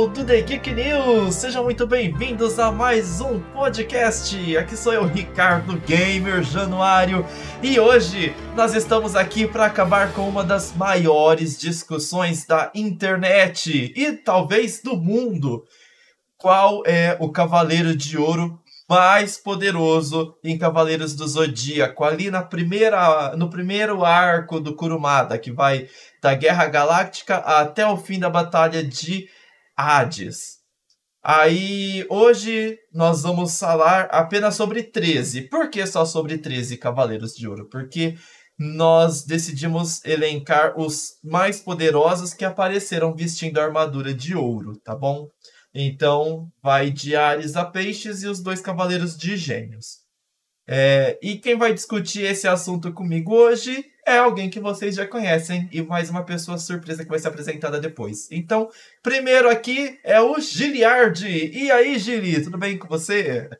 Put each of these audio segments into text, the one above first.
pessoal do The Geek News! Sejam muito bem-vindos a mais um podcast. Aqui sou eu, Ricardo Gamer Januário, e hoje nós estamos aqui para acabar com uma das maiores discussões da internet e talvez do mundo. Qual é o Cavaleiro de Ouro mais poderoso em Cavaleiros do Zodíaco, ali na primeira, no primeiro arco do Kurumada, que vai da Guerra Galáctica até o fim da Batalha de Hades. Aí, hoje nós vamos falar apenas sobre 13. Por que só sobre 13 Cavaleiros de Ouro? Porque nós decidimos elencar os mais poderosos que apareceram vestindo a armadura de ouro, tá bom? Então, vai de Ares a Peixes e os dois Cavaleiros de Gêmeos. É, e quem vai discutir esse assunto comigo hoje é alguém que vocês já conhecem e mais uma pessoa surpresa que vai ser apresentada depois. Então, primeiro aqui é o Giliardi. E aí, Gili, tudo bem com você?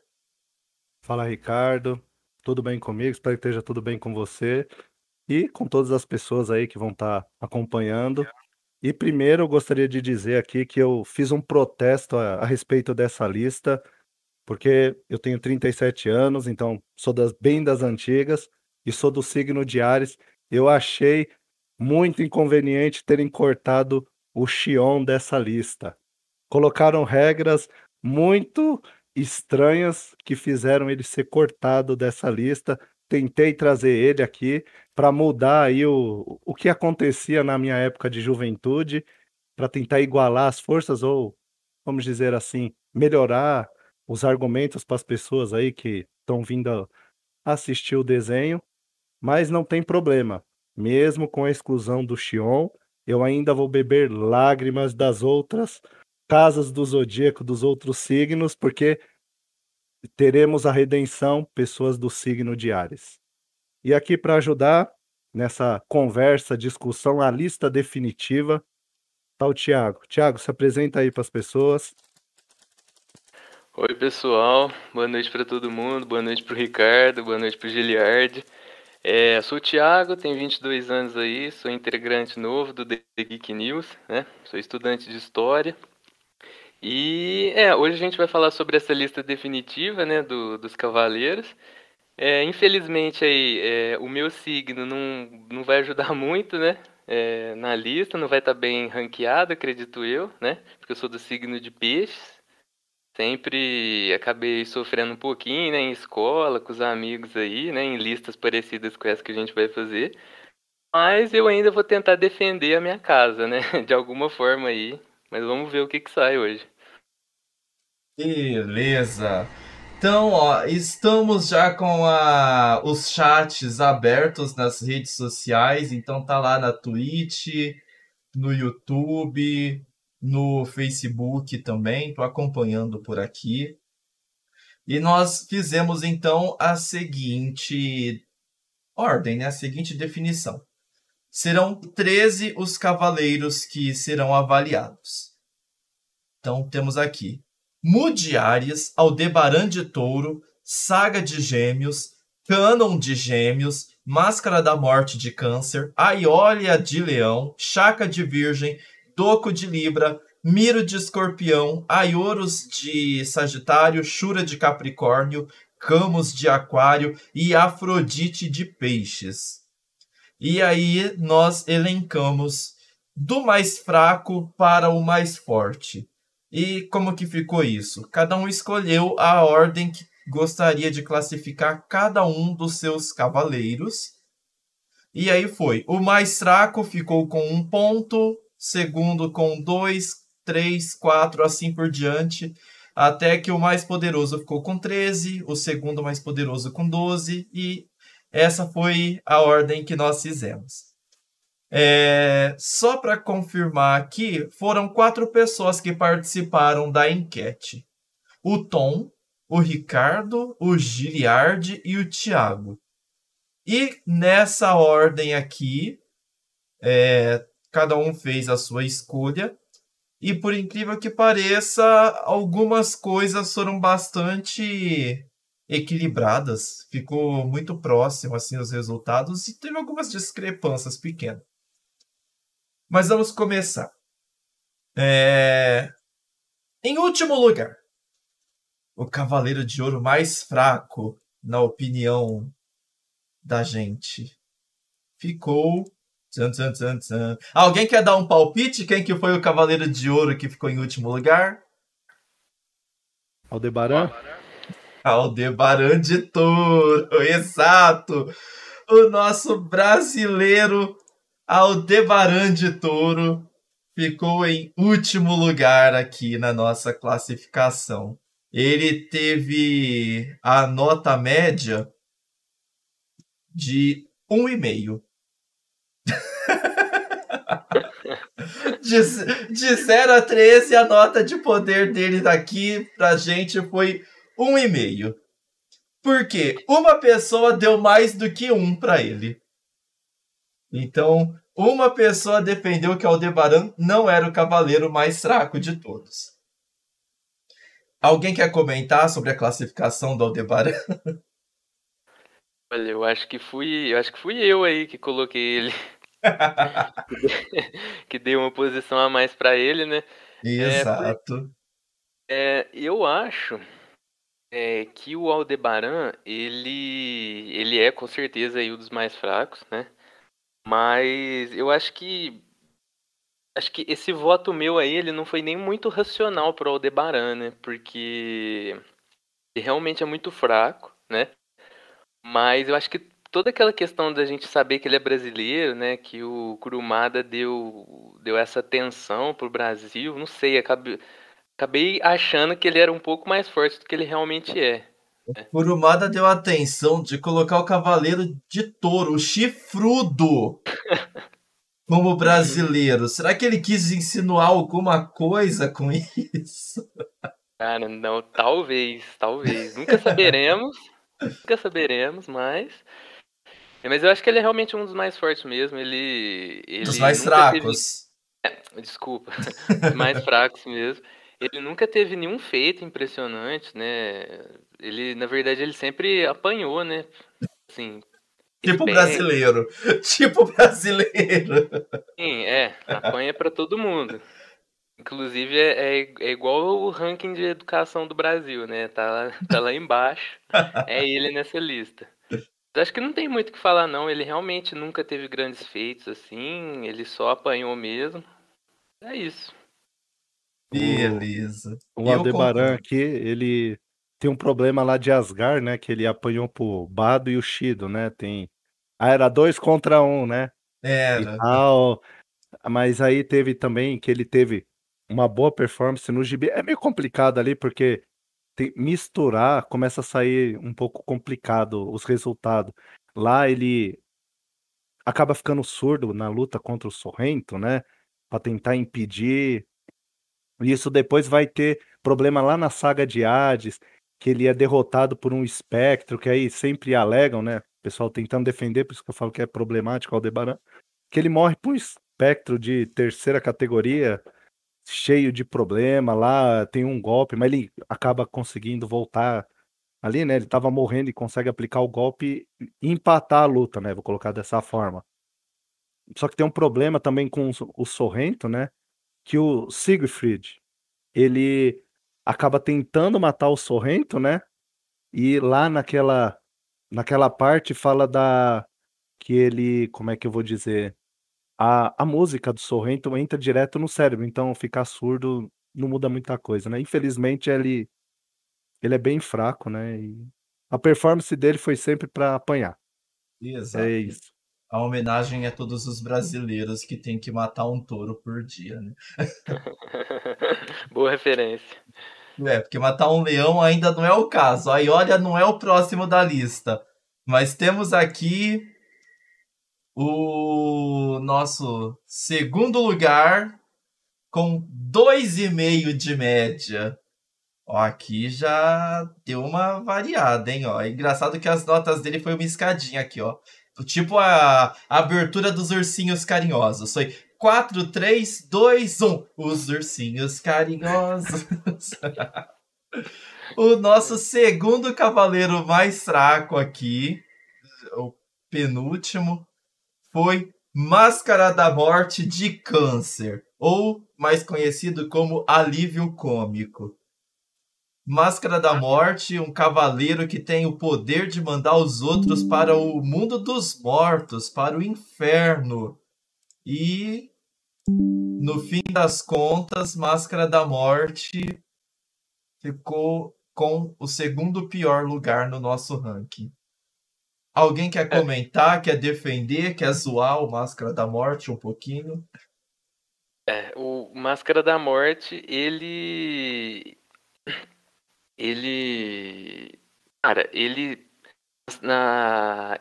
Fala, Ricardo. Tudo bem comigo? Espero que esteja tudo bem com você e com todas as pessoas aí que vão estar tá acompanhando. E primeiro eu gostaria de dizer aqui que eu fiz um protesto a, a respeito dessa lista, porque eu tenho 37 anos, então sou das, bem das antigas e sou do signo de Ares. Eu achei muito inconveniente terem cortado o Xion dessa lista. Colocaram regras muito estranhas que fizeram ele ser cortado dessa lista. Tentei trazer ele aqui, para mudar aí o, o que acontecia na minha época de juventude, para tentar igualar as forças ou, vamos dizer assim, melhorar os argumentos para as pessoas aí que estão vindo assistir o desenho, mas não tem problema. Mesmo com a exclusão do Xion, eu ainda vou beber lágrimas das outras casas do zodíaco dos outros signos, porque teremos a redenção pessoas do signo de Ares. E aqui para ajudar nessa conversa, discussão, a lista definitiva, tá o Tiago. Tiago, se apresenta aí para as pessoas. Oi, pessoal. Boa noite para todo mundo. Boa noite para o Ricardo. Boa noite para o Giliard. É, sou o Thiago, tenho 22 anos aí, sou integrante novo do The Geek News, né? Sou estudante de História. E é, hoje a gente vai falar sobre essa lista definitiva, né, do, dos cavaleiros. É, infelizmente aí, é, o meu signo não, não vai ajudar muito, né? É, na lista, não vai estar tá bem ranqueado, acredito eu, né? Porque eu sou do signo de peixes. Sempre acabei sofrendo um pouquinho, né? Em escola, com os amigos aí, né? Em listas parecidas com essa que a gente vai fazer. Mas eu ainda vou tentar defender a minha casa, né? De alguma forma aí. Mas vamos ver o que que sai hoje. Beleza. Então, ó, estamos já com a, os chats abertos nas redes sociais. Então, tá lá na Twitch, no YouTube, no Facebook também. Tô acompanhando por aqui. E nós fizemos então a seguinte ordem, né? A seguinte definição. Serão 13 os cavaleiros que serão avaliados. Então, temos aqui Mudiárias, Aldebaran de Touro, Saga de Gêmeos, Cânon de Gêmeos, Máscara da Morte de Câncer, Aiolia de Leão, Chaca de Virgem, Doco de Libra, Miro de Escorpião, Aioros de Sagitário, Shura de Capricórnio, Camus de Aquário e Afrodite de Peixes. E aí nós elencamos do mais fraco para o mais forte. E como que ficou isso? Cada um escolheu a ordem que gostaria de classificar cada um dos seus cavaleiros. E aí foi. O mais fraco ficou com um ponto, segundo com dois, três, quatro, assim por diante, até que o mais poderoso ficou com 13, o segundo mais poderoso com 12, e essa foi a ordem que nós fizemos. É, só para confirmar aqui, foram quatro pessoas que participaram da enquete: o Tom, o Ricardo, o Giliard e o Thiago. E nessa ordem aqui, é, cada um fez a sua escolha. E por incrível que pareça, algumas coisas foram bastante equilibradas. Ficou muito próximo assim os resultados e teve algumas discrepâncias pequenas. Mas vamos começar. É... Em último lugar, o Cavaleiro de Ouro mais fraco, na opinião da gente, ficou. Tchan, tchan, tchan, tchan. Alguém quer dar um palpite? Quem que foi o Cavaleiro de Ouro que ficou em último lugar? Aldebaran? Aldebaran de Touro, exato! O nosso brasileiro Aldebaran de Touro ficou em último lugar aqui na nossa classificação. Ele teve a nota média de 1,5. De, de 0 a 13, a nota de poder dele daqui pra gente foi 1,5. Por quê? Uma pessoa deu mais do que um para ele. Então, uma pessoa defendeu que Aldebaran não era o cavaleiro mais fraco de todos. Alguém quer comentar sobre a classificação do Aldebaran? Olha, eu acho que fui, eu acho que fui eu aí que coloquei ele, que dei uma posição a mais para ele, né? Exato. É, eu acho é, que o Aldebaran ele, ele é com certeza aí um dos mais fracos, né? Mas eu acho que acho que esse voto meu aí ele não foi nem muito racional para o Aldebaran, né? Porque ele realmente é muito fraco, né? Mas eu acho que toda aquela questão da gente saber que ele é brasileiro, né? Que o Kurumada deu, deu essa atenção pro Brasil, não sei, acabei, acabei achando que ele era um pouco mais forte do que ele realmente é. O Kurumada deu a atenção de colocar o Cavaleiro de Touro, o chifrudo, como brasileiro. Será que ele quis insinuar alguma coisa com isso? Cara, não, talvez, talvez. Nunca saberemos. nunca saberemos, mas. Mas eu acho que ele é realmente um dos mais fortes mesmo. Ele. ele dos mais fracos. Teve... É, desculpa. dos mais fracos mesmo. Ele nunca teve nenhum feito impressionante, né? Ele, na verdade, ele sempre apanhou, né? Assim. Tipo brasileiro. Tipo brasileiro. Sim, é. Apanha para todo mundo. Inclusive, é, é, é, igual o ranking de educação do Brasil, né? Tá lá, tá lá embaixo. é ele nessa lista. Acho que não tem muito o que falar, não. Ele realmente nunca teve grandes feitos assim. Ele só apanhou mesmo. É isso. Beleza. O, o Aldebaran aqui, ele tem um problema lá de Asgard, né? Que ele apanhou pro Bado e o Shido, né? Tem. Ah, era dois contra um, né? Era. tal. Mas aí teve também que ele teve uma boa performance no gibi. É meio complicado ali, porque tem, misturar começa a sair um pouco complicado os resultados. Lá ele acaba ficando surdo na luta contra o Sorrento, né? Para tentar impedir isso depois vai ter problema lá na saga de Hades, que ele é derrotado por um espectro, que aí sempre alegam, né? O pessoal tentando defender, por isso que eu falo que é problemático Aldebaran, que ele morre por um espectro de terceira categoria, cheio de problema lá, tem um golpe, mas ele acaba conseguindo voltar ali, né? Ele tava morrendo e consegue aplicar o golpe e empatar a luta, né? Vou colocar dessa forma. Só que tem um problema também com o Sorrento, né? que o Siegfried ele acaba tentando matar o Sorrento, né? E lá naquela naquela parte fala da que ele, como é que eu vou dizer, a, a música do Sorrento entra direto no cérebro, então ficar surdo não muda muita coisa, né? Infelizmente ele ele é bem fraco, né? E a performance dele foi sempre para apanhar. Exato. É isso a homenagem a todos os brasileiros que tem que matar um touro por dia, né? Boa referência. É, porque matar um leão ainda não é o caso. Aí, olha, não é o próximo da lista. Mas temos aqui o nosso segundo lugar com 2,5 de média. Ó, aqui já deu uma variada, hein? Ó, engraçado que as notas dele foi uma escadinha aqui, ó. Tipo a, a abertura dos ursinhos carinhosos. Foi 4, 3, 2, 1. Os ursinhos carinhosos. o nosso segundo cavaleiro mais fraco aqui, o penúltimo, foi Máscara da Morte de Câncer. Ou mais conhecido como alívio cômico. Máscara da Morte, um cavaleiro que tem o poder de mandar os outros para o mundo dos mortos, para o inferno. E no fim das contas, Máscara da Morte ficou com o segundo pior lugar no nosso ranking. Alguém quer é. comentar, quer defender, quer zoar o Máscara da Morte um pouquinho? É, o Máscara da Morte, ele. Ele. Cara, ele. Na.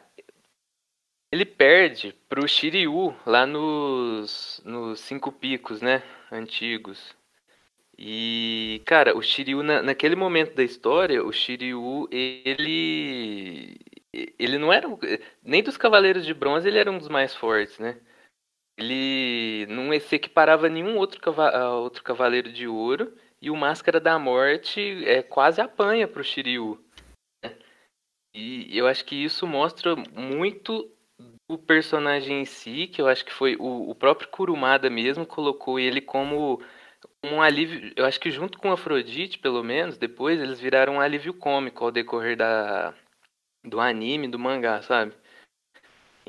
Ele perde pro Shiryu lá nos, nos Cinco Picos, né? Antigos. E, cara, o Shiryu, na, naquele momento da história, o Shiryu, ele. Ele não era. Nem dos Cavaleiros de Bronze ele era um dos mais fortes, né? Ele não se equiparava a nenhum outro, cava, outro Cavaleiro de Ouro. E o Máscara da Morte é, quase apanha pro Shiryu. Né? E eu acho que isso mostra muito o personagem em si, que eu acho que foi o, o próprio Kurumada mesmo colocou ele como um alívio, eu acho que junto com Afrodite, pelo menos, depois eles viraram um alívio cômico ao decorrer da, do anime, do mangá, sabe?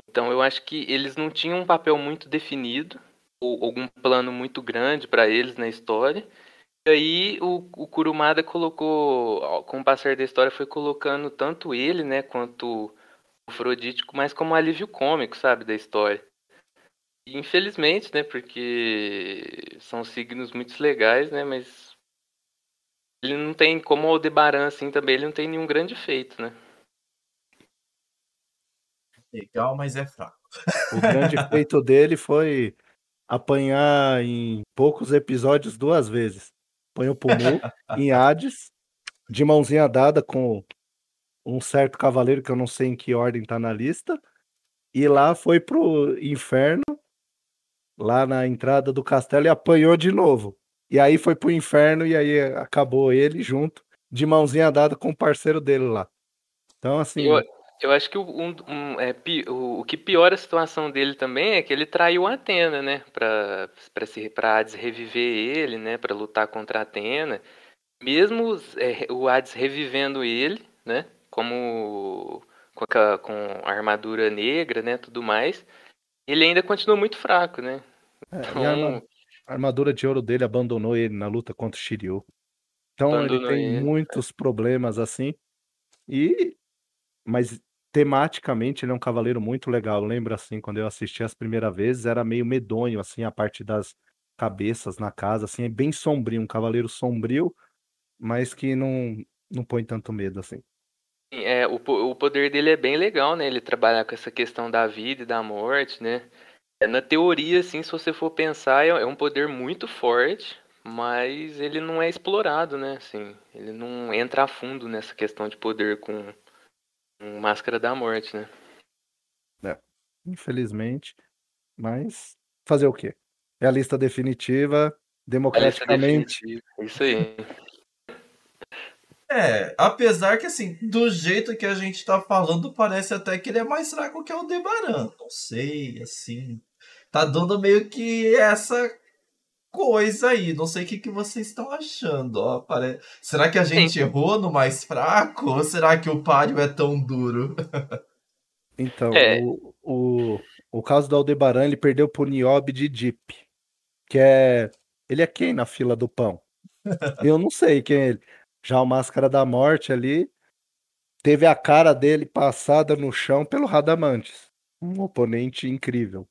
Então eu acho que eles não tinham um papel muito definido, ou algum plano muito grande para eles na história. E aí o, o Kurumada colocou, com o passar da história, foi colocando tanto ele, né, quanto o Afrodite, mas como alívio cômico, sabe, da história. Infelizmente, né? Porque são signos muito legais, né? Mas ele não tem, como o Aldebaran, assim, também, ele não tem nenhum grande feito, né? Legal, mas é fraco. O grande feito dele foi apanhar em poucos episódios duas vezes. Apanhou pro Mu, em Hades, de mãozinha dada com um certo cavaleiro que eu não sei em que ordem tá na lista. E lá foi pro inferno lá na entrada do castelo e apanhou de novo. E aí foi pro inferno e aí acabou ele junto, de mãozinha dada com o parceiro dele lá. Então, assim. Eu, eu acho que o, um, um, é, o, o, que piora a situação dele também é que ele traiu a Atena, né? Pra, pra, se, pra Hades reviver ele, né? Pra lutar contra a Atena. Mesmo é, o Hades revivendo ele, né? Como com a, com a armadura negra, né? Tudo mais. Ele ainda continua muito fraco, né? É, então... a, armadura de ouro dele abandonou ele na luta contra o Shiryu. Então abandonou ele tem ele. É. muitos problemas assim. E mas tematicamente ele é um cavaleiro muito legal. Lembra assim, quando eu assisti as primeiras vezes, era meio medonho assim a parte das cabeças na casa, assim, é bem sombrio, um cavaleiro sombrio, mas que não não põe tanto medo assim. É, o, o poder dele é bem legal, né? Ele trabalha com essa questão da vida e da morte, né? É, na teoria, assim, se você for pensar, é, é um poder muito forte, mas ele não é explorado, né? Assim, ele não entra a fundo nessa questão de poder com, com Máscara da Morte, né? É, infelizmente. Mas fazer o quê? É a lista definitiva, democraticamente. Lista definitiva. Isso aí. É, apesar que assim, do jeito que a gente tá falando, parece até que ele é mais fraco que o Aldebaran. Não sei, assim tá dando meio que essa coisa aí. Não sei o que, que vocês estão achando. Ó, pare... Será que a gente Sim. errou no mais fraco? Ou será que o páreo é tão duro? então, é. o, o, o caso do Aldebaran, ele perdeu pro Niobe de Deep. Que é. Ele é quem na fila do pão? Eu não sei quem é ele. Já o Máscara da Morte ali teve a cara dele passada no chão pelo Radamantes. Um oponente incrível.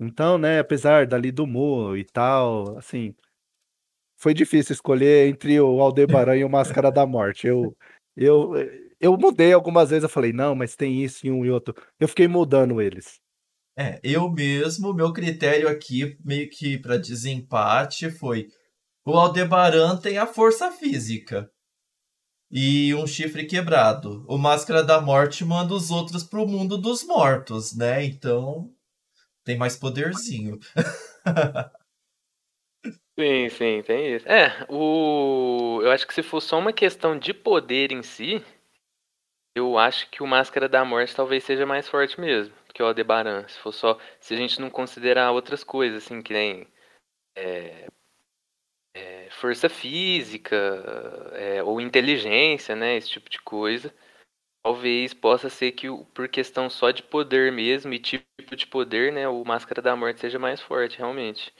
Então, né, apesar dali do Mo e tal, assim, foi difícil escolher entre o Aldebaran e o Máscara da Morte. Eu, eu, eu mudei algumas vezes, eu falei, não, mas tem isso e um e outro. Eu fiquei mudando eles. É, eu mesmo, meu critério aqui, meio que para desempate, foi o Aldebaran tem a força física e um chifre quebrado. O Máscara da Morte manda os outros pro mundo dos mortos, né? Então tem mais poderzinho. sim, sim, tem isso. É, o... eu acho que se for só uma questão de poder em si, eu acho que o Máscara da Morte talvez seja mais forte mesmo que o Aldebaran. Se for só. Se a gente não considerar outras coisas, assim, que nem é, é, força física é, ou inteligência, né? Esse tipo de coisa. Talvez possa ser que, por questão só de poder mesmo e tipo de poder, né? O Máscara da Morte seja mais forte, realmente.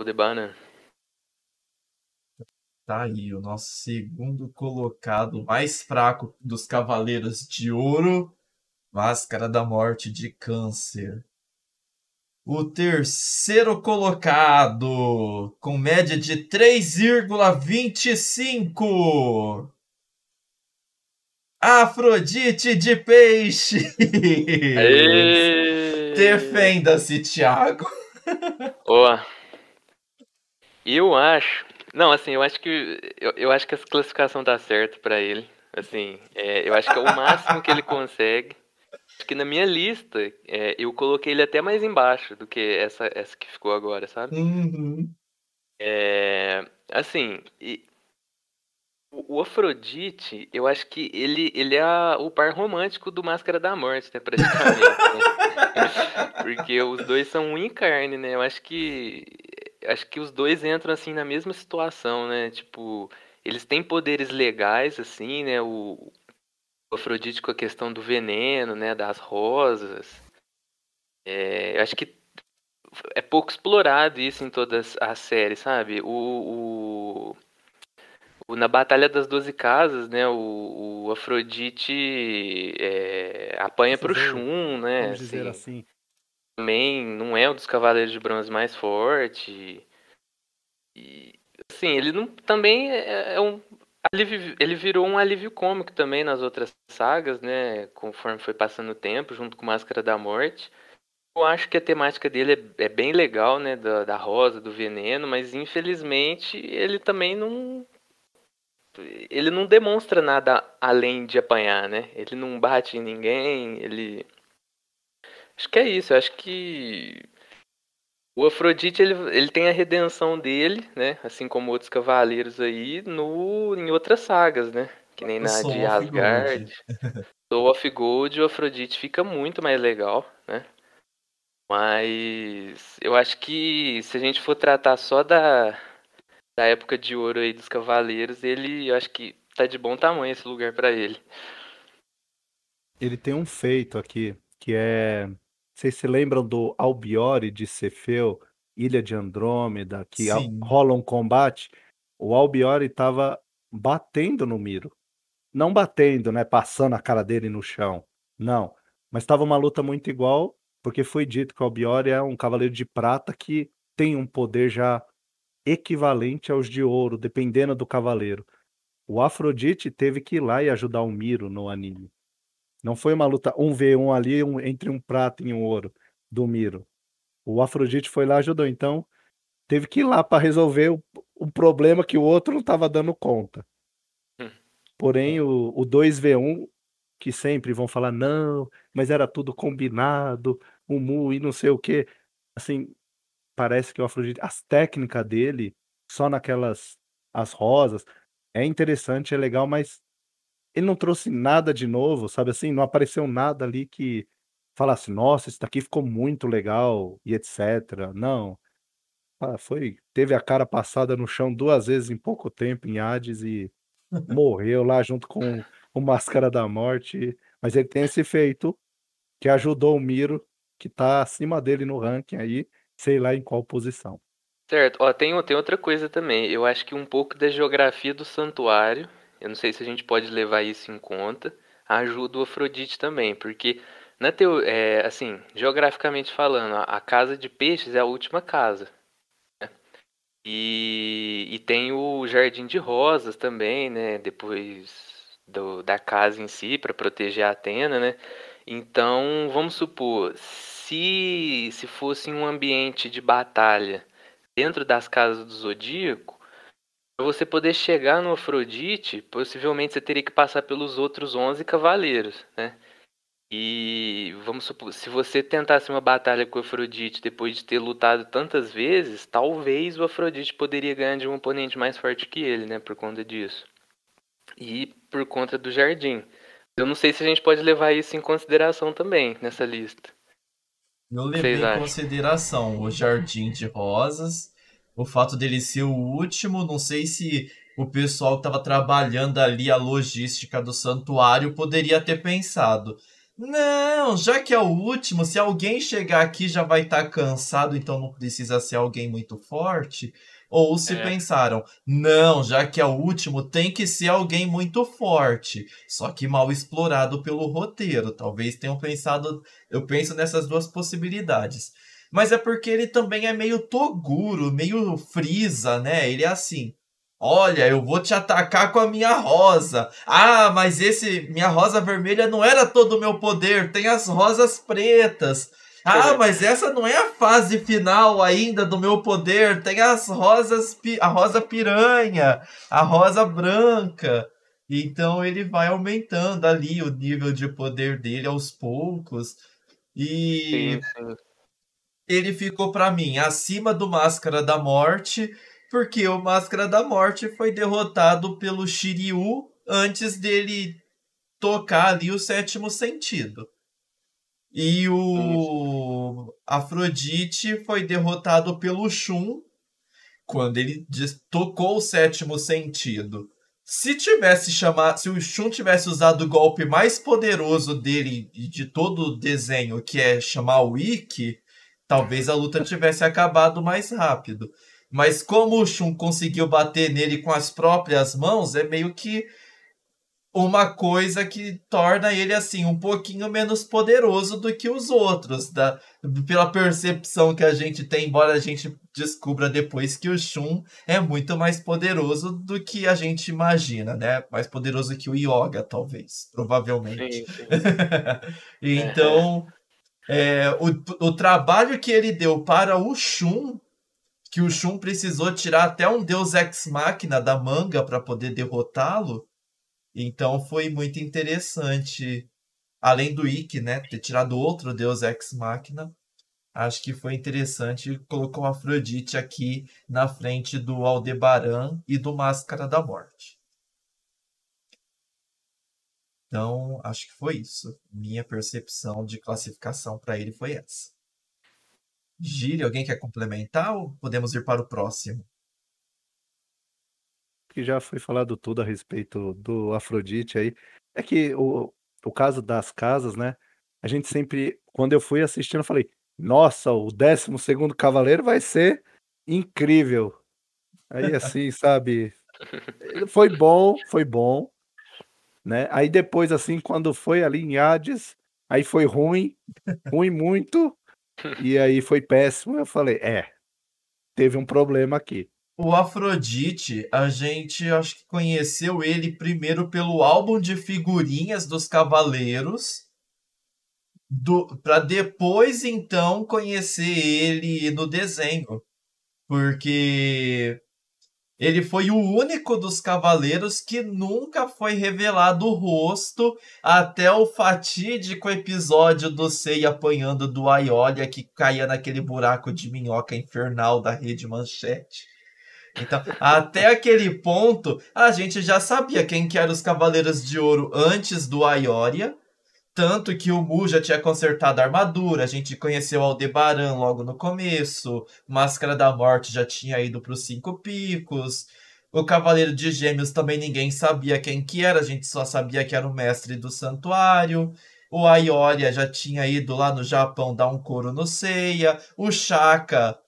O de Banana. Tá aí, o nosso segundo colocado mais fraco dos Cavaleiros de Ouro, Máscara da Morte de Câncer. O terceiro colocado, com média de 3,25. Afrodite de Peixe. Defenda-se, Thiago. Ó. Eu acho. Não, assim, eu acho que. Eu, eu acho que a classificação tá certa para ele. Assim, é, eu acho que é o máximo que ele consegue. Acho que na minha lista, é, eu coloquei ele até mais embaixo do que essa, essa que ficou agora, sabe? Uhum. É, assim, e, o, o Afrodite, eu acho que ele, ele é o par romântico do Máscara da Morte, né, praticamente. né? Porque os dois são um em carne, né? Eu acho que acho que os dois entram assim na mesma situação, né? Tipo, eles têm poderes legais assim, né? O, o Afrodite com a questão do veneno, né, das rosas. É, acho que é pouco explorado isso em todas as séries, sabe? O, o na Batalha das Doze Casas, né, o, o Afrodite é, apanha para o Shun, né? Vamos dizer assim. assim. Também não é um dos Cavaleiros de Bronze mais forte. E, assim, ele não, também é, é um ele virou um alívio cômico também nas outras sagas, né? Conforme foi passando o tempo, junto com Máscara da Morte. Eu acho que a temática dele é, é bem legal, né? Da, da, rosa, do veneno, mas infelizmente ele também não. Ele não demonstra nada além de apanhar, né? Ele não bate em ninguém, ele. Acho que é isso, eu acho que o Afrodite, ele, ele tem a redenção dele, né? Assim como outros cavaleiros aí, no, em outras sagas, né? Que nem na de Asgard. Soul of Gold, o Afrodite fica muito mais legal, né? Mas eu acho que se a gente for tratar só da, da época de ouro aí dos cavaleiros, ele, eu acho que tá de bom tamanho esse lugar para ele. Ele tem um feito aqui, que é vocês se lembram do Albiore de Cefeu, Ilha de Andrômeda, que Sim. rola um combate? O Albiore estava batendo no Miro. Não batendo, né? Passando a cara dele no chão. Não. Mas estava uma luta muito igual, porque foi dito que o Albiore é um cavaleiro de prata que tem um poder já equivalente aos de ouro, dependendo do cavaleiro. O Afrodite teve que ir lá e ajudar o Miro no anime. Não foi uma luta 1v1 ali um, entre um prata e um ouro do Miro. O Afrodite foi lá e ajudou. Então, teve que ir lá para resolver o, o, problema que o outro não estava dando conta. Hum. Porém, o, o 2v1, que sempre vão falar, não, mas era tudo combinado, o Mu e não sei o que. Assim, parece que o Afrodite, as técnicas dele, só naquelas as rosas, é interessante, é legal, mas ele não trouxe nada de novo, sabe assim? Não apareceu nada ali que falasse, nossa, isso daqui ficou muito legal e etc. Não. Ah, foi, teve a cara passada no chão duas vezes em pouco tempo em Hades e morreu lá junto com o Máscara da Morte. Mas ele tem esse feito que ajudou o Miro, que tá acima dele no ranking aí, sei lá em qual posição. Certo. Ó, tem, tem outra coisa também. Eu acho que um pouco da geografia do santuário eu não sei se a gente pode levar isso em conta. Ajuda o Afrodite também, porque na é, assim, geograficamente falando, a, casa de peixes é a última casa. Né? E, e tem o jardim de rosas também, né? Depois do, da casa em si, para proteger a Atena, né? Então, vamos supor, se, se fosse um ambiente de batalha dentro das casas do Zodíaco, para você poder chegar no Afrodite, possivelmente você teria que passar pelos outros 11 cavaleiros, né? E vamos supor, se você tentasse uma batalha com o Afrodite depois de ter lutado tantas vezes, talvez o Afrodite poderia ganhar de um oponente mais forte que ele, né? Por conta disso. E por conta do jardim. Eu não sei se a gente pode levar isso em consideração também nessa lista. Eu levei em consideração o jardim de rosas o fato dele ser o último, não sei se o pessoal que estava trabalhando ali a logística do santuário poderia ter pensado. Não, já que é o último, se alguém chegar aqui já vai estar tá cansado, então não precisa ser alguém muito forte. Ou se é. pensaram, não, já que é o último, tem que ser alguém muito forte. Só que mal explorado pelo roteiro. Talvez tenham pensado. Eu penso nessas duas possibilidades. Mas é porque ele também é meio Toguro, meio Frieza, né? Ele é assim. Olha, eu vou te atacar com a minha rosa. Ah, mas esse minha rosa vermelha não era todo o meu poder, tem as rosas pretas. Ah, mas essa não é a fase final ainda do meu poder, tem as rosas, a rosa piranha, a rosa branca. Então ele vai aumentando ali o nível de poder dele aos poucos. E sim. ele ficou para mim acima do Máscara da Morte porque o Máscara da Morte foi derrotado pelo Shiryu antes dele tocar ali o sétimo sentido. E o Afrodite foi derrotado pelo Shun quando ele tocou o sétimo sentido. Se tivesse chamado, se o Shun tivesse usado o golpe mais poderoso dele de todo o desenho, que é chamar o Ikki, talvez a luta tivesse acabado mais rápido. Mas como o Shun conseguiu bater nele com as próprias mãos, é meio que uma coisa que torna ele assim um pouquinho menos poderoso do que os outros, da, pela percepção que a gente tem, embora a gente descubra depois que o Shun é muito mais poderoso do que a gente imagina, né? Mais poderoso que o Yoga, talvez, provavelmente. Sim, sim. então, é, o, o trabalho que ele deu para o Shun que o Shun precisou tirar até um Deus Ex Machina da manga para poder derrotá-lo. Então foi muito interessante. Além do Ikki, né, ter tirado outro Deus Ex Machina, acho que foi interessante. Colocou Afrodite aqui na frente do Aldebaran e do Máscara da Morte. Então, acho que foi isso. Minha percepção de classificação para ele foi essa. Gire, alguém quer complementar ou podemos ir para o próximo? Que já foi falado tudo a respeito do Afrodite aí. É que o, o caso das casas, né? A gente sempre, quando eu fui assistindo, eu falei: Nossa, o 12 segundo Cavaleiro vai ser incrível. Aí assim, sabe? Foi bom, foi bom, né? Aí depois, assim, quando foi ali em Hades, aí foi ruim, ruim muito. E aí foi péssimo. Eu falei, é, teve um problema aqui. O Afrodite, a gente acho que conheceu ele primeiro pelo álbum de figurinhas dos Cavaleiros, do, para depois então conhecer ele no desenho. Porque ele foi o único dos cavaleiros que nunca foi revelado o rosto até o fatídico episódio do Sei apanhando do Aiolia que caía naquele buraco de minhoca infernal da rede manchete. Então, até aquele ponto, a gente já sabia quem que eram os Cavaleiros de Ouro antes do Aioria. Tanto que o Mu já tinha consertado a armadura, a gente conheceu Aldebaran logo no começo, Máscara da Morte já tinha ido para os Cinco Picos, o Cavaleiro de Gêmeos também ninguém sabia quem que era, a gente só sabia que era o mestre do santuário. O Aioria já tinha ido lá no Japão dar um couro no Seiya. O Shaka,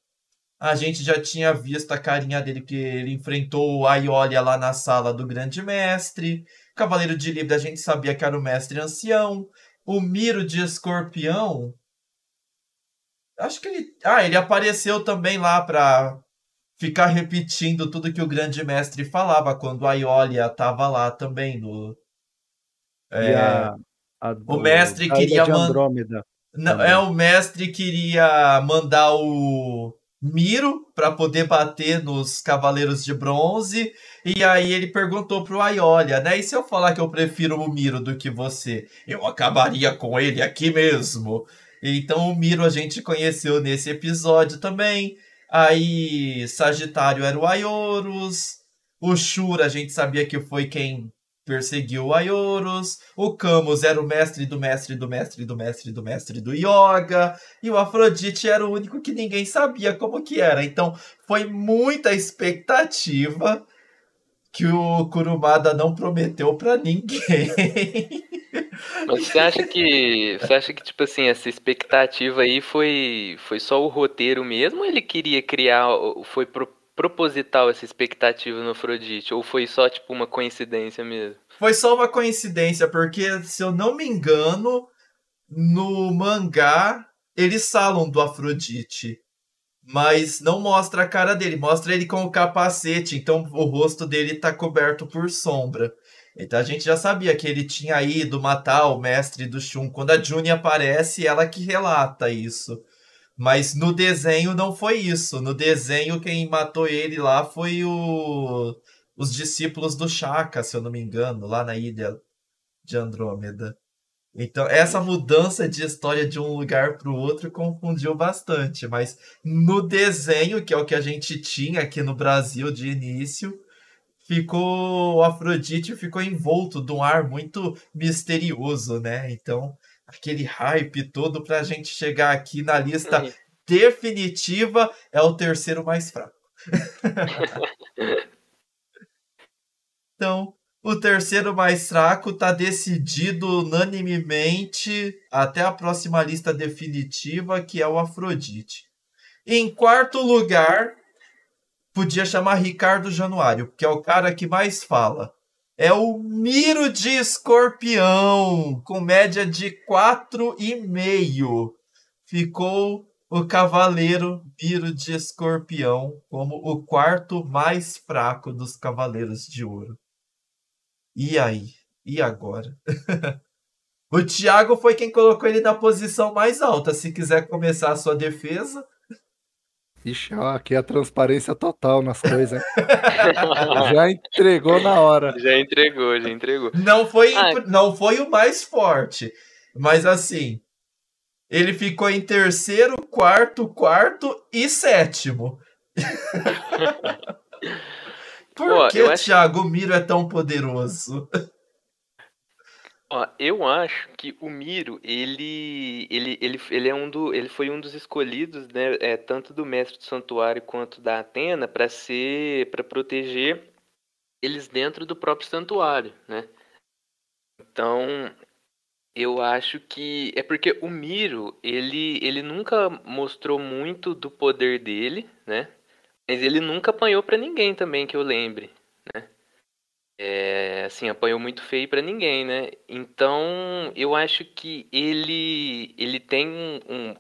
a gente já tinha visto a carinha dele que ele enfrentou o Aioria lá na sala do Grande Mestre. Cavaleiro de Libra a gente sabia que era o mestre ancião. O Miro de Escorpião. Acho que ele. Ah, ele apareceu também lá pra ficar repetindo tudo que o grande mestre falava quando a Iolia tava lá também no. É, a, a do, o mestre queria mandar. Não, é o mestre queria mandar o Miro para poder bater nos Cavaleiros de Bronze. E aí ele perguntou pro Aiolia, né? E se eu falar que eu prefiro o Miro do que você? Eu acabaria com ele aqui mesmo. Então o Miro a gente conheceu nesse episódio também. Aí Sagitário era o Aiorus. O Shura a gente sabia que foi quem perseguiu o Aioros, o Camus era o mestre do mestre do mestre do mestre do mestre do yoga, e o Afrodite era o único que ninguém sabia como que era. Então foi muita expectativa que o Kurumada não prometeu para ninguém. Mas você acha que você acha que tipo assim essa expectativa aí foi foi só o roteiro mesmo? Ou ele queria criar foi pro, proposital essa expectativa no Afrodite? Ou foi só, tipo, uma coincidência mesmo? Foi só uma coincidência, porque, se eu não me engano, no mangá eles falam do Afrodite. Mas não mostra a cara dele, mostra ele com o capacete, então o rosto dele tá coberto por sombra. Então a gente já sabia que ele tinha ido matar o mestre do Shun. Quando a Juni aparece, ela que relata isso. Mas no desenho não foi isso. No desenho, quem matou ele lá foi o... os discípulos do Chaka, se eu não me engano, lá na ilha de Andrômeda. Então, essa mudança de história de um lugar para o outro confundiu bastante. Mas no desenho, que é o que a gente tinha aqui no Brasil de início, ficou. O Afrodite ficou envolto de um ar muito misterioso, né? Então, aquele hype todo pra gente chegar aqui na lista uhum. definitiva é o terceiro mais fraco. então, o terceiro mais fraco tá decidido unanimemente até a próxima lista definitiva, que é o Afrodite. Em quarto lugar, podia chamar Ricardo Januário, que é o cara que mais fala é o Miro de Escorpião, com média de 4,5. Ficou o Cavaleiro Miro de Escorpião como o quarto mais fraco dos Cavaleiros de Ouro. E aí? E agora? o Thiago foi quem colocou ele na posição mais alta. Se quiser começar a sua defesa. Ixi, ó, aqui é a transparência total nas coisas. já entregou na hora. Já entregou, já entregou. Não foi, ah. não foi o mais forte, mas assim, ele ficou em terceiro, quarto, quarto e sétimo. Por Pô, que o acho... Thiago Miro é tão poderoso? Ó, eu acho que o Miro, ele, ele, ele, ele, é um do, ele foi um dos escolhidos, né, é, tanto do mestre do santuário quanto da Atena, para ser, para proteger eles dentro do próprio santuário, né? Então, eu acho que é porque o Miro, ele, ele nunca mostrou muito do poder dele, né? Mas ele nunca apanhou para ninguém também que eu lembre, né? É, assim, apanhou muito feio para ninguém, né? Então, eu acho que ele ele tem um,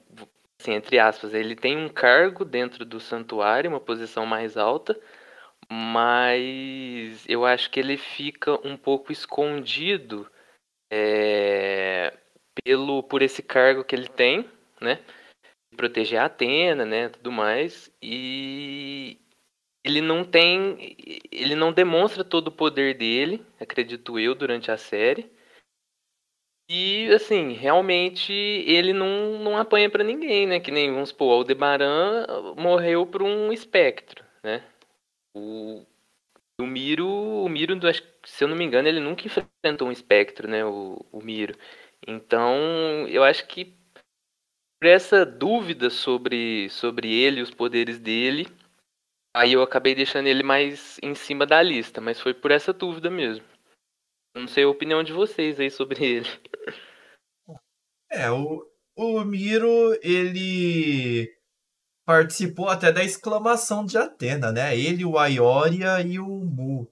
assim, entre aspas, ele tem um cargo dentro do santuário, uma posição mais alta, mas eu acho que ele fica um pouco escondido é, pelo por esse cargo que ele tem, né? Proteger a Atena, né, tudo mais, e ele não tem. Ele não demonstra todo o poder dele, acredito eu, durante a série. E, assim, realmente ele não, não apanha para ninguém, né? Que nem, vamos supor, Aldebaran morreu por um espectro, né? O, o Miro, o Miro, se eu não me engano, ele nunca enfrentou um espectro, né? O, o Miro. Então, eu acho que por essa dúvida sobre, sobre ele e os poderes dele, Aí eu acabei deixando ele mais em cima da lista, mas foi por essa dúvida mesmo. Não sei a opinião de vocês aí sobre ele. É, o, o Miro, ele participou até da exclamação de Atena, né? Ele, o Aioria e o Mu.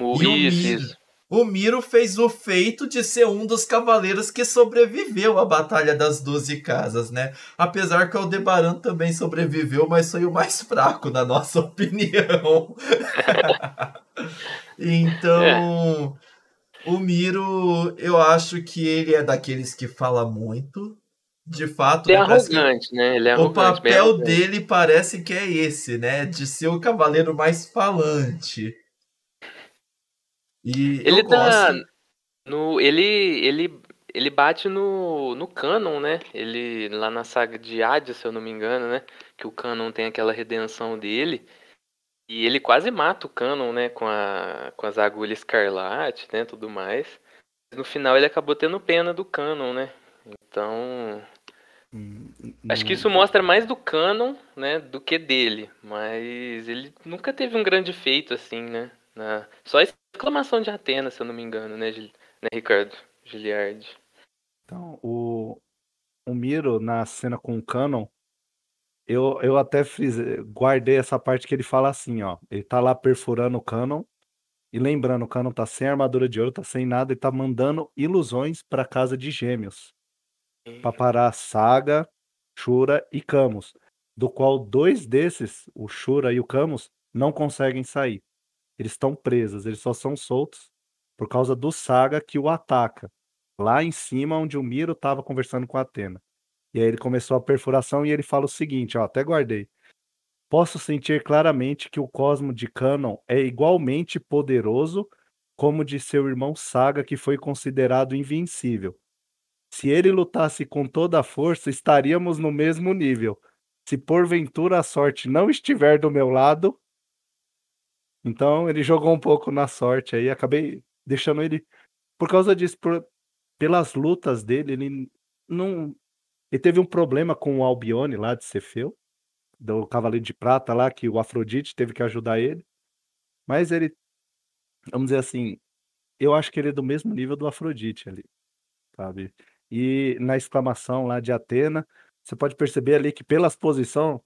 Mu, e isso, o Miro, isso. O Miro fez o feito de ser um dos cavaleiros que sobreviveu à Batalha das Doze Casas, né? Apesar que o Aldebaran também sobreviveu, mas foi o mais fraco, na nossa opinião. então, é. o Miro, eu acho que ele é daqueles que fala muito. De fato, ele é arrogante, né? Ele é o papel dele parece que é esse, né? De ser o cavaleiro mais falante. E ele tá no ele ele ele bate no no canon, né? Ele lá na saga de Hades, se eu não me engano, né? Que o canon tem aquela redenção dele. E ele quase mata o Canon, né? Com, a, com as agulhas escarlate, né? Tudo mais. No final ele acabou tendo pena do Canon, né? Então. Hum, acho que isso mostra mais do Canon, né? Do que dele. Mas ele nunca teve um grande feito, assim, né? Na... Só a exclamação de Atena, se eu não me engano, né, Gil... né Ricardo? Giliard. Então, o, o Miro, na cena com o Canon, eu, eu até fiz, guardei essa parte que ele fala assim, ó. Ele tá lá perfurando o Canon. E lembrando, o Canon tá sem armadura de ouro, tá sem nada, ele tá mandando ilusões pra casa de gêmeos. Pra parar Saga, Shura e Camus. Do qual dois desses, o Shura e o Camus, não conseguem sair. Eles estão presos, eles só são soltos por causa do Saga que o ataca. Lá em cima, onde o Miro estava conversando com a Atena. E aí ele começou a perfuração e ele fala o seguinte, ó, até guardei. Posso sentir claramente que o cosmo de Canon é igualmente poderoso como de seu irmão Saga, que foi considerado invencível. Se ele lutasse com toda a força, estaríamos no mesmo nível. Se porventura a sorte não estiver do meu lado, então ele jogou um pouco na sorte aí, acabei deixando ele por causa disso, por, pelas lutas dele, ele não ele teve um problema com o Albione lá de Cefeu, do Cavaleiro de Prata lá, que o Afrodite teve que ajudar ele. Mas ele, vamos dizer assim, eu acho que ele é do mesmo nível do Afrodite ali, sabe? E na exclamação lá de Atena, você pode perceber ali que pelas posição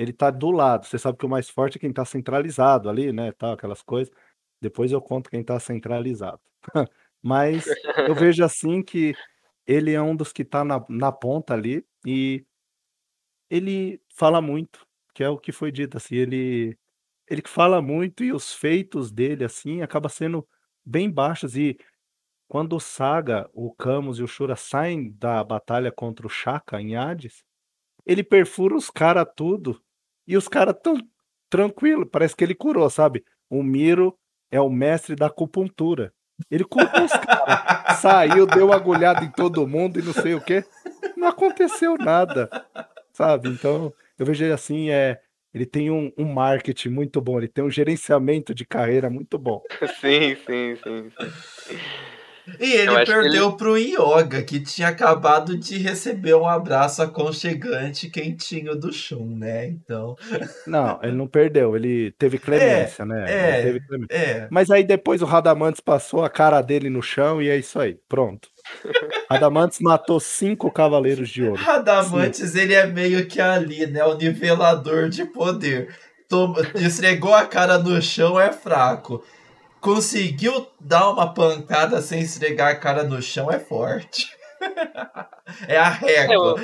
ele tá do lado. Você sabe que o mais forte é quem tá centralizado ali, né, tal, aquelas coisas. Depois eu conto quem tá centralizado. Mas eu vejo assim que ele é um dos que tá na, na ponta ali e ele fala muito, que é o que foi dito, assim, ele ele fala muito e os feitos dele, assim, acaba sendo bem baixos e quando o Saga, o Camus e o Shura saem da batalha contra o Shaka em Hades, ele perfura os caras tudo e os caras tão tranquilo, parece que ele curou, sabe? O Miro é o mestre da acupuntura. Ele curou os caras, saiu, deu agulhada em todo mundo e não sei o que. Não aconteceu nada, sabe? Então, eu vejo ele assim, é, ele tem um, um, marketing muito bom, ele tem um gerenciamento de carreira muito bom. Sim, sim, sim. sim. E ele perdeu ele... pro Yoga, que tinha acabado de receber um abraço aconchegante quentinho do Shun, né? Então. Não, ele não perdeu, ele teve clemência, é, né? É, teve clemência. é. Mas aí depois o Radamantes passou a cara dele no chão e é isso aí, pronto. Radamantes matou cinco cavaleiros de ouro. Radamantes, ele é meio que ali, né? O nivelador de poder. Toma, esfregou a cara no chão, é fraco conseguiu dar uma pancada sem esfregar a cara no chão é forte. é a régua.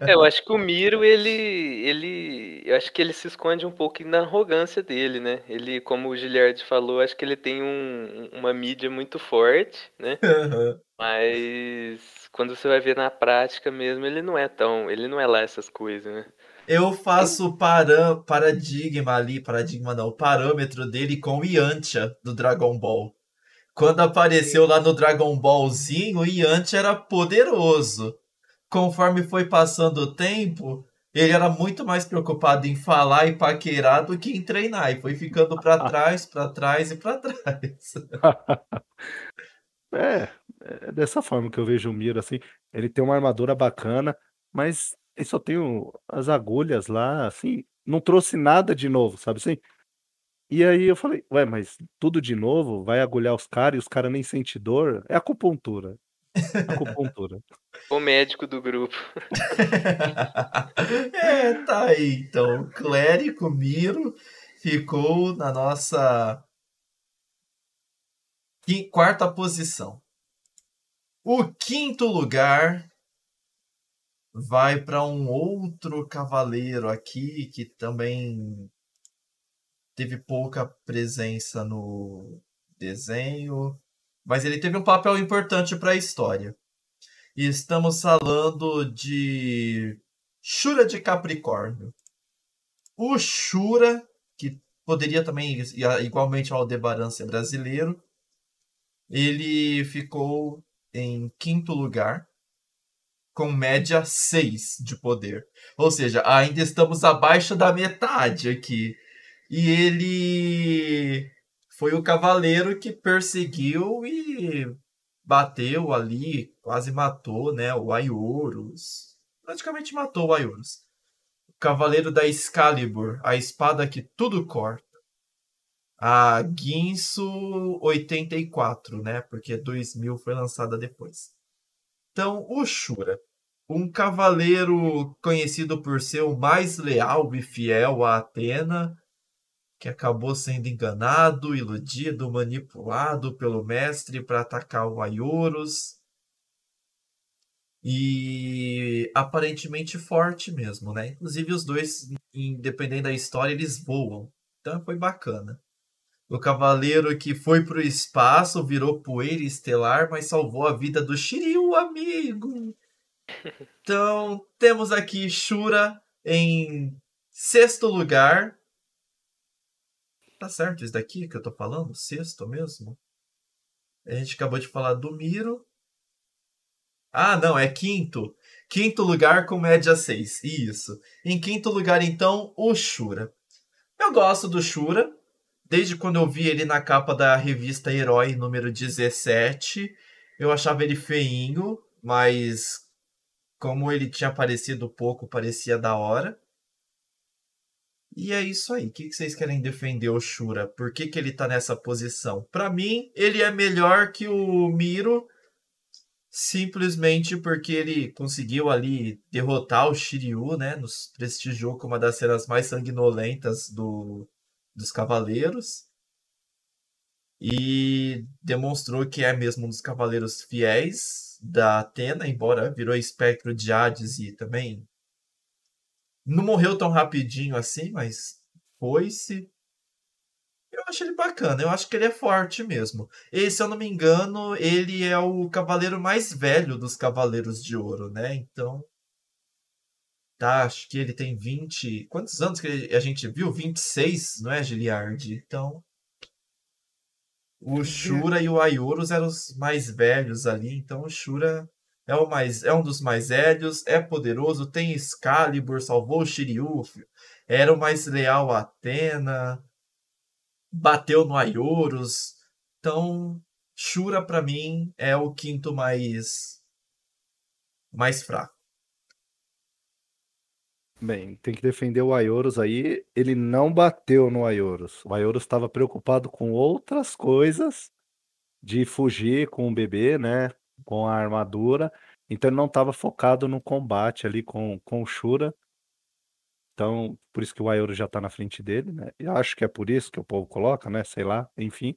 Eu, eu, acho que o Miro, ele, ele. Eu acho que ele se esconde um pouco na arrogância dele, né? Ele, como o Giliard falou, acho que ele tem um, uma mídia muito forte, né? Uhum. Mas quando você vai ver na prática mesmo, ele não é tão. Ele não é lá essas coisas, né? Eu faço para, paradigma ali, paradigma não, o parâmetro dele com o Yantia do Dragon Ball. Quando apareceu lá no Dragon Ballzinho, o Yantia era poderoso. Conforme foi passando o tempo, ele era muito mais preocupado em falar e paquerar do que em treinar. E foi ficando para trás, para trás e para trás. é, é dessa forma que eu vejo o Miro, assim. Ele tem uma armadura bacana, mas ele só tem o as agulhas lá, assim, não trouxe nada de novo, sabe assim? E aí eu falei: "Ué, mas tudo de novo? Vai agulhar os caras e os caras nem sente dor?" É acupuntura. Acupuntura. O médico do grupo. É, tá aí então, o clérigo Miro ficou na nossa quarta posição. O quinto lugar vai para um outro cavaleiro aqui que também teve pouca presença no desenho, mas ele teve um papel importante para a história. E estamos falando de Shura de Capricórnio. O Shura, que poderia também, igualmente ao Aldebaran ser brasileiro, ele ficou em quinto lugar com média 6 de poder. Ou seja, ainda estamos abaixo da metade aqui. E ele foi o cavaleiro que perseguiu e bateu ali, quase matou, né, o Aiorus. Praticamente matou o Aiorus. O cavaleiro da Excalibur, a espada que tudo corta. A Guinso 84, né, porque 2000 foi lançada depois. Então, o Shura um cavaleiro conhecido por ser o mais leal e fiel a Atena, que acabou sendo enganado, iludido, manipulado pelo mestre para atacar o Aiorus. E aparentemente forte mesmo, né? Inclusive os dois, independente da história, eles voam. Então foi bacana. O cavaleiro que foi para o espaço, virou poeira estelar, mas salvou a vida do Shiryu, amigo. Então, temos aqui Shura em sexto lugar. Tá certo isso daqui que eu tô falando? Sexto mesmo? A gente acabou de falar do Miro. Ah, não, é quinto. Quinto lugar com média 6. Isso. Em quinto lugar, então, o Shura. Eu gosto do Shura. Desde quando eu vi ele na capa da revista Herói número 17, eu achava ele feinho, mas como ele tinha aparecido pouco, parecia da hora. E é isso aí. O que vocês querem defender o Shura? Por que, que ele tá nessa posição? Para mim, ele é melhor que o Miro, simplesmente porque ele conseguiu ali derrotar o Shiryu, né? Nos prestigiou como uma das cenas mais sanguinolentas do, dos Cavaleiros. E demonstrou que é mesmo um dos Cavaleiros fiéis da Atena, embora virou espectro de Hades e também não morreu tão rapidinho assim, mas foi-se. Eu acho ele bacana, eu acho que ele é forte mesmo. E se eu não me engano, ele é o cavaleiro mais velho dos Cavaleiros de Ouro, né? Então. Tá, acho que ele tem 20. Quantos anos que a gente viu? 26, não é, Giliard? Então. O Shura e o Aiorus eram os mais velhos ali, então o Shura é, o mais, é um dos mais velhos, é poderoso, tem Excalibur, salvou o Shiryu, era o mais leal a Atena, bateu no Aiorus. Então, Shura para mim é o quinto mais mais fraco. Bem, tem que defender o Aioros aí. Ele não bateu no Aioros. O Aioros estava preocupado com outras coisas, de fugir com o bebê, né? Com a armadura. Então ele não estava focado no combate ali com, com o Shura. Então, por isso que o Aioros já está na frente dele, né? Eu acho que é por isso que o povo coloca, né? Sei lá, enfim.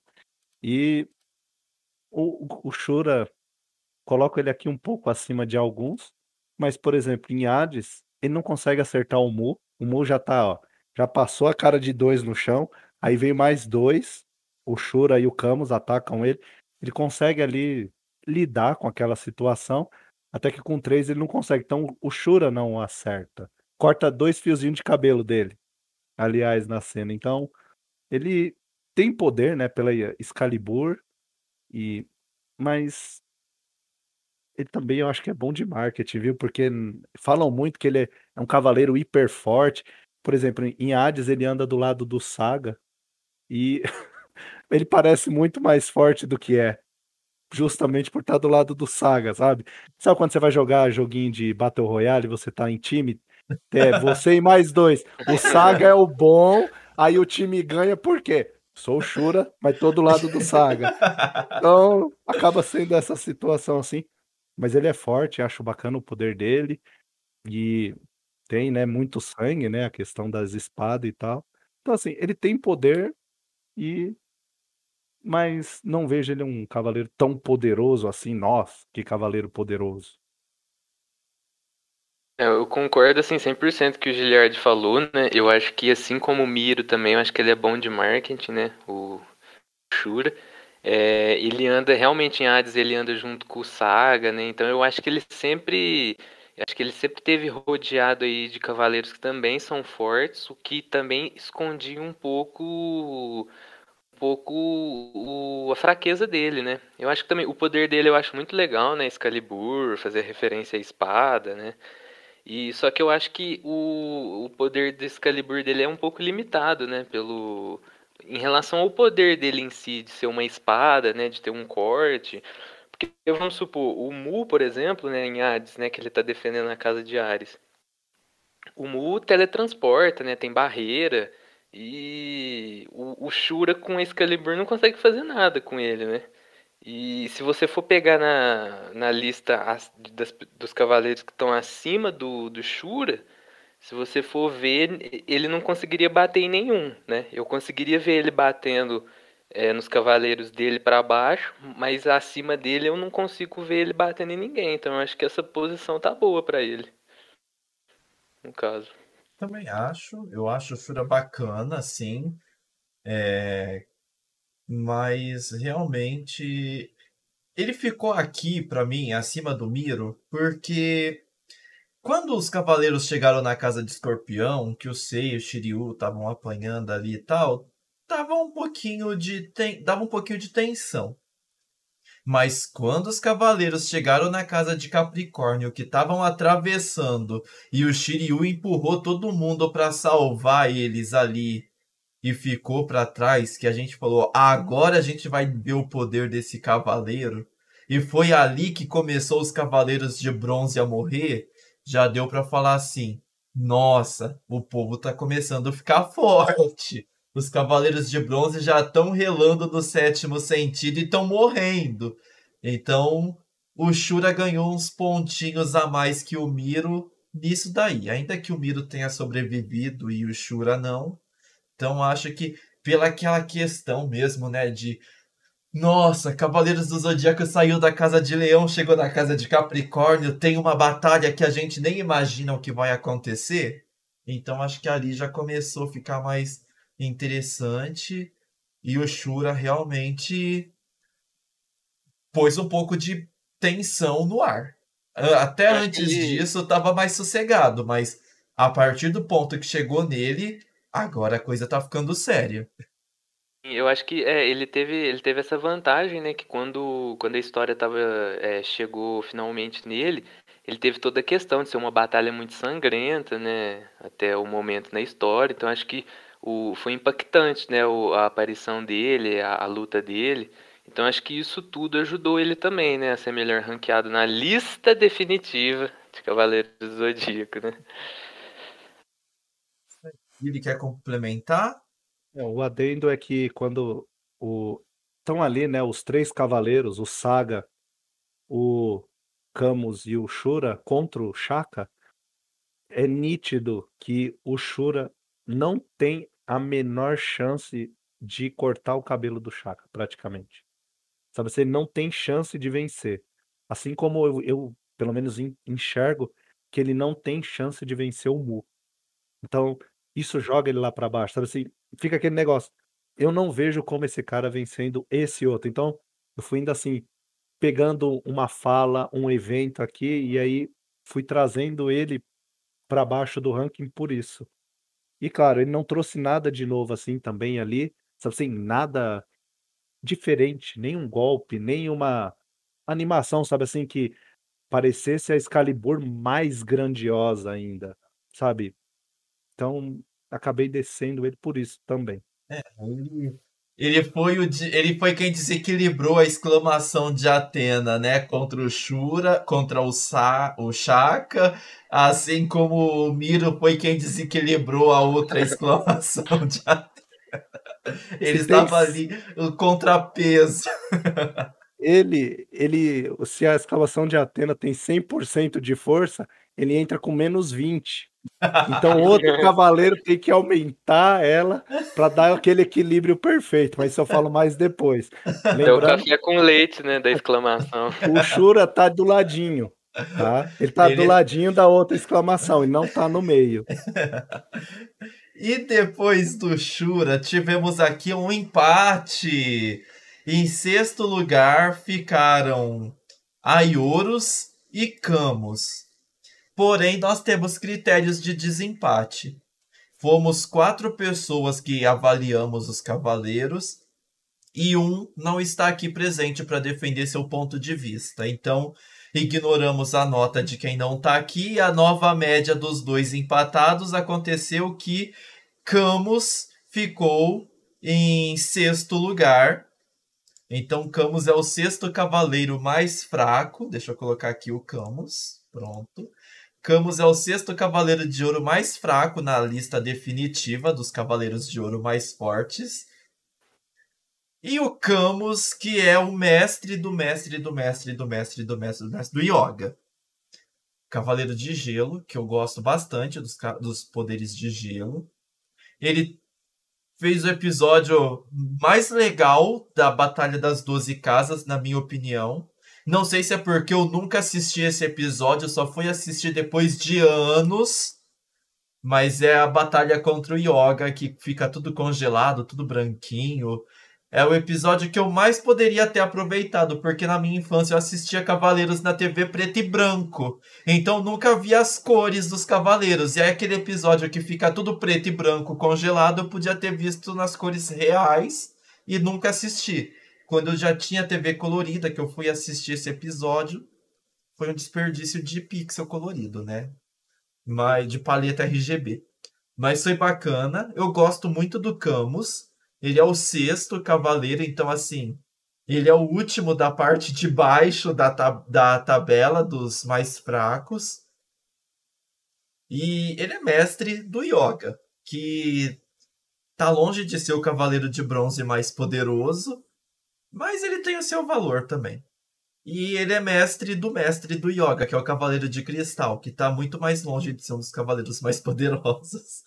E o, o Shura, coloco ele aqui um pouco acima de alguns, mas, por exemplo, em Hades, ele não consegue acertar o Mu. O Mu já tá, ó, já passou a cara de dois no chão. Aí vem mais dois. O Shura e o Camus atacam ele. Ele consegue ali lidar com aquela situação. Até que com três ele não consegue. Então o Shura não acerta. Corta dois fiozinhos de cabelo dele. Aliás, na cena. Então, ele tem poder, né, pela Excalibur. E mas ele também eu acho que é bom de marketing, viu? Porque falam muito que ele é, é um cavaleiro hiper forte. Por exemplo, em Hades ele anda do lado do Saga e ele parece muito mais forte do que é. Justamente por estar do lado do Saga, sabe? Sabe quando você vai jogar joguinho de Battle Royale e você tá em time? É, você e mais dois. O Saga é o bom, aí o time ganha por quê? Sou o Shura, mas tô do lado do Saga. Então, acaba sendo essa situação assim. Mas ele é forte, acho bacana o poder dele. E tem, né, muito sangue, né, a questão das espadas e tal. Então, assim, ele tem poder e mas não vejo ele um cavaleiro tão poderoso assim, nós, que cavaleiro poderoso. É, eu concordo assim 100% que o Giliard falou, né? Eu acho que assim como o Miro também, eu acho que ele é bom de marketing, né? O Shura. É, ele anda realmente em Hades, ele anda junto com o Saga, né? Então eu acho que ele sempre, acho que ele sempre teve rodeado aí de cavaleiros que também são fortes, o que também escondia um pouco, um pouco o, a fraqueza dele, né? Eu acho que também o poder dele eu acho muito legal, né? Excalibur, fazer referência à espada, né? E só que eu acho que o, o poder do Excalibur dele é um pouco limitado, né? Pelo em relação ao poder dele em si de ser uma espada, né, de ter um corte. Porque vamos supor, o Mu, por exemplo, né, em Hades, né, que ele tá defendendo a casa de Ares. O Mu teletransporta, né, tem barreira e o, o Shura com Excalibur não consegue fazer nada com ele, né? E se você for pegar na, na lista as, das, dos cavaleiros que estão acima do, do Shura, se você for ver, ele não conseguiria bater em nenhum, né? Eu conseguiria ver ele batendo é, nos cavaleiros dele para baixo, mas acima dele eu não consigo ver ele batendo em ninguém. Então eu acho que essa posição tá boa para ele. No caso. Também acho. Eu acho o Shura bacana, sim. É, mas realmente ele ficou aqui para mim acima do Miro porque quando os cavaleiros chegaram na casa de Escorpião, que o Sei e o Shiryu estavam apanhando ali e tal, dava um pouquinho de ten... dava um pouquinho de tensão. Mas quando os cavaleiros chegaram na casa de Capricórnio, que estavam atravessando, e o Shiryu empurrou todo mundo para salvar eles ali e ficou para trás, que a gente falou, agora a gente vai ver o poder desse cavaleiro. E foi ali que começou os cavaleiros de bronze a morrer. Já deu para falar assim: nossa, o povo tá começando a ficar forte. Os cavaleiros de bronze já estão relando no sétimo sentido e estão morrendo. Então, o Shura ganhou uns pontinhos a mais que o Miro nisso daí. Ainda que o Miro tenha sobrevivido e o Shura não, então acho que pela aquela questão mesmo, né, de nossa, Cavaleiros do Zodíaco saiu da casa de Leão, chegou na casa de Capricórnio, tem uma batalha que a gente nem imagina o que vai acontecer. Então acho que ali já começou a ficar mais interessante e o Shura realmente pôs um pouco de tensão no ar. Até antes disso estava mais sossegado, mas a partir do ponto que chegou nele, Agora a coisa tá ficando séria. Eu acho que é, ele teve ele teve essa vantagem, né, que quando quando a história tava é, chegou finalmente nele, ele teve toda a questão de ser uma batalha muito sangrenta, né, até o momento na história. Então acho que o foi impactante, né, o, a aparição dele, a, a luta dele. Então acho que isso tudo ajudou ele também, né, a ser melhor ranqueado na lista definitiva de Cavaleiros do Zodíaco, né? Ele quer complementar? É, o adendo é que quando estão ali, né, os três cavaleiros, o Saga, o Camus e o Shura contra o Shaka, é nítido que o Shura não tem a menor chance de cortar o cabelo do Shaka, praticamente. Sabe, você não tem chance de vencer. Assim como eu, eu pelo menos enxergo que ele não tem chance de vencer o Mu. Então, isso joga ele lá para baixo, sabe assim? Fica aquele negócio. Eu não vejo como esse cara vencendo esse outro. Então, eu fui indo assim, pegando uma fala, um evento aqui, e aí fui trazendo ele para baixo do ranking por isso. E claro, ele não trouxe nada de novo assim também ali, sabe assim, nada diferente, nem um golpe, nem uma animação, sabe assim, que parecesse a Excalibur mais grandiosa ainda, sabe? Então, acabei descendo ele por isso também. É, ele, ele, foi o, ele foi quem desequilibrou a exclamação de Atena, né? Contra o Shura, contra o, Sa, o Shaka, assim como o Miro foi quem desequilibrou a outra exclamação de Atena. Ele estava ali, o contrapeso. Ele, ele, se a exclamação de Atena tem 100% de força, ele entra com menos 20. Então outro cavaleiro tem que aumentar ela para dar aquele equilíbrio perfeito, mas isso eu falo mais depois. Lembrando, é o café com leite, né, da exclamação. O Shura tá do ladinho, tá? Ele tá Ele... do ladinho da outra exclamação e não tá no meio. E depois do Shura, tivemos aqui um empate. Em sexto lugar ficaram Aioros e Camus. Porém, nós temos critérios de desempate. Fomos quatro pessoas que avaliamos os cavaleiros e um não está aqui presente para defender seu ponto de vista. Então, ignoramos a nota de quem não tá aqui. E a nova média dos dois empatados aconteceu que Camus ficou em sexto lugar. Então, Camus é o sexto cavaleiro mais fraco. Deixa eu colocar aqui o Camus. Pronto. Camus é o sexto cavaleiro de ouro mais fraco na lista definitiva dos cavaleiros de ouro mais fortes. E o Camus, que é o mestre do mestre do mestre do mestre do mestre do mestre do yoga. Cavaleiro de Gelo, que eu gosto bastante dos, dos poderes de gelo. Ele fez o episódio mais legal da Batalha das Doze Casas, na minha opinião. Não sei se é porque eu nunca assisti esse episódio, só fui assistir depois de anos. Mas é a batalha contra o Yoga, que fica tudo congelado, tudo branquinho. É o episódio que eu mais poderia ter aproveitado, porque na minha infância eu assistia Cavaleiros na TV preto e branco. Então nunca vi as cores dos Cavaleiros. E aí aquele episódio que fica tudo preto e branco congelado, eu podia ter visto nas cores reais e nunca assisti. Quando eu já tinha TV colorida, que eu fui assistir esse episódio, foi um desperdício de pixel colorido, né? Mas de paleta RGB. Mas foi bacana. Eu gosto muito do Camus. Ele é o sexto cavaleiro, então assim, ele é o último da parte de baixo da, da tabela dos mais fracos. E ele é mestre do yoga, que tá longe de ser o cavaleiro de bronze mais poderoso, mas ele tem o seu valor também. E ele é mestre do mestre do yoga, que é o cavaleiro de cristal, que tá muito mais longe de ser um dos cavaleiros mais poderosos.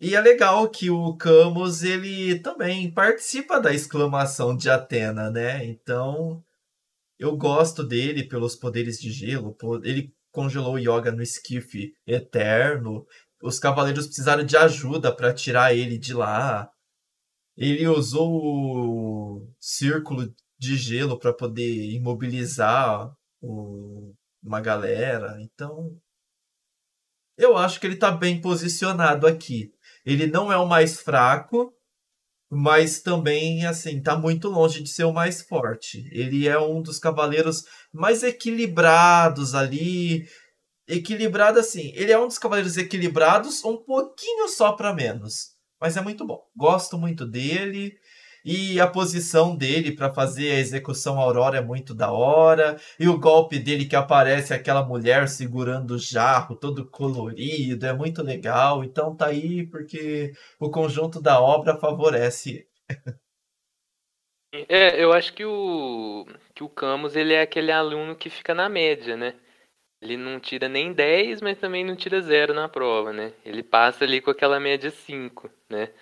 E é legal que o Camus ele também participa da exclamação de Atena, né? Então eu gosto dele pelos poderes de gelo. Ele congelou o Yoga no esquife eterno. Os cavaleiros precisaram de ajuda para tirar ele de lá. Ele usou o círculo de gelo para poder imobilizar o... uma galera. Então eu acho que ele está bem posicionado aqui. Ele não é o mais fraco, mas também, assim, tá muito longe de ser o mais forte. Ele é um dos cavaleiros mais equilibrados ali. Equilibrado, assim. Ele é um dos cavaleiros equilibrados, um pouquinho só para menos. Mas é muito bom. Gosto muito dele. E a posição dele para fazer a execução Aurora é muito da hora. E o golpe dele que aparece aquela mulher segurando o jarro, todo colorido, é muito legal. Então tá aí porque o conjunto da obra favorece. É, eu acho que o que o Camus ele é aquele aluno que fica na média, né? Ele não tira nem 10, mas também não tira zero na prova, né? Ele passa ali com aquela média 5, né?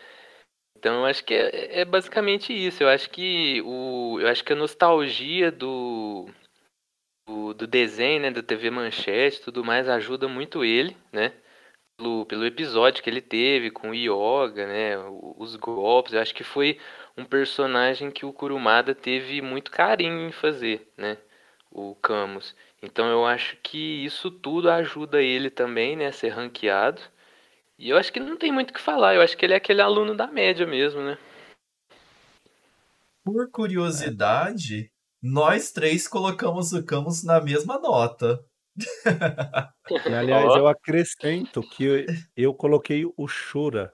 Então, eu acho que é, é, basicamente isso. Eu acho que o, eu acho que a nostalgia do, do, do desenho, né, da TV Manchete, tudo mais ajuda muito ele, né? Pelo, pelo episódio que ele teve com o Yoga, né, os golpes. Eu acho que foi um personagem que o Kurumada teve muito carinho em fazer, né? O Camus. Então eu acho que isso tudo ajuda ele também, né, a ser ranqueado. E eu acho que não tem muito o que falar, eu acho que ele é aquele aluno da média mesmo, né? Por curiosidade, nós três colocamos o Camus na mesma nota. E, aliás, eu acrescento que eu coloquei o Shura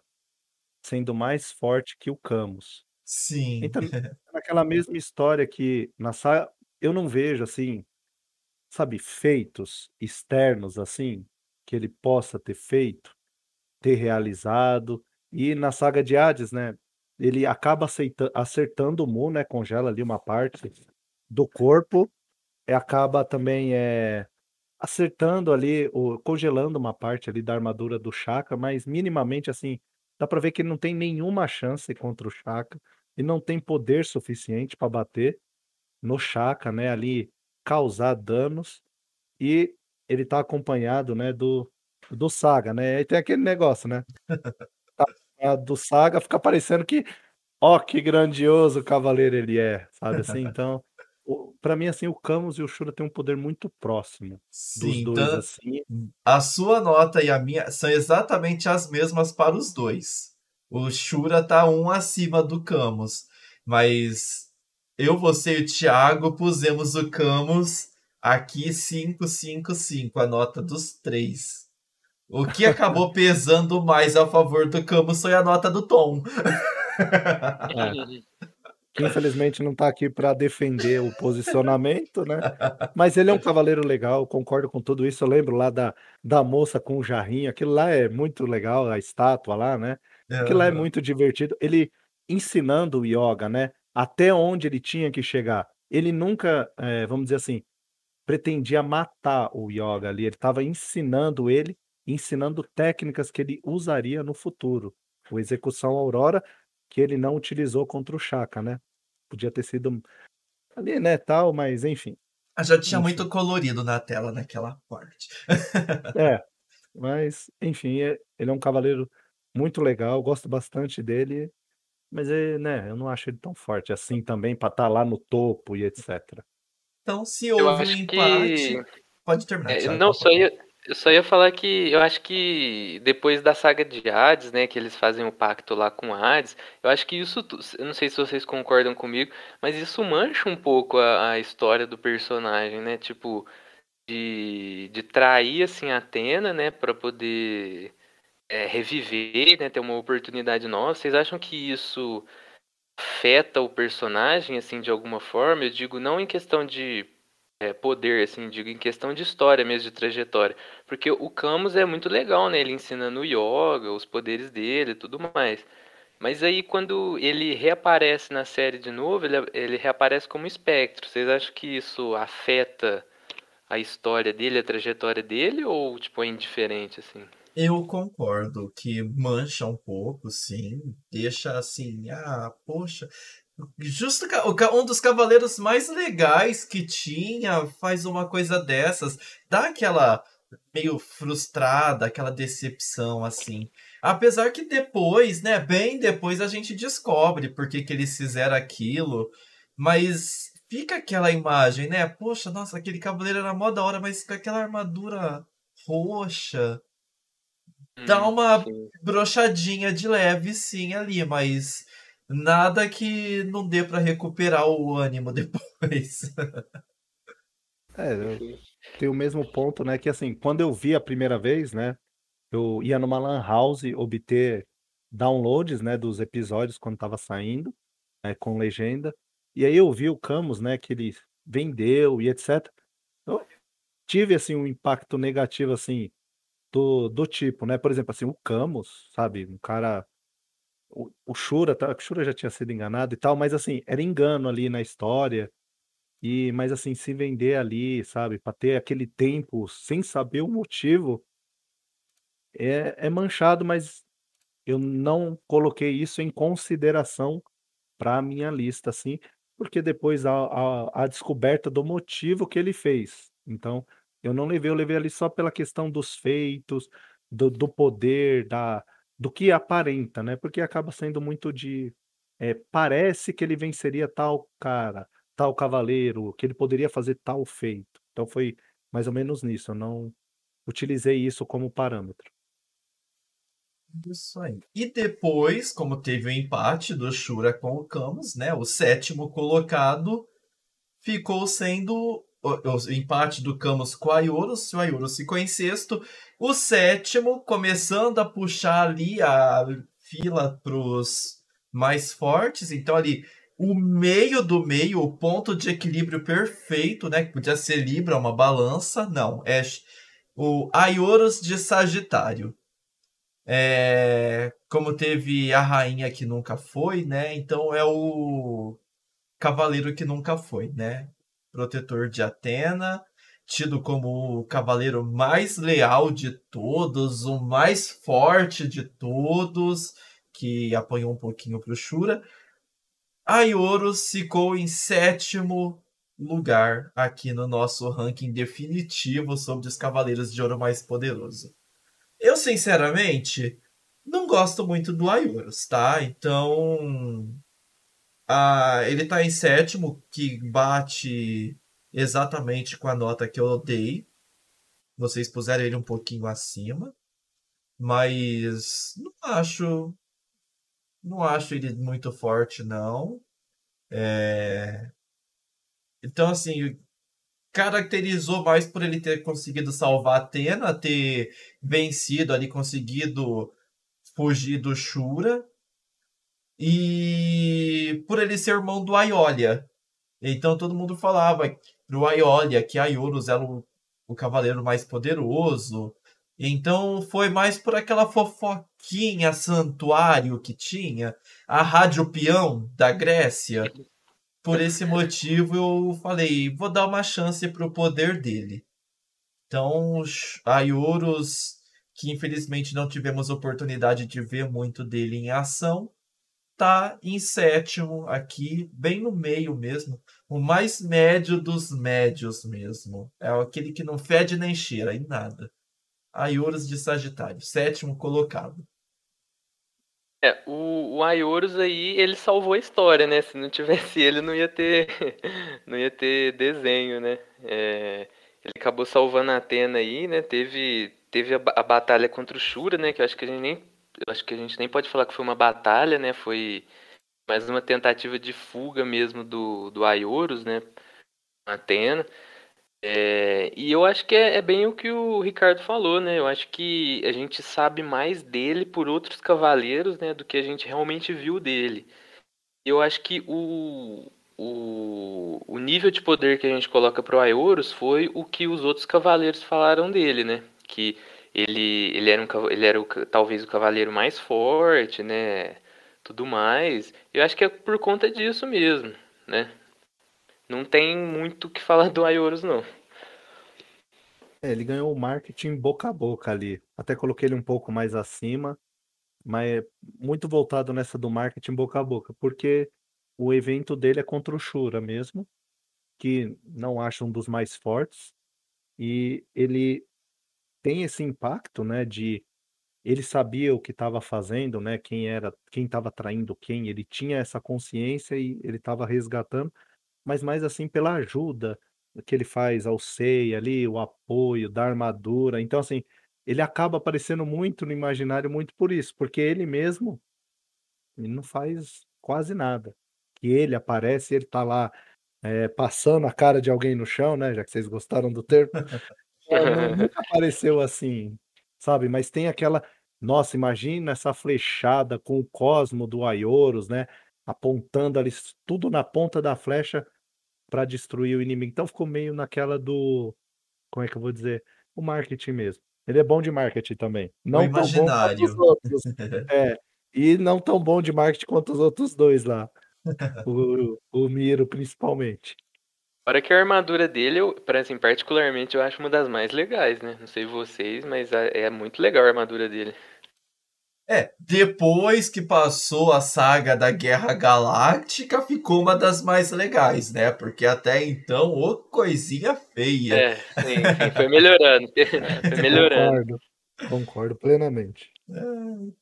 sendo mais forte que o Camus. Sim. Então, naquela mesma história que na saga eu não vejo assim, sabe, feitos externos assim que ele possa ter feito ter realizado. E na saga de Hades, né, ele acaba aceita, acertando o Mu, né, congela ali uma parte do corpo, e acaba também é, acertando ali, congelando uma parte ali da armadura do Shaka, mas minimamente assim, dá para ver que ele não tem nenhuma chance contra o Shaka, e não tem poder suficiente para bater no Shaka, né, ali causar danos, e ele tá acompanhado, né, do do Saga, né? Aí tem aquele negócio, né? A do Saga fica parecendo que, ó, que grandioso cavaleiro ele é, sabe assim? Então, para mim, assim, o Camus e o Shura têm um poder muito próximo Sim, dos dois, então, assim. A sua nota e a minha são exatamente as mesmas para os dois. O Shura tá um acima do Camus, mas eu, você e o Thiago pusemos o Camus Aqui 555, a nota dos três. O que acabou pesando mais a favor do Camus foi a nota do Tom. É. Que infelizmente não está aqui para defender o posicionamento, né? Mas ele é um cavaleiro legal, concordo com tudo isso. Eu lembro lá da, da moça com o jarrinho, aquilo lá é muito legal, a estátua lá, né? Aquilo lá é muito divertido. Ele ensinando o yoga, né? Até onde ele tinha que chegar. Ele nunca, é, vamos dizer assim, pretendia matar o yoga ali. Ele estava ensinando ele, ensinando técnicas que ele usaria no futuro. O execução Aurora que ele não utilizou contra o Chaka, né? Podia ter sido ali, né, tal, mas enfim. Ah, já tinha enfim. muito colorido na tela naquela parte. é, mas enfim, é, ele é um cavaleiro muito legal, gosto bastante dele, mas é, né, eu não acho ele tão forte assim também para estar tá lá no topo e etc. Então, se houve um empate, que... pode terminar. É, não, só ia, eu só ia falar que eu acho que depois da saga de Hades, né, que eles fazem o pacto lá com Hades, eu acho que isso, eu não sei se vocês concordam comigo, mas isso mancha um pouco a, a história do personagem, né, tipo, de, de trair, assim, Atena, né, para poder é, reviver, né, ter uma oportunidade nova. Vocês acham que isso afeta o personagem, assim, de alguma forma? Eu digo não em questão de é, poder, assim, digo, em questão de história mesmo, de trajetória. Porque o Camus é muito legal, né? Ele ensinando o yoga, os poderes dele e tudo mais. Mas aí quando ele reaparece na série de novo, ele, ele reaparece como espectro. Vocês acham que isso afeta a história dele, a trajetória dele, ou tipo é indiferente, assim? Eu concordo que mancha um pouco, sim. Deixa assim, ah, poxa, Justo um dos cavaleiros mais legais que tinha faz uma coisa dessas. Dá aquela meio frustrada, aquela decepção assim. Apesar que depois, né, bem depois a gente descobre por que, que eles fizeram aquilo, mas fica aquela imagem, né? Poxa, nossa, aquele cavaleiro era mó da hora, mas com aquela armadura roxa. Dá hum, uma sim. brochadinha de leve sim ali, mas nada que não dê para recuperar o ânimo depois. é, tenho o mesmo ponto, né? Que assim, quando eu vi a primeira vez, né? Eu ia numa lan house obter downloads, né? Dos episódios quando tava saindo, né, com legenda. E aí eu vi o Camus, né? Que ele vendeu e etc. Eu tive assim um impacto negativo assim do, do tipo, né? Por exemplo, assim, o Camus, sabe, um cara o, Shura, tá, o Shura já tinha sido enganado e tal, mas assim, era engano ali na história. E, mas assim, se vender ali, sabe, para ter aquele tempo sem saber o motivo, é, é manchado, mas eu não coloquei isso em consideração para a minha lista, assim, porque depois a, a, a, descoberta do motivo que ele fez. Então, eu não levei, eu levei ali só pela questão dos feitos, do, do poder, da, do que aparenta, né? Porque acaba sendo muito de é, parece que ele venceria tal cara, tal cavaleiro, que ele poderia fazer tal feito. Então foi mais ou menos nisso. Eu não utilizei isso como parâmetro. Isso aí. E depois, como teve o empate do Shura com o Camus, né? O sétimo colocado ficou sendo o, empate do Camus com o Ayurus, o Ayurus ficou em sexto. O sétimo, começando a puxar ali a fila para os mais fortes. Então, ali, o meio do meio, o ponto de equilíbrio perfeito, né? Que podia ser Libra, uma balança. Não, é o Ayurus de Sagitário. É, como teve a rainha que nunca foi, né? Então é o cavaleiro que nunca foi, né? Protetor de Atena, tido como o cavaleiro mais leal de todos, o mais forte de todos, que apanhou um pouquinho para o Shura. Aioros ficou em sétimo lugar aqui no nosso ranking definitivo sobre os Cavaleiros de Ouro mais poderoso. Eu, sinceramente, não gosto muito do Aioros, tá? Então, ah, ele tá em sétimo, que bate exatamente com a nota que eu dei. Vocês puseram ele um pouquinho acima. Mas não acho. Não acho ele muito forte, não. É... Então, assim, caracterizou mais por ele ter conseguido salvar Atena, ter vencido ali, conseguido fugir do Shura, e por ele ser irmão do Aiolia. Então todo mundo falava pro Aiolia que Aiorus era o, o cavaleiro mais poderoso. Então foi mais por aquela fofoquinha santuário que tinha, a rádio peão da Grécia. Por esse motivo eu falei, vou dar uma chance pro poder dele. Então, Aiorus, que infelizmente não tivemos oportunidade de ver muito dele em ação, tá em sétimo aqui, bem no meio mesmo. O mais médio dos médios mesmo. É aquele que não fede nem cheira em nada. Aioros de Sagitário, sétimo colocado. É, o, o Aioros aí, ele salvou a história, né? Se não tivesse ele, não ia ter, não ia ter desenho, né? É, ele acabou salvando a Atena aí, né? Teve, teve a, a batalha contra o Shura, né? Que eu acho que a gente nem eu acho que a gente nem pode falar que foi uma batalha, né? Foi mais uma tentativa de fuga mesmo do, do Aioros, né? Atena. É, e eu acho que é, é, bem o que o Ricardo falou, né? Eu acho que a gente sabe mais dele por outros cavaleiros, né? Do que a gente realmente viu dele. Eu acho que o, o, o nível de poder que a gente coloca pro Aioros foi o que os outros cavaleiros falaram dele, né? Que ele, ele era, um, ele era o, talvez o cavaleiro mais forte, né? Tudo mais. Eu acho que é por conta disso mesmo, né? Não tem muito o que falar do Aioros, não. É, ele ganhou o marketing boca a boca ali. Até coloquei ele um pouco mais acima, mas muito voltado nessa do marketing boca a boca, porque o evento dele é contra o Shura mesmo, que não acho um dos mais fortes, e ele tem esse impacto, né, de ele sabia o que estava fazendo, né, quem era, quem estava traindo quem, ele tinha essa consciência e ele estava resgatando, mas mais assim pela ajuda que ele faz ao Sei ali, o apoio da armadura. Então assim, ele acaba aparecendo muito no imaginário muito por isso, porque ele mesmo ele não faz quase nada. Que ele aparece, ele tá lá é, passando a cara de alguém no chão, né? Já que vocês gostaram do termo. É, nunca apareceu assim, sabe? Mas tem aquela. Nossa, imagina essa flechada com o cosmo do Aioros, né? Apontando ali tudo na ponta da flecha para destruir o inimigo. Então ficou meio naquela do. Como é que eu vou dizer? O marketing mesmo. Ele é bom de marketing também. Não o tão bom quanto os outros. é. E não tão bom de marketing quanto os outros dois lá. O, o Miro, principalmente. Fora que a armadura dele, eu, assim, particularmente, eu acho uma das mais legais, né? Não sei vocês, mas é muito legal a armadura dele. É, depois que passou a saga da Guerra Galáctica, ficou uma das mais legais, né? Porque até então, ô coisinha feia. É, sim, sim foi melhorando. foi melhorando. Concordo, concordo plenamente. É,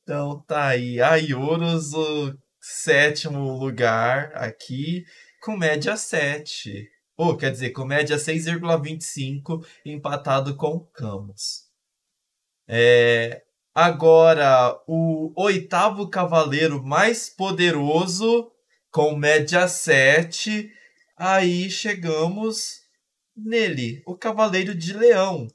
então tá aí, a Ioros, o sétimo lugar aqui, com média 7. Ou, quer dizer, comédia 6,25 empatado com Camus. É, agora, o oitavo cavaleiro mais poderoso, com média 7. Aí chegamos nele, o Cavaleiro de Leão.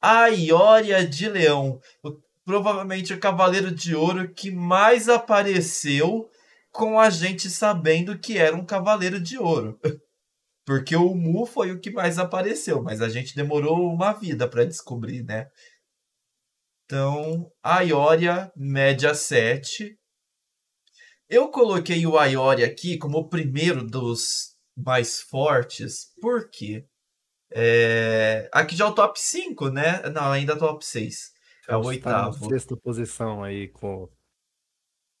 A Iória de Leão. O, provavelmente o Cavaleiro de Ouro que mais apareceu com a gente sabendo que era um Cavaleiro de Ouro. Porque o Mu foi o que mais apareceu, mas a gente demorou uma vida para descobrir, né? Então, a Ioria, média 7. Eu coloquei o Ioria aqui como o primeiro dos mais fortes, por quê? É... Aqui já é o top 5, né? Não, ainda é top 6. É o tá oitavo. sexta posição aí, com...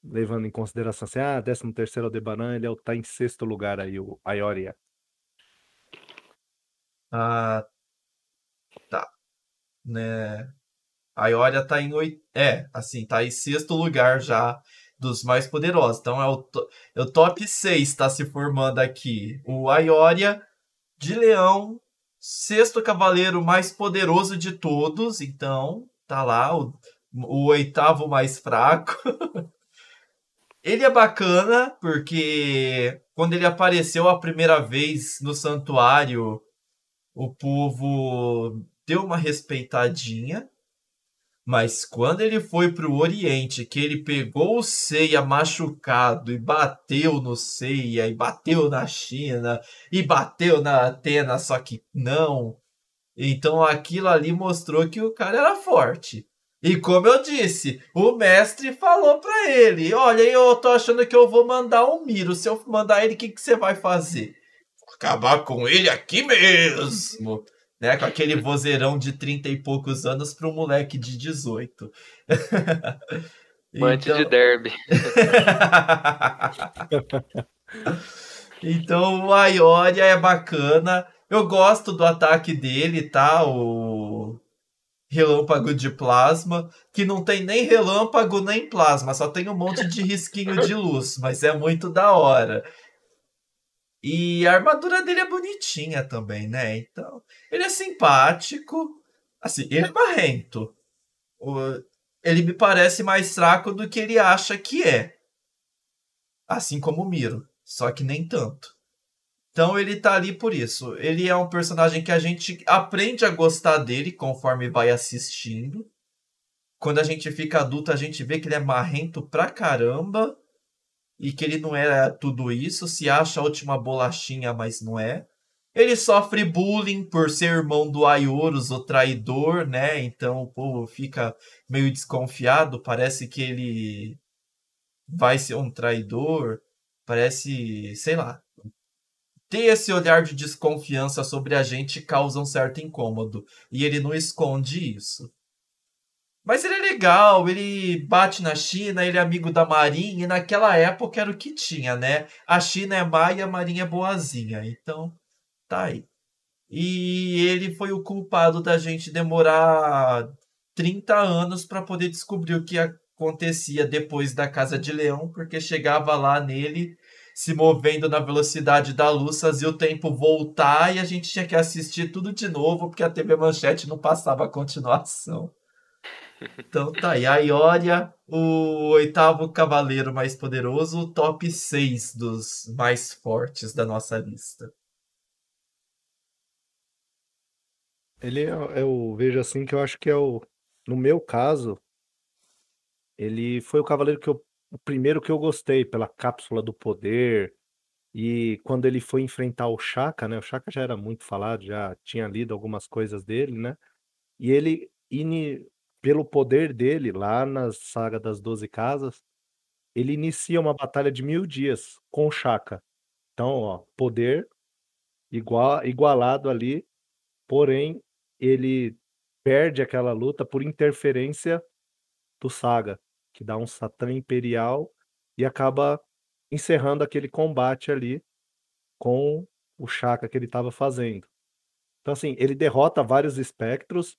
levando em consideração assim, ah, 13 terceiro Aldebaran, ele está é em sexto lugar aí, o Ioria. Ah, tá. Né? A Ioria tá em oit... é, assim, tá em sexto lugar já dos mais poderosos. Então é o, to... é o top 6 tá se formando aqui. O Aioria de Leão, sexto cavaleiro mais poderoso de todos, então tá lá o, o oitavo mais fraco. ele é bacana porque quando ele apareceu a primeira vez no santuário o povo deu uma respeitadinha, mas quando ele foi para o Oriente, que ele pegou o Seiya machucado e bateu no Seiya, e bateu na China, e bateu na Atena, só que não. Então aquilo ali mostrou que o cara era forte. E como eu disse, o mestre falou para ele: Olha, eu tô achando que eu vou mandar um Miro. Se eu mandar ele, o que, que você vai fazer? Acabar com ele aqui mesmo né? Com aquele vozeirão de 30 e poucos anos para um moleque de 18. Mante então... de derby. então o Aioria é bacana. Eu gosto do ataque dele, tá? O relâmpago de plasma, que não tem nem relâmpago nem plasma, só tem um monte de risquinho de luz, mas é muito da hora. E a armadura dele é bonitinha também, né? Então, ele é simpático. Assim, ele é marrento. Ele me parece mais fraco do que ele acha que é. Assim como o Miro. Só que nem tanto. Então ele tá ali por isso. Ele é um personagem que a gente aprende a gostar dele conforme vai assistindo. Quando a gente fica adulto, a gente vê que ele é marrento pra caramba e que ele não é tudo isso, se acha a última bolachinha, mas não é. Ele sofre bullying por ser irmão do Aiorus, o traidor, né? Então o povo fica meio desconfiado, parece que ele vai ser um traidor, parece, sei lá. Ter esse olhar de desconfiança sobre a gente causa um certo incômodo, e ele não esconde isso. Mas ele é legal, ele bate na China, ele é amigo da Marinha, e naquela época era o que tinha, né? A China é má e a Marinha é boazinha, então tá aí. E ele foi o culpado da gente demorar 30 anos para poder descobrir o que acontecia depois da Casa de Leão, porque chegava lá nele se movendo na velocidade da luz, fazia o tempo voltar e a gente tinha que assistir tudo de novo, porque a TV Manchete não passava a continuação. Então tá aí, a Ioria, o oitavo cavaleiro mais poderoso, o top 6 dos mais fortes da nossa lista. Ele é, eu vejo assim que eu acho que é o. No meu caso, ele foi o cavaleiro que eu. O primeiro que eu gostei, pela cápsula do poder. E quando ele foi enfrentar o Chaka, né? O Chaka já era muito falado, já tinha lido algumas coisas dele, né? E ele pelo poder dele, lá na saga das Doze Casas, ele inicia uma batalha de mil dias com o Shaka. Então, ó, poder igual, igualado ali, porém, ele perde aquela luta por interferência do Saga, que dá um Satã Imperial e acaba encerrando aquele combate ali com o Shaka que ele estava fazendo. Então, assim, ele derrota vários espectros,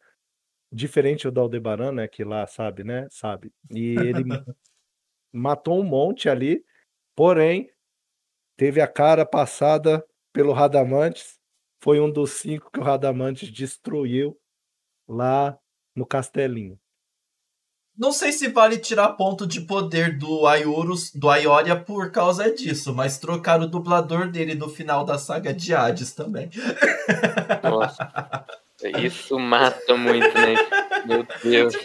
Diferente do Aldebaran, né, que lá sabe, né, sabe. E ele matou um monte ali, porém, teve a cara passada pelo Radamantes, foi um dos cinco que o Radamantes destruiu lá no castelinho. Não sei se vale tirar ponto de poder do Aiorus, do Aioria por causa disso, mas trocaram o dublador dele no final da saga de Hades também. Nossa. Isso mata muito, né? Meu Deus.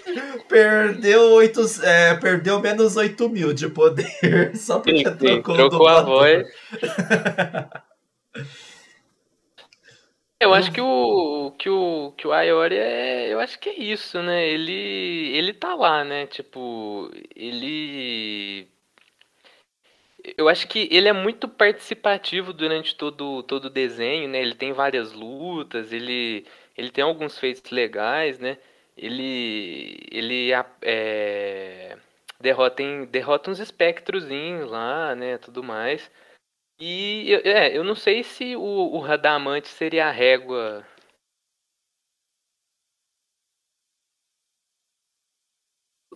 Perdeu, 8, é, perdeu menos 8 mil de poder só porque sim, sim. trocou, trocou a voz. Eu acho que o que o que o Ayori é, eu acho que é isso, né? Ele ele tá lá, né? Tipo, ele eu acho que ele é muito participativo durante todo todo o desenho, né? Ele tem várias lutas, ele ele tem alguns feitos legais, né? Ele, ele é, derrota, em, derrota uns espectrozinhos lá, né? Tudo mais. E é, eu não sei se o, o Radamante seria a régua.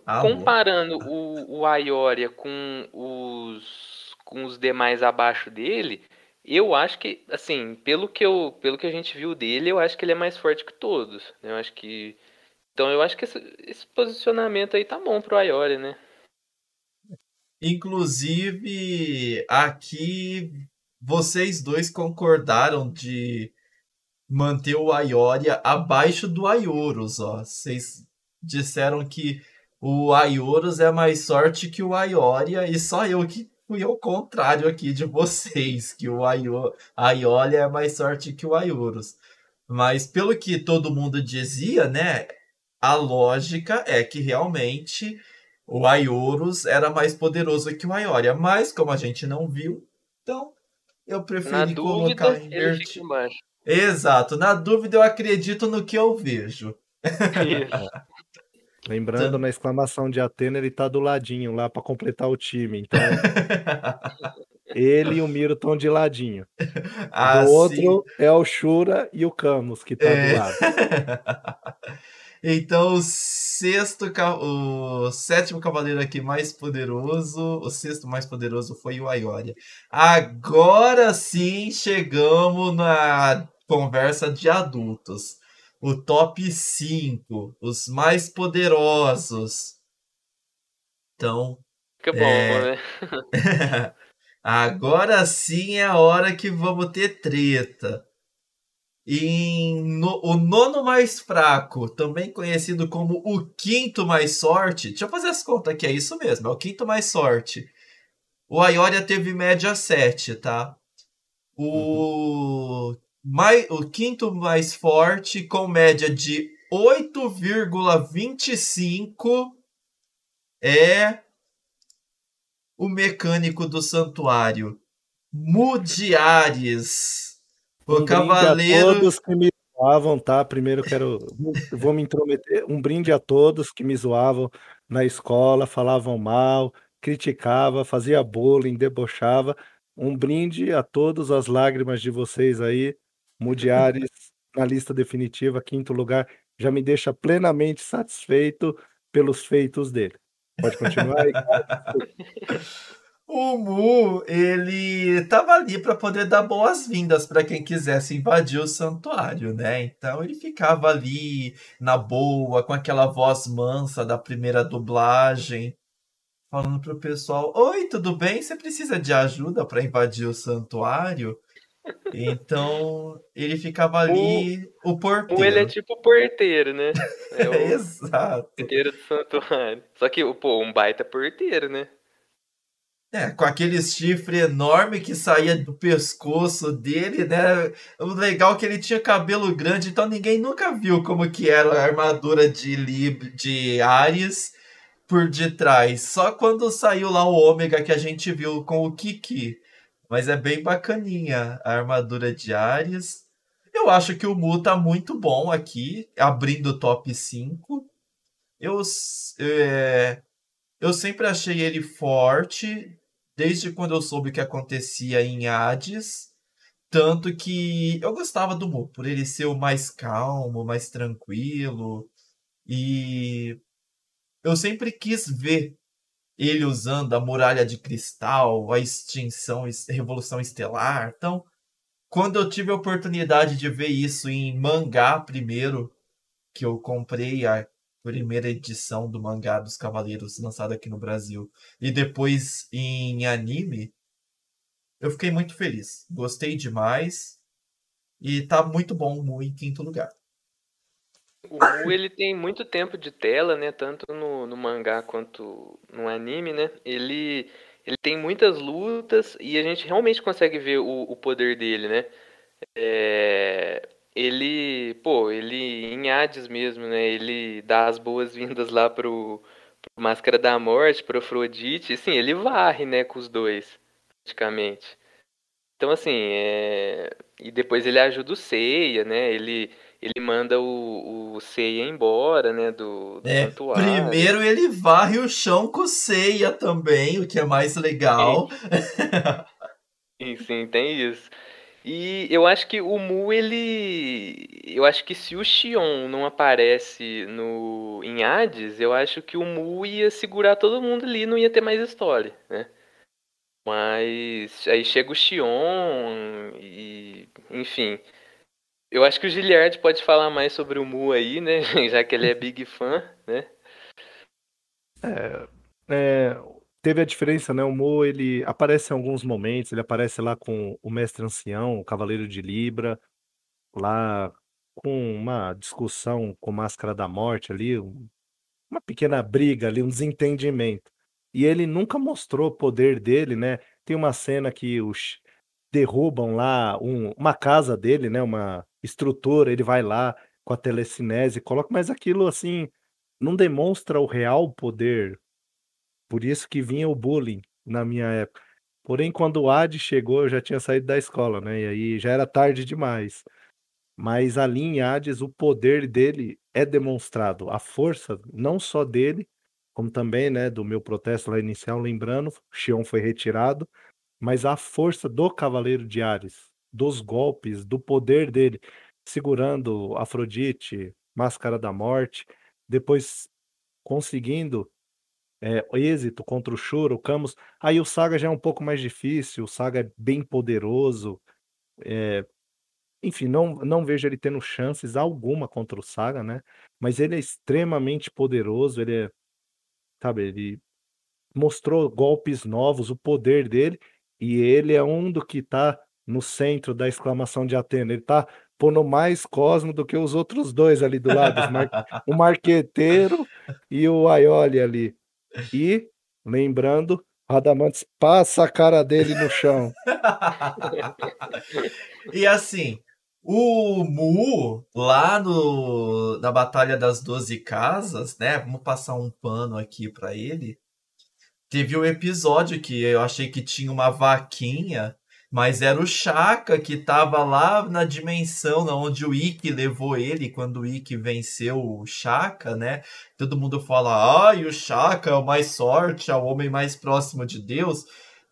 Ah, Comparando o, o Aioria com os, com os demais abaixo dele, eu acho que, assim, pelo que, eu, pelo que a gente viu dele, eu acho que ele é mais forte que todos. Né? Eu acho que. Então eu acho que esse, esse posicionamento aí tá bom pro Ayori, né? Inclusive, aqui vocês dois concordaram de manter o Aioria abaixo do Aioros, ó. Vocês disseram que o Aioros é mais sorte que o Aioria e só eu que fui ao contrário aqui de vocês, que o Aio, Aiolia é mais sorte que o Aioros. Mas pelo que todo mundo dizia, né, a lógica é que realmente o Aioros era mais poderoso que o Aioria, mas como a gente não viu, então eu preferi colocar dúvida, invertido. Exato, na dúvida eu acredito no que eu vejo. Lembrando, então... na exclamação de Atena, ele tá do ladinho lá para completar o time. Então, ele e o Miro estão de ladinho. Ah, o outro é o Shura e o Camus, que tá é... do lado. então, o sexto, o sétimo cavaleiro aqui mais poderoso, o sexto mais poderoso foi o Aioria. Agora sim chegamos na conversa de adultos o top 5, os mais poderosos. Então. Que bom, é... né? Agora sim é a hora que vamos ter treta. E no, o nono mais fraco, também conhecido como o quinto mais sorte. Deixa eu fazer as contas aqui, é isso mesmo, é o quinto mais sorte. O Aioria teve média 7, tá? O uhum mais, o quinto mais forte, com média de 8,25, é o mecânico do santuário, Mudiares. O um cavaleiro. A todos que me zoavam, tá? Primeiro quero. Vou me intrometer. Um brinde a todos que me zoavam na escola, falavam mal, criticava, fazia bullying, debochava. Um brinde a todos as lágrimas de vocês aí. Mudiares na lista definitiva, quinto lugar, já me deixa plenamente satisfeito pelos feitos dele. Pode continuar o Mu, ele tava ali para poder dar boas-vindas para quem quisesse invadir o santuário, né? Então ele ficava ali na boa, com aquela voz mansa da primeira dublagem, falando pro pessoal: "Oi, tudo bem? Você precisa de ajuda para invadir o santuário?" Então, ele ficava ali, o, o porteiro. Ele é tipo porteiro, né? É o Exato. Porteiro do santuário. Só que, pô, um baita porteiro, né? É, com aquele chifre enorme que saía do pescoço dele, né? O legal é que ele tinha cabelo grande, então ninguém nunca viu como que era a armadura de, Lib de Ares por detrás. Só quando saiu lá o Ômega que a gente viu com o Kiki. Mas é bem bacaninha a armadura de Ares. Eu acho que o Mu tá muito bom aqui, abrindo o top 5. Eu, é, eu sempre achei ele forte, desde quando eu soube o que acontecia em Hades. Tanto que eu gostava do Mu, por ele ser o mais calmo, mais tranquilo. E eu sempre quis ver ele usando a muralha de cristal, a extinção, a revolução estelar. Então, quando eu tive a oportunidade de ver isso em mangá primeiro, que eu comprei a primeira edição do mangá dos Cavaleiros lançado aqui no Brasil, e depois em anime, eu fiquei muito feliz. Gostei demais. E tá muito bom em quinto lugar. O Mu, ele tem muito tempo de tela, né? Tanto no, no mangá quanto no anime, né? Ele, ele tem muitas lutas e a gente realmente consegue ver o, o poder dele, né? É, ele, pô, ele em Hades mesmo, né? Ele dá as boas-vindas lá pro, pro Máscara da Morte, pro Afrodite. Sim, ele varre, né, com os dois, praticamente. Então, assim, é... e depois ele ajuda o Seiya, né? Ele ele manda o, o Seiya embora, né, do, do é, santuário. Primeiro ele varre o chão com o Seiya também, o que é mais legal. Sim, sim, tem isso. E eu acho que o Mu, ele. Eu acho que se o Xion não aparece no em Hades, eu acho que o Mu ia segurar todo mundo ali não ia ter mais história, né? Mas aí chega o Xion e. Enfim. Eu acho que o Giliard pode falar mais sobre o Mu aí, né? Já que ele é big fã, né? É, é, teve a diferença, né? O Mu, ele aparece em alguns momentos, ele aparece lá com o Mestre Ancião, o Cavaleiro de Libra, lá com uma discussão com Máscara da Morte ali, um- uma pequena briga ali, um desentendimento. E ele nunca mostrou o poder dele, né? Tem uma cena que os derrubam lá um- uma casa dele, né? Uma estrutura, ele vai lá com a telecinese, coloca, mas aquilo assim não demonstra o real poder. Por isso que vinha o bullying na minha época. Porém, quando o Ad chegou, eu já tinha saído da escola, né? E aí já era tarde demais. Mas ali em Hades, o poder dele é demonstrado. A força, não só dele, como também, né, do meu protesto lá inicial, lembrando, Xion foi retirado, mas a força do Cavaleiro de Ares, dos golpes, do poder dele, segurando Afrodite, Máscara da Morte, depois conseguindo é, êxito contra o Shuro, o Camus. Aí o Saga já é um pouco mais difícil, o Saga é bem poderoso. é, enfim, não, não vejo ele tendo chances alguma contra o Saga, né? Mas ele é extremamente poderoso, ele é, sabe, ele mostrou golpes novos, o poder dele, e ele é um do que tá no centro da exclamação de Atena. Ele tá pondo mais Cosmo do que os outros dois ali do lado, mar- o Marqueteiro e o Aioli ali. E, lembrando, Radamantes passa a cara dele no chão. e assim, o Mu, lá no, na Batalha das Doze Casas, né? Vamos passar um pano aqui pra ele. Teve um episódio que eu achei que tinha uma vaquinha, mas era o Shaka que tava lá na dimensão onde o Ikki levou ele quando o Ikki venceu o Shaka, né? Todo mundo fala, ai, o Shaka é o mais sorte, é o homem mais próximo de Deus.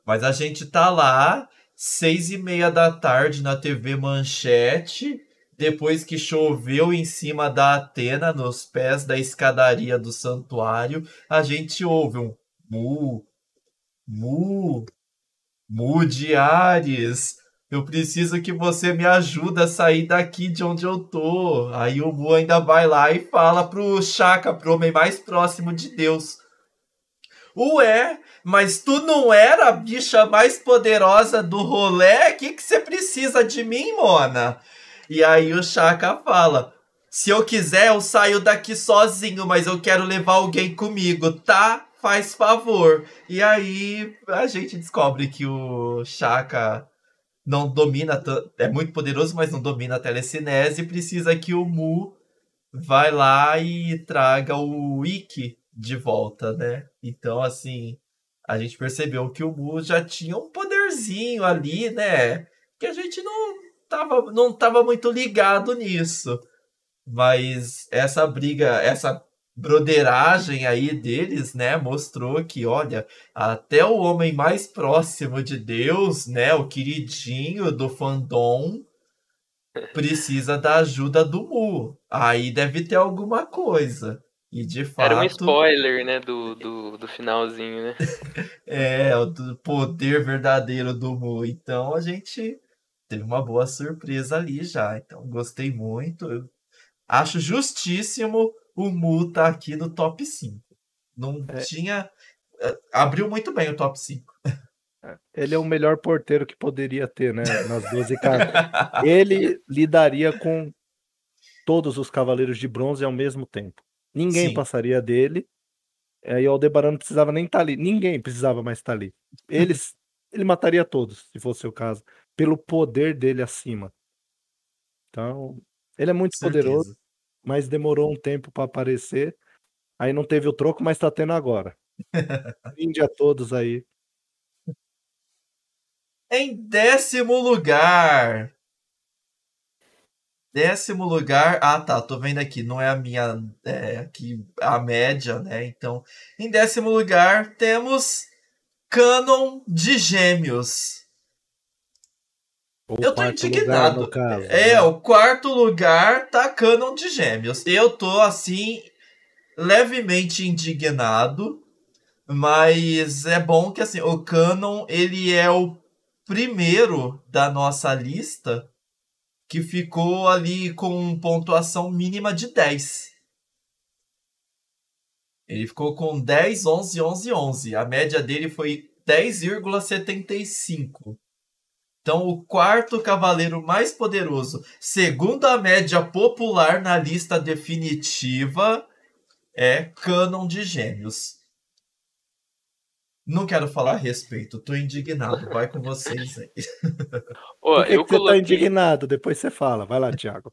Mas a gente tá lá, seis e meia da tarde na TV Manchete, depois que choveu em cima da Atena, nos pés da escadaria do santuário, a gente ouve um mu, mu, mu de Ares. Eu preciso que você me ajude a sair daqui de onde eu tô. Aí o Mu ainda vai lá e fala pro Chaka, pro homem mais próximo de Deus. Ué, mas tu não era a bicha mais poderosa do rolê? O que, que você precisa de mim, Mona? E aí o Chaka fala: Se eu quiser, eu saio daqui sozinho, mas eu quero levar alguém comigo, tá? Faz favor. E aí a gente descobre que o Chaka não domina, é muito poderoso, mas não domina a telecinese e precisa que o Mu vai lá e traga o Ikki de volta, né? Então, assim, a gente percebeu que o Mu já tinha um poderzinho ali, né? Que a gente não tava, não tava muito ligado nisso. Mas essa briga, essa broderagem aí deles, né, mostrou que, olha, até o homem mais próximo de Deus, né, o queridinho do fandom, precisa da ajuda do Mu. Aí deve ter alguma coisa. E de fato. Era um spoiler, né, do, do, do finalzinho, né? é, o poder verdadeiro do Mu. Então a gente teve uma boa surpresa ali já. Então gostei muito. Eu acho justíssimo o Mu tá aqui no top 5. Não é. tinha. Abriu muito bem o top 5. Ele é o melhor porteiro que poderia ter, né? Nas 12 casas. Ele lidaria com todos os cavaleiros de bronze ao mesmo tempo. Ninguém Sim. passaria dele. Aí o Aldebaran não precisava nem estar tá ali. Ninguém precisava mais estar tá ali. Eles, ele mataria todos, se fosse o caso, pelo poder dele acima. Então, ele é muito poderoso, mas demorou um tempo para aparecer. Aí não teve o troco, mas tá tendo agora. Brinde a todos aí. Em décimo lugar. Décimo lugar. Ah, tá. Tô vendo aqui. Não é a minha. É aqui a média, né? Então, em décimo lugar temos Canon de Gêmeos. Eu tô indignado. lugar, é, né? o quarto lugar tá Canon de Gêmeos. Eu tô assim levemente indignado, mas é bom que assim, o Canon, ele é o primeiro da nossa lista que ficou ali com pontuação mínima de 10. Ele ficou com 10, 11, 11, 11. A média dele foi 10,75. Então, o quarto cavaleiro mais poderoso, segundo a média popular na lista definitiva, é Canon de Gêmeos. Não quero falar a respeito, tô indignado. Vai com vocês aí. Ó, Por que, eu que coloquei... você tá indignado? Depois você fala. Vai lá, Thiago.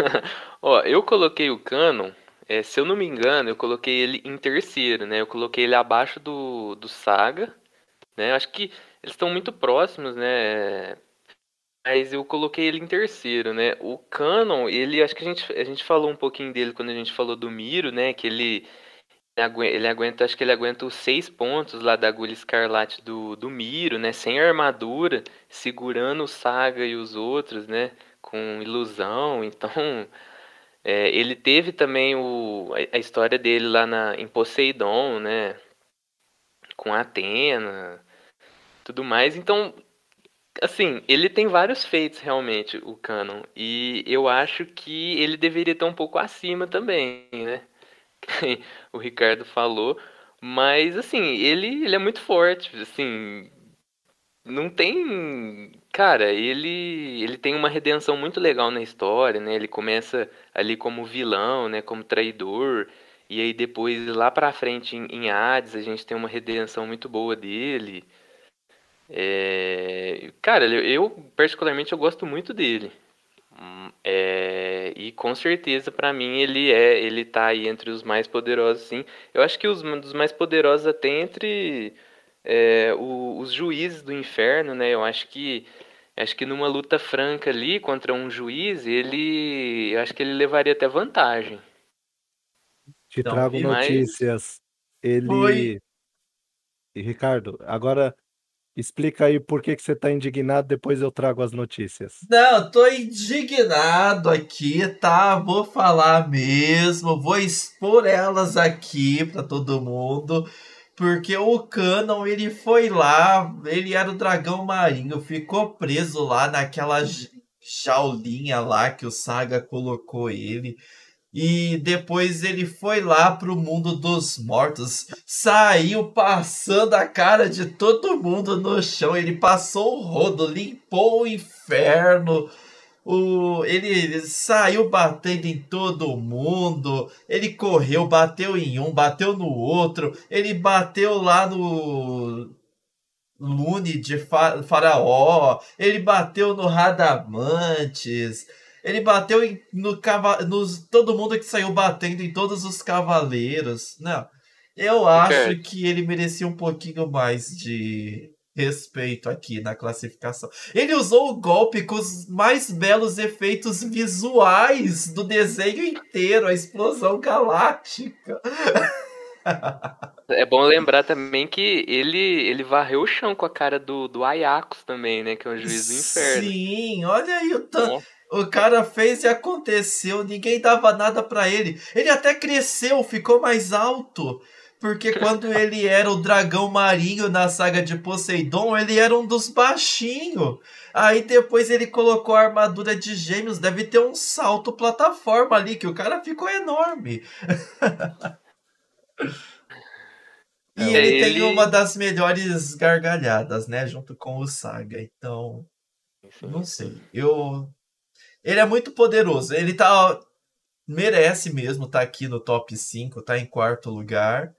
Ó, eu coloquei o Canon, é, se eu não me engano, eu coloquei ele em terceiro, né? Eu coloquei ele abaixo do, do Saga, né? Acho que eles estão muito próximos, né? Mas eu coloquei ele em terceiro, né? O Canon, ele acho que a gente, a gente falou um pouquinho dele quando a gente falou do Miro, né? Que ele ele aguenta, acho que ele aguenta os seis pontos lá da agulha escarlate do, do Miro, né? Sem armadura, segurando o Saga e os outros, né? Com ilusão. Então, é, ele teve também o, a história dele lá na, em Poseidon, né? Com Atena, tudo mais. Então, assim, ele tem vários feitos realmente, o Canon. E eu acho que ele deveria estar um pouco acima também, né? o Ricardo falou. Mas, assim, ele, ele é muito forte, assim, não tem. Cara, ele ele tem uma redenção muito legal na história, né? Ele começa ali como vilão, né? Como traidor. E aí depois, lá pra frente, em, em Hades, a gente tem uma redenção muito boa dele. É... Cara, eu particularmente eu gosto muito dele. Hum, é, e com certeza para mim ele é, ele tá aí entre os mais poderosos, sim. Eu acho que os dos mais poderosos até entre é, o, os juízes do inferno, né? Eu acho que acho que numa luta franca ali contra um juiz, ele eu acho que ele levaria até vantagem. Te então, trago notícias. Ele Oi. e Ricardo, agora Explica aí por que, que você está indignado, depois eu trago as notícias. Não, tô indignado aqui, tá? Vou falar mesmo, vou expor elas aqui para todo mundo. Porque o Canon, ele foi lá, ele era o dragão marinho, ficou preso lá naquela jaulinha lá que o Saga colocou ele. E depois ele foi lá pro mundo dos mortos, saiu passando a cara de todo mundo no chão. Ele passou o rodo, limpou o inferno. O, ele, ele saiu batendo em todo mundo. Ele correu, bateu em um, bateu no outro. Ele bateu lá no Lune de Faraó. Ele bateu no Radamantes. Ele bateu em, no nos todo mundo que saiu batendo em todos os cavaleiros. Não. Eu acho que ele merecia um pouquinho mais de respeito aqui na classificação. Ele usou o golpe com os mais belos efeitos visuais do desenho inteiro, a explosão galáctica. É bom lembrar também que ele ele varreu o chão com a cara do, do Ayakos também, né? Que é um juiz do inferno. Sim, olha aí o tanto. O cara fez e aconteceu, ninguém dava nada para ele. Ele até cresceu, ficou mais alto. Porque quando ele era o dragão marinho na saga de Poseidon, ele era um dos baixinhos. Aí depois ele colocou a armadura de gêmeos, deve ter um salto plataforma ali, que o cara ficou enorme. e é, ele, ele tem uma das melhores gargalhadas, né? Junto com o Saga. Então, não sei. Eu ele é muito poderoso. Ele tá. Merece mesmo estar tá aqui no top 5, tá em quarto lugar.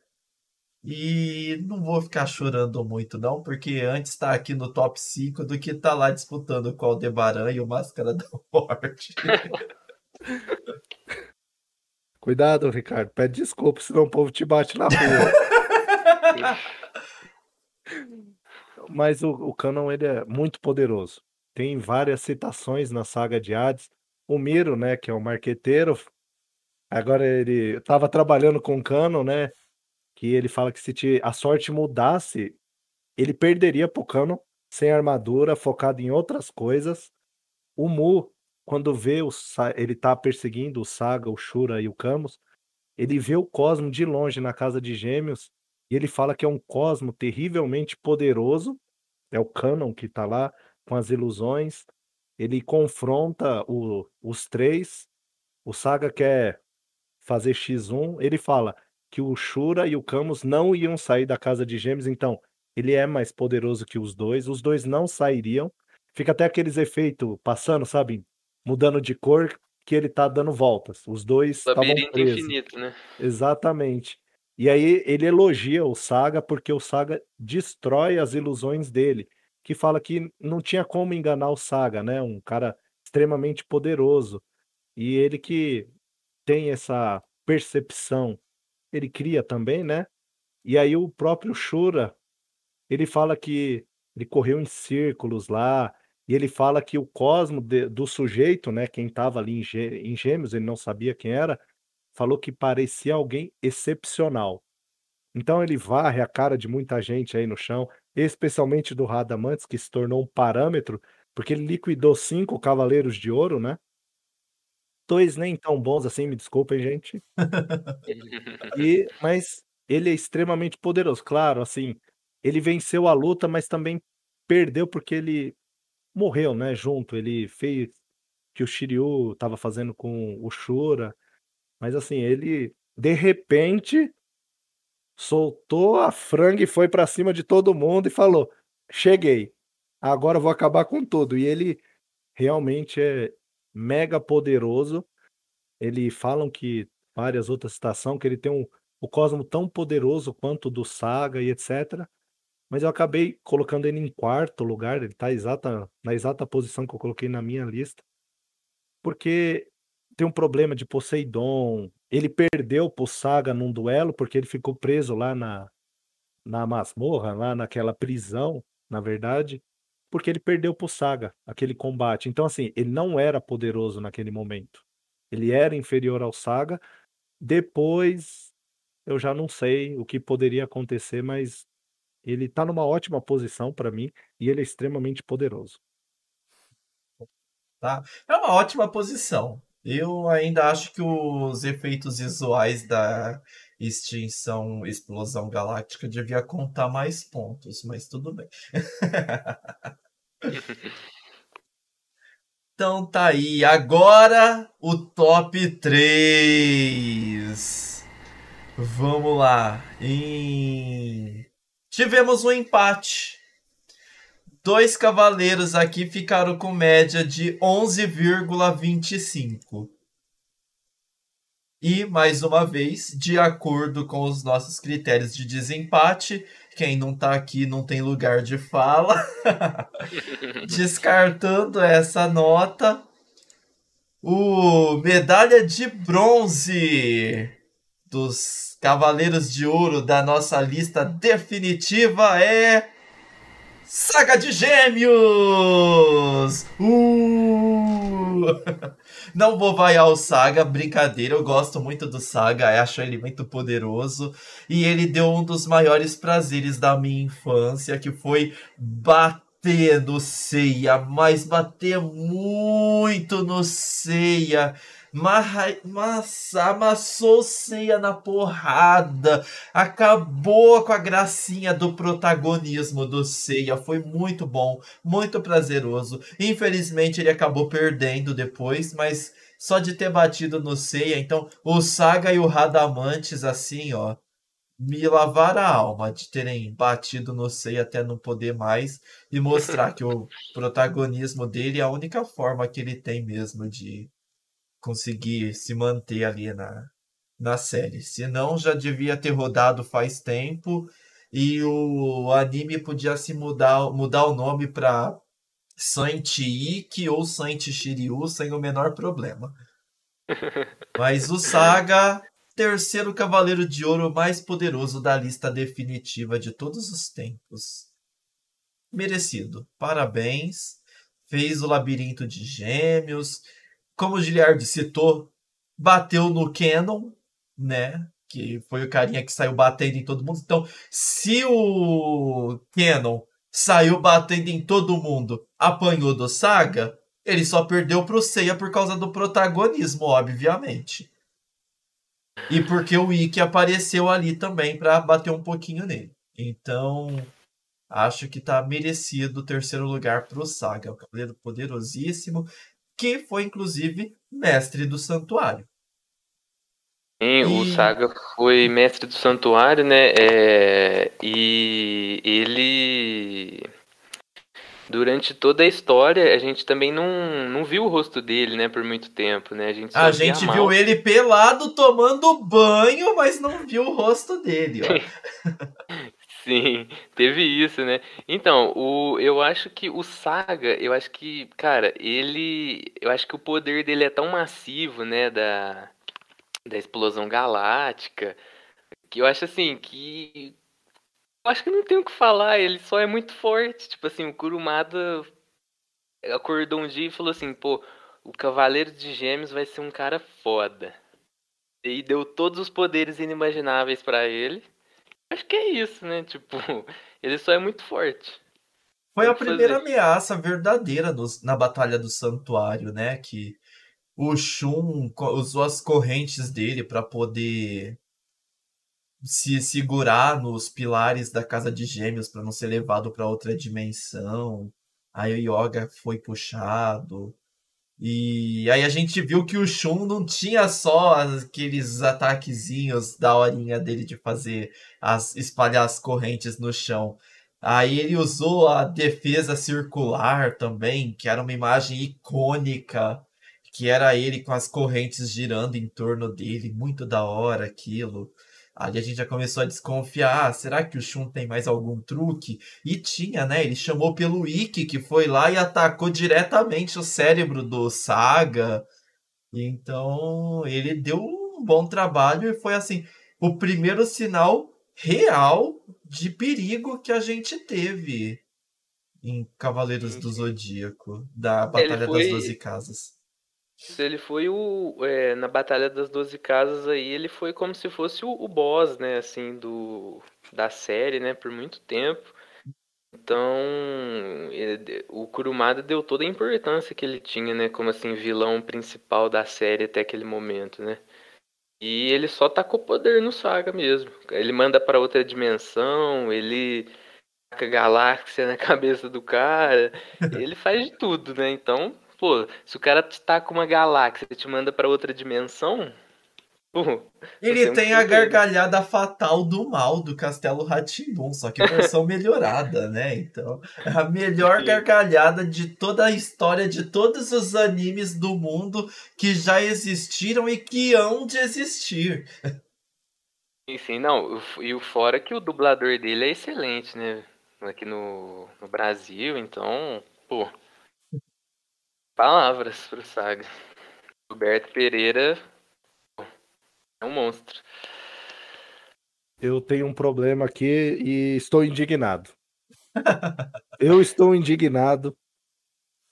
E não vou ficar chorando muito, não, porque antes tá aqui no top 5 do que tá lá disputando com o Aldebaran e o Máscara da Morte. Cuidado, Ricardo. Pede desculpa, senão o povo te bate na rua. Mas o, o Canon ele é muito poderoso tem várias citações na saga de Hades. O Miro, né, que é um marqueteiro, agora ele estava trabalhando com o Canon, né, que ele fala que se a sorte mudasse, ele perderia pro Canon sem armadura, focado em outras coisas. O Mu, quando vê o ele tá perseguindo o Saga, o Shura e o Camus, ele vê o Cosmo de longe na casa de Gêmeos e ele fala que é um Cosmo terrivelmente poderoso. É o Canon que tá lá, com as ilusões. Ele confronta o, os três. O Saga quer fazer X1. Ele fala que o Shura e o Camus não iam sair da casa de Gêmeos, então ele é mais poderoso que os dois. Os dois não sairiam. fica até aqueles efeitos passando, sabe? Mudando de cor, que ele tá dando voltas. Os dois estavam Labirinto presos. infinito, né? Exatamente. E aí ele elogia o Saga porque o Saga destrói as ilusões dele, que fala que não tinha como enganar o Saga, né? Um cara extremamente poderoso. E ele que tem essa percepção, ele cria também, né? E aí o próprio Shura, ele fala que ele correu em círculos lá, e ele fala que o cosmo de- do sujeito, né, quem estava ali em, em Gêmeos, ele não sabia quem era, falou que parecia alguém excepcional. Então ele varre a cara de muita gente aí no chão, especialmente do Radamantes, que se tornou um parâmetro, porque ele liquidou cinco Cavaleiros de Ouro, né? Dois nem tão bons assim, me desculpem, gente. E, mas ele é extremamente poderoso. Claro, assim, ele venceu a luta, mas também perdeu porque ele morreu, né? Junto. Ele fez que o Shiryu estava fazendo com o Shura. Mas assim, ele de repente soltou a franga e foi para cima de todo mundo e falou: Cheguei, agora vou acabar com tudo. E ele realmente é mega poderoso. Ele falam que várias outras citações que ele tem um, o cosmo tão poderoso quanto o do Saga e etc. Mas eu acabei colocando ele em quarto lugar, ele está exata, na exata posição que eu coloquei na minha lista, porque tem um problema de Poseidon. Ele perdeu pro Saga num duelo porque ele ficou preso lá na, na masmorra, lá naquela prisão, na verdade, porque ele perdeu pro Saga aquele combate. Então, assim, ele não era poderoso naquele momento. Ele era inferior ao Saga. Depois, eu já não sei o que poderia acontecer, mas ele tá numa ótima posição para mim e ele é extremamente poderoso. Tá? É uma ótima posição. Eu ainda acho que os efeitos visuais da extinção, explosão galáctica devia contar mais pontos, mas tudo bem. Então tá aí, agora o top 3. Vamos lá. Em... Tivemos um empate. Dois cavaleiros aqui ficaram com média de 11,25. E, mais uma vez, de acordo com os nossos critérios de desempate, quem não tá aqui não tem lugar de fala. Descartando essa nota, o medalha de bronze dos Cavaleiros de Ouro da nossa lista definitiva é. Saga de Gêmeos! Uh! Não vou vaiar o Saga, brincadeira, eu gosto muito do Saga, acho ele muito poderoso. E ele deu um dos maiores prazeres da minha infância, que foi bater no Ceia, mas bater muito no Ceia. Mas amassou Ceia na porrada, acabou com a gracinha do protagonismo do Ceia. Foi muito bom, muito prazeroso. Infelizmente ele acabou perdendo depois, mas só de ter batido no Ceia. Então o Saga e o Radamantes, assim, ó, me lavaram a alma de terem batido no Sei até não poder mais e mostrar que o protagonismo dele é a única forma que ele tem mesmo de conseguir se manter ali na, na série. Senão já devia ter rodado faz tempo e o anime podia se mudar, mudar o nome para Saint Ikki ou Saint Shiryu sem o menor problema. Mas o Saga terceiro cavaleiro de ouro mais poderoso da lista definitiva de todos os tempos. Merecido. Parabéns. Fez o labirinto de gêmeos. Como o Giliard citou, bateu no Canon, né? Que foi o carinha que saiu batendo em todo mundo. Então, se o Canon saiu batendo em todo mundo, apanhou do Saga, ele só perdeu pro Seiya por causa do protagonismo, obviamente. E porque o Ikki apareceu ali também para bater um pouquinho nele. Então, acho que tá merecido o terceiro lugar pro Saga, o cavaleiro poderosíssimo, que foi inclusive mestre do santuário. Sim, o Saga foi mestre do santuário, né? É, e ele durante toda a história, a gente também não, não viu o rosto dele, né, por muito tempo, né? A gente, a gente viu ele pelado tomando banho, mas não viu o rosto dele, ó. Sim, teve isso, né? Então, o, eu acho que o Saga, eu acho que, cara, ele. Eu acho que o poder dele é tão massivo, né? Da, da explosão galáctica, que eu acho assim, que. Eu acho que não tem o que falar, ele só é muito forte. Tipo assim, o Kurumada acordou um dia e falou assim, pô, o Cavaleiro de Gêmeos vai ser um cara foda. E deu todos os poderes inimagináveis para ele. Acho que é isso, né? Tipo, ele só é muito forte. Foi a primeira fazer. ameaça verdadeira na Batalha do Santuário, né? Que o Shun usou as correntes dele para poder se segurar nos pilares da Casa de Gêmeos para não ser levado para outra dimensão. Aí o Yoga foi puxado. E aí a gente viu que o Shun não tinha só aqueles ataquezinhos da horinha dele de fazer as espalhar as correntes no chão. Aí ele usou a defesa circular também, que era uma imagem icônica, que era ele com as correntes girando em torno dele, muito da hora aquilo. Aí a gente já começou a desconfiar, ah, será que o Shun tem mais algum truque? E tinha, né? Ele chamou pelo Ikki, que foi lá e atacou diretamente o cérebro do Saga. Então, ele deu um bom trabalho e foi assim, o primeiro sinal real de perigo que a gente teve em Cavaleiros do Zodíaco, da Batalha foi... das Doze Casas. Ele foi o. É, na Batalha das Doze Casas aí, ele foi como se fosse o, o boss, né, assim, do, da série, né, por muito tempo. Então, ele, o Kurumada deu toda a importância que ele tinha, né, como assim, vilão principal da série até aquele momento, né. E ele só tacou poder no Saga mesmo. Ele manda para outra dimensão, ele taca galáxia na cabeça do cara, ele faz de tudo, né, então pô, se o cara tá com uma galáxia e te manda para outra dimensão. Pô, ele tem a gargalhada fatal do mal do Castelo Ratimbun, só que versão melhorada, né? Então, é a melhor gargalhada de toda a história de todos os animes do mundo que já existiram e que hão de existir. Enfim, não, e o fora é que o dublador dele é excelente, né? Aqui no, no Brasil, então, pô, palavras pro Saga. Roberto Pereira é um monstro. Eu tenho um problema aqui e estou indignado. eu estou indignado.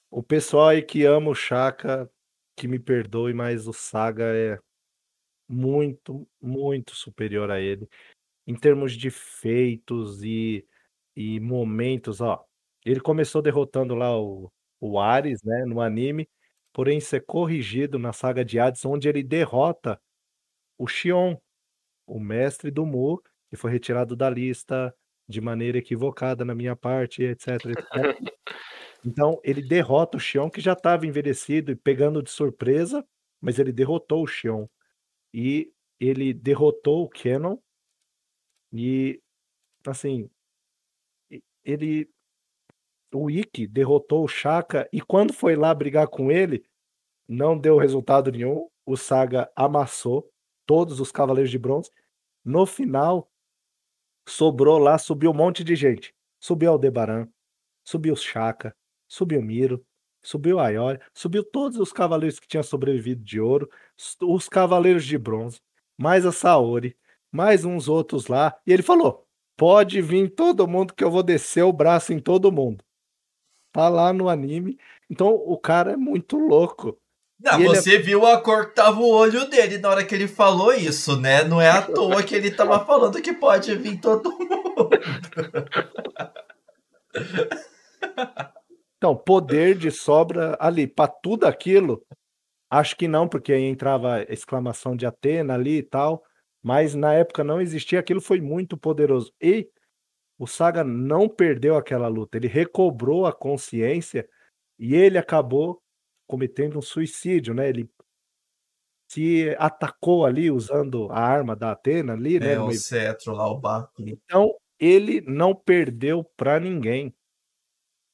O pessoal aí que ama o Chaka, que me perdoe, mas o Saga é muito, muito superior a ele. Em termos de feitos e, e momentos, ó. Ele começou derrotando lá o o Ares, né, no anime, porém ser corrigido na saga de Hades, onde ele derrota o Xion, o mestre do Mu, que foi retirado da lista de maneira equivocada na minha parte, etc, etc. Então, ele derrota o Xion, que já estava envelhecido e pegando de surpresa, mas ele derrotou o Xion. E ele derrotou o Canon. E, assim, ele o Ikki derrotou o Shaka e quando foi lá brigar com ele, não deu resultado nenhum. O Saga amassou todos os Cavaleiros de Bronze. No final, sobrou lá, subiu um monte de gente. Subiu Aldebaran, subiu o Shaka, subiu Miro, subiu Ayori, subiu todos os cavaleiros que tinham sobrevivido de ouro, os cavaleiros de bronze, mais a Saori, mais uns outros lá. E ele falou: pode vir todo mundo que eu vou descer o braço em todo mundo tá lá no anime. Então o cara é muito louco. Não, você é... viu a cor que tava o olho dele na hora que ele falou isso, né? Não é à toa que ele tava falando que pode vir todo mundo. Então, poder de sobra ali para tudo aquilo. Acho que não, porque aí entrava a exclamação de Atena ali e tal. Mas na época não existia, aquilo foi muito poderoso. E o Saga não perdeu aquela luta, ele recobrou a consciência e ele acabou cometendo um suicídio, né? Ele se atacou ali usando a arma da Atena ali, né? É, o cetro lá, o barco. Então, ele não perdeu para ninguém.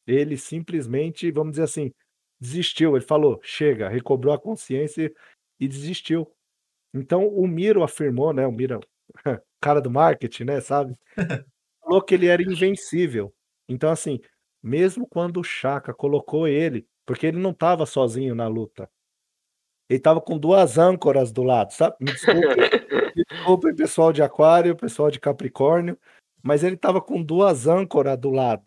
ele simplesmente, vamos dizer assim, desistiu. Ele falou: chega, recobrou a consciência e desistiu. Então o Miro afirmou, né? O Miro, cara do marketing, né? Sabe? Falou que ele era invencível. Então, assim, mesmo quando o Chaka colocou ele, porque ele não estava sozinho na luta. Ele estava com duas âncoras do lado, sabe? Me desculpe, desculpe pessoal de Aquário, pessoal de Capricórnio, mas ele estava com duas âncoras do lado.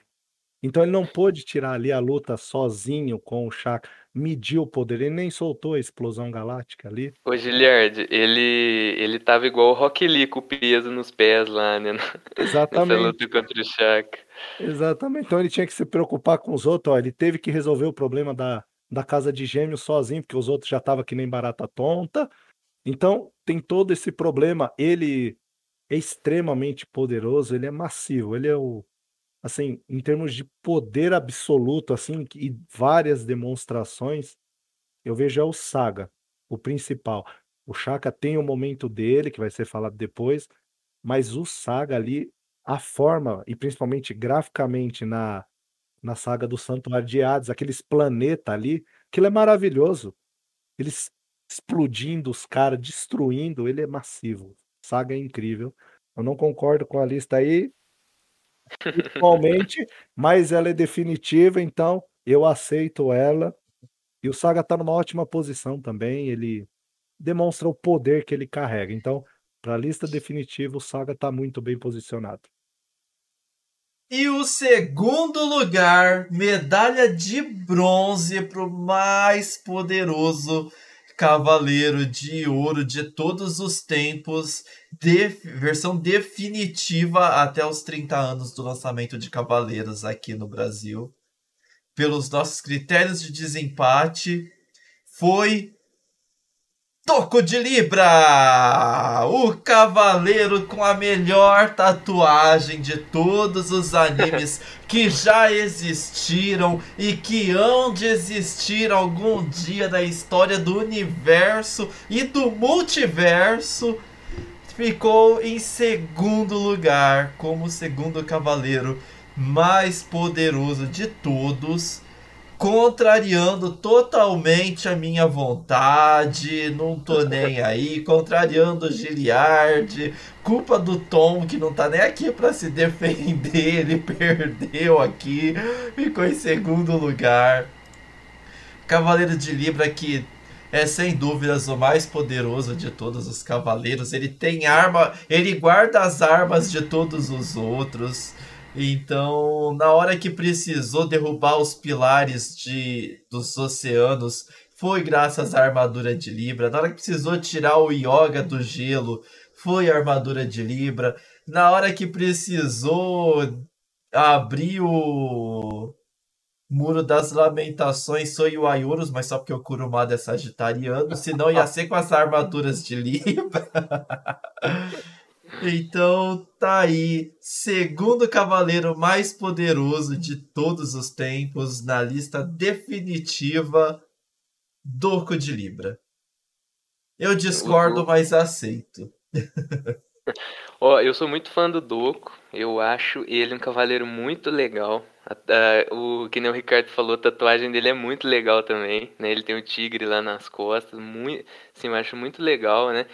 Então ele não pôde tirar ali a luta sozinho com o Chaka, mediu o poder, ele nem soltou a explosão galáctica ali. Ô Giliard, ele, ele tava igual o Rock Lee com o peso nos pés lá, né? Exatamente. Nessa luta contra o Chaka. Exatamente. Então ele tinha que se preocupar com os outros, ó, ele teve que resolver o problema da, da casa de gêmeos sozinho, porque os outros já estavam que nem barata tonta. Então tem todo esse problema. Ele é extremamente poderoso, ele é massivo, ele é o assim, em termos de poder absoluto, assim, e várias demonstrações, eu vejo é o Saga, o principal. O Shaka tem o momento dele, que vai ser falado depois, mas o Saga ali, a forma, e principalmente graficamente na, na saga do Santuário de Hades, aqueles planetas ali, aquilo é maravilhoso. Eles explodindo os caras, destruindo, ele é massivo. Saga é incrível. Eu não concordo com a lista aí, principalmente, mas ela é definitiva, então eu aceito ela. E o Saga está numa ótima posição também, ele demonstra o poder que ele carrega. Então, para a lista definitiva, o Saga está muito bem posicionado. E o segundo lugar, medalha de bronze para o mais poderoso Cavaleiro de Ouro de todos os tempos, de, versão definitiva até os 30 anos do lançamento de Cavaleiros aqui no Brasil. Pelos nossos critérios de desempate, foi Toco de Libra! O cavaleiro com a melhor tatuagem de todos os animes que já existiram e que hão de existir algum dia da história do universo e do multiverso. Ficou em segundo lugar como o segundo cavaleiro mais poderoso de todos contrariando totalmente a minha vontade, não tô nem aí, contrariando o Giliard, culpa do Tom que não tá nem aqui para se defender, ele perdeu aqui, ficou em segundo lugar. Cavaleiro de Libra que é sem dúvidas o mais poderoso de todos os cavaleiros. Ele tem arma, ele guarda as armas de todos os outros. Então, na hora que precisou derrubar os pilares de, dos oceanos, foi graças à armadura de Libra. Na hora que precisou tirar o Yoga do gelo, foi a armadura de Libra. Na hora que precisou abrir o Muro das Lamentações, foi o Ayurus, mas só porque o Kurumada é sagitariano, senão ia ser com as armaduras de Libra. Então tá aí, segundo cavaleiro mais poderoso de todos os tempos na lista definitiva Doco de Libra. Eu discordo, mas aceito. Ó, oh, eu sou muito fã do Doco. Eu acho ele um cavaleiro muito legal. O que nem o Ricardo falou, a tatuagem dele é muito legal também, né? Ele tem o um tigre lá nas costas, muito, sim, eu acho muito legal, né?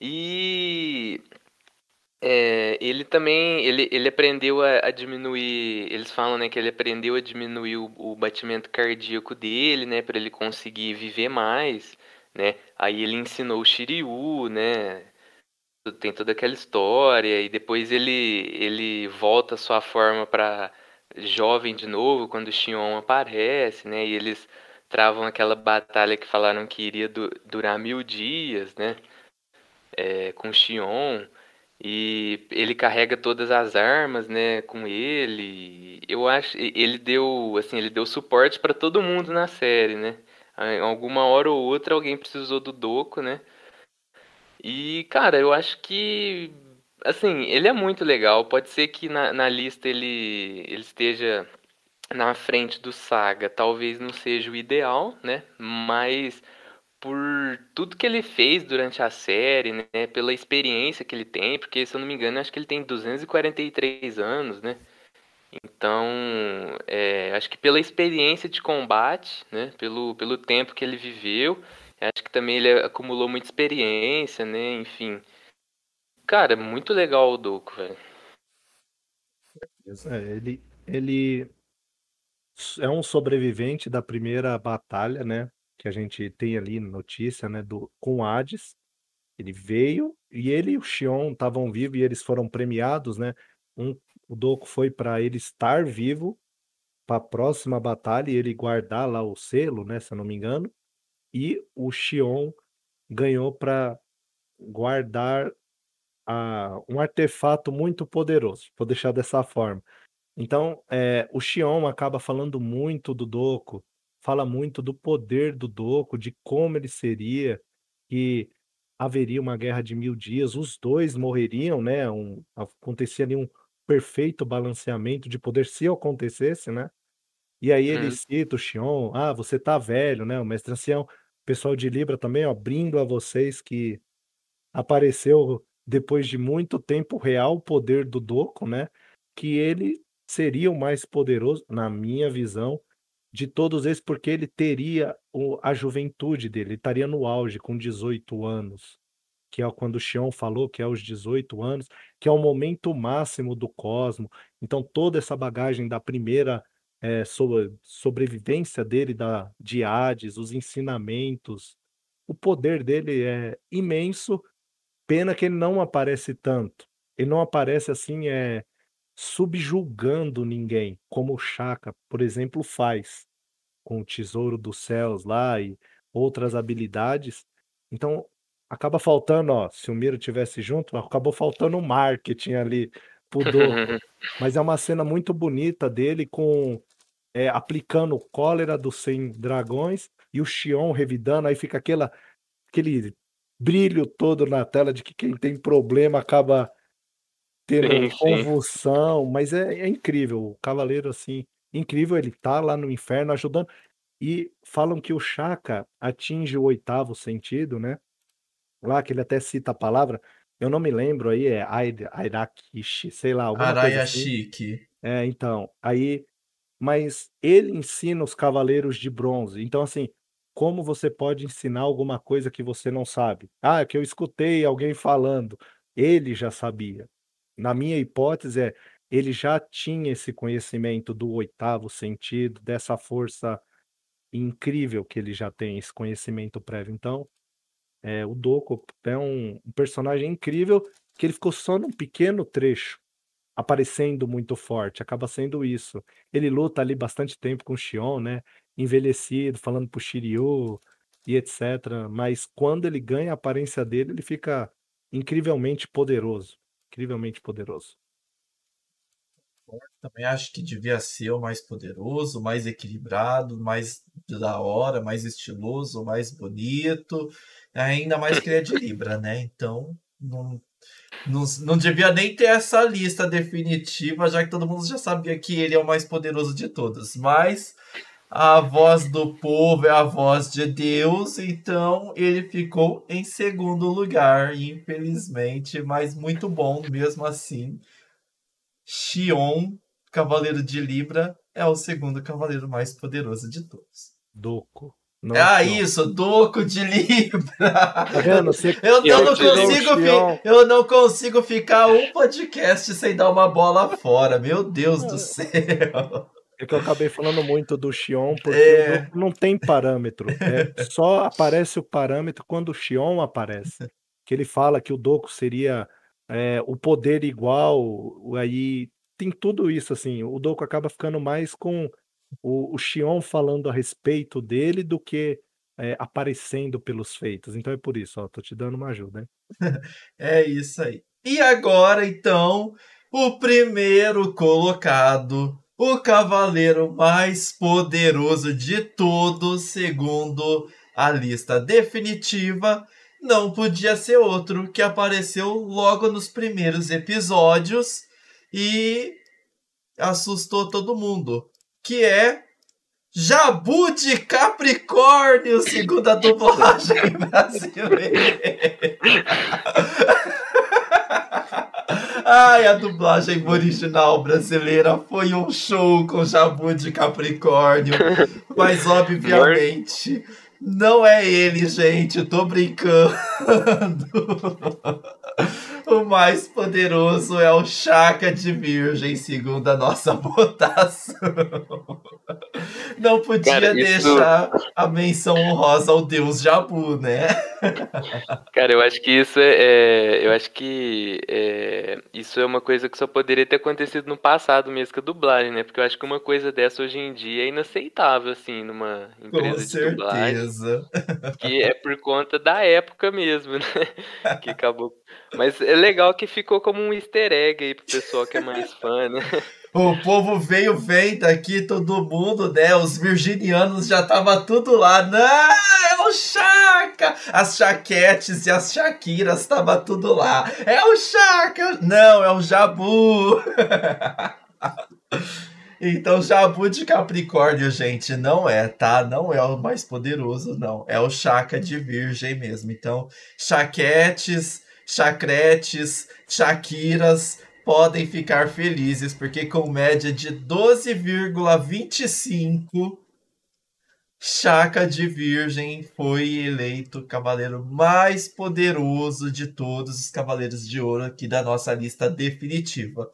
E é, ele também, ele, ele aprendeu a, a, diminuir, eles falam, né, que ele aprendeu a diminuir o, o batimento cardíaco dele, né, para ele conseguir viver mais, né, aí ele ensinou o Shiryu, né, tem toda aquela história, e depois ele, ele volta a sua forma para jovem de novo, quando o Xion aparece, né, e eles travam aquela batalha que falaram que iria du durar mil dias, né, é, com o Xion, e ele carrega todas as armas, né, com ele. Eu acho ele deu, assim, ele deu suporte para todo mundo na série, né? Em alguma hora ou outra alguém precisou do Doco, né? E, cara, eu acho que assim, ele é muito legal. Pode ser que na, na lista ele, ele esteja na frente do Saga. Talvez não seja o ideal, né? Mas por tudo que ele fez durante a série, né? Pela experiência que ele tem, porque se eu não me engano, acho que ele tem 243 anos, né? Então, é, acho que pela experiência de combate, né, pelo, pelo tempo que ele viveu, acho que também ele acumulou muita experiência, né, enfim. Cara, muito legal o Doku, velho. É, ele, ele é um sobrevivente da primeira batalha, né, que a gente tem ali notícia, né, do, com Hades. Ele veio e ele e o Xion estavam vivos e eles foram premiados, né? Um, o Doku foi para ele estar vivo para a próxima batalha e ele guardar lá o selo, né? Se eu não me engano. E o Xion ganhou para guardar a, um artefato muito poderoso. Vou deixar dessa forma. Então, é, o Xion acaba falando muito do Doku, fala muito do poder do Doku, de como ele seria, que haveria uma guerra de mil dias, os dois morreriam, né? Um, acontecia ali um perfeito balanceamento de poder se acontecesse, né? E aí ele hum. cita o Xion, ah, você tá velho, né? O mestre ancião, pessoal de Libra também, ó, brindo a vocês que apareceu depois de muito tempo o real poder do Doku, né? Que ele seria o mais poderoso, na minha visão, de todos esses, porque ele teria a juventude dele, ele estaria no auge com 18 anos, que é quando o Xion falou que é os 18 anos, que é o momento máximo do cosmo. Então, toda essa bagagem da primeira é, so, sobrevivência dele, da, de Hades, os ensinamentos, o poder dele é imenso, pena que ele não aparece tanto. Ele não aparece assim, é, subjulgando ninguém, como o Chaka, por exemplo, faz com o Tesouro dos Céus lá e outras habilidades. Então, acaba faltando, ó, se o Miro tivesse junto, acabou faltando o marketing ali Doku. Mas é uma cena muito bonita dele com é, aplicando o cólera dos 100 dragões e o Xion revidando, aí fica aquela, aquele brilho todo na tela de que quem tem problema acaba tendo sim, convulsão, sim. mas é, é, incrível. O cavaleiro, assim, incrível, ele tá lá no inferno ajudando. E falam que o Chaka atinge o oitavo sentido, né? Lá que ele até cita a palavra, eu não me lembro aí, é Airakishi, sei lá. Arayashiki. Assim. É, então, aí. Mas ele ensina os cavaleiros de bronze. Então, assim, como você pode ensinar alguma coisa que você não sabe? Ah, que eu escutei alguém falando. Ele já sabia na minha hipótese, é ele já tinha esse conhecimento do oitavo sentido, dessa força incrível que ele já tem, esse conhecimento prévio. Então, é, o Doku é um, um personagem incrível que ele ficou só num pequeno trecho, aparecendo muito forte, acaba sendo isso. Ele luta ali bastante tempo com o Xion, né? Envelhecido, falando pro Shiryu e etc. Mas quando ele ganha a aparência dele, ele fica incrivelmente poderoso incrivelmente poderoso. Também acho que devia ser o mais poderoso, mais equilibrado, mais da hora, mais estiloso, mais bonito. Ainda mais que ele é de Libra, né? Então, não, não, não devia nem ter essa lista definitiva, já que todo mundo já sabia que ele é o mais poderoso de todos. Mas a voz do povo é a voz de Deus, então ele ficou em segundo lugar, infelizmente, mas muito bom mesmo assim. Xion, cavaleiro de Libra, é o segundo cavaleiro mais poderoso de todos. Doco. Não, ah, não. isso, Doco de Libra. Tá vendo? Você, eu, eu, não consigo eu não consigo ficar um podcast sem dar uma bola fora. Meu Deus do céu. É que eu acabei falando muito do Xion, porque é... não tem parâmetro. É, só aparece o parâmetro quando o Xion aparece. Que ele fala que o Doku seria é, o poder igual, aí tem tudo isso, assim. O Doku acaba ficando mais com o, o Xion falando a respeito dele do que é, aparecendo pelos feitos. Então é por isso, ó, tô te dando uma ajuda. Hein? é isso aí. E agora, então, o primeiro colocado o cavaleiro mais poderoso de todos, segundo a lista definitiva, não podia ser outro que apareceu logo nos primeiros episódios e assustou todo mundo, que é Jabu de Capricórnio, segundo a dublagem brasileira. Ai, a dublagem original brasileira foi um show com Jabu de Capricórnio. Mas, obviamente, não é ele, gente. Tô brincando. O mais poderoso é o Chaka de Virgem, segundo a nossa votação. Não podia Cara, isso... deixar a menção honrosa ao deus Jabu, né? Cara, eu acho que isso é. é eu acho que é, isso é uma coisa que só poderia ter acontecido no passado mesmo com a dublagem, né? Porque eu acho que uma coisa dessa hoje em dia é inaceitável, assim, numa empresa Com de certeza. dublagem. Que é por conta da época mesmo, né? Que acabou mas é legal que ficou como um easter egg aí pro pessoal que é mais fã, né? O povo veio vendo aqui, todo mundo, né? Os virginianos já tava tudo lá. Não, é o Chaka! As chaquetes e as Shakiras tava tudo lá. É o Chaka! Não, é o Jabu! Então, Jabu de Capricórnio, gente, não é, tá? Não é o mais poderoso, não. É o Chaka de Virgem mesmo. Então, chaquetes, chacretes, chaquiras podem ficar felizes, porque com média de 12,25, Chaca de Virgem foi eleito o cavaleiro mais poderoso de todos os cavaleiros de ouro aqui da nossa lista definitiva.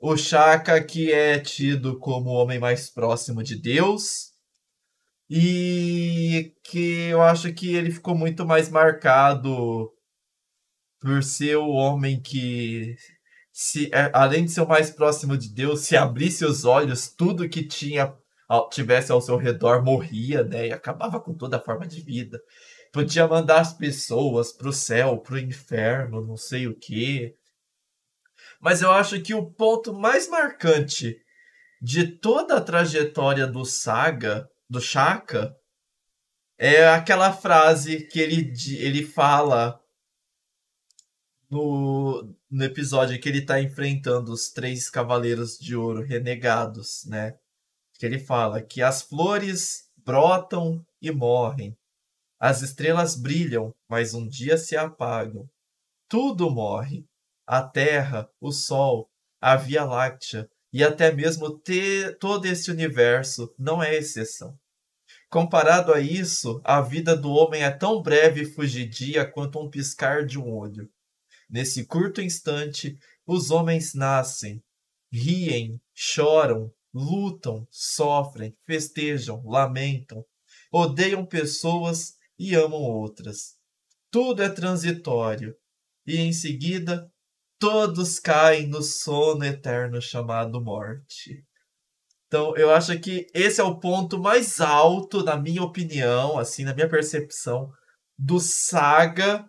O Chaka, que é tido como o homem mais próximo de Deus, e que eu acho que ele ficou muito mais marcado por ser o homem que, se é, além de ser o mais próximo de Deus, se abrisse os olhos, tudo que tinha tivesse ao seu redor morria, né? E acabava com toda a forma de vida. Podia mandar as pessoas para o céu, para o inferno, não sei o quê. Mas eu acho que o ponto mais marcante de toda a trajetória do Saga, do Shaka, é aquela frase que ele, ele fala no, no episódio que ele tá enfrentando os três cavaleiros de ouro renegados, né? Que ele fala que as flores brotam e morrem. As estrelas brilham, mas um dia se apagam. Tudo morre. A terra, o sol, a Via Láctea e até mesmo ter todo esse universo não é exceção. Comparado a isso, a vida do homem é tão breve e fugidia quanto um piscar de um olho. Nesse curto instante, os homens nascem, riem, choram, lutam, sofrem, festejam, lamentam, odeiam pessoas e amam outras. Tudo é transitório, e em seguida todos caem no sono eterno chamado morte. Então, eu acho que esse é o ponto mais alto, na minha opinião, assim, na minha percepção, do saga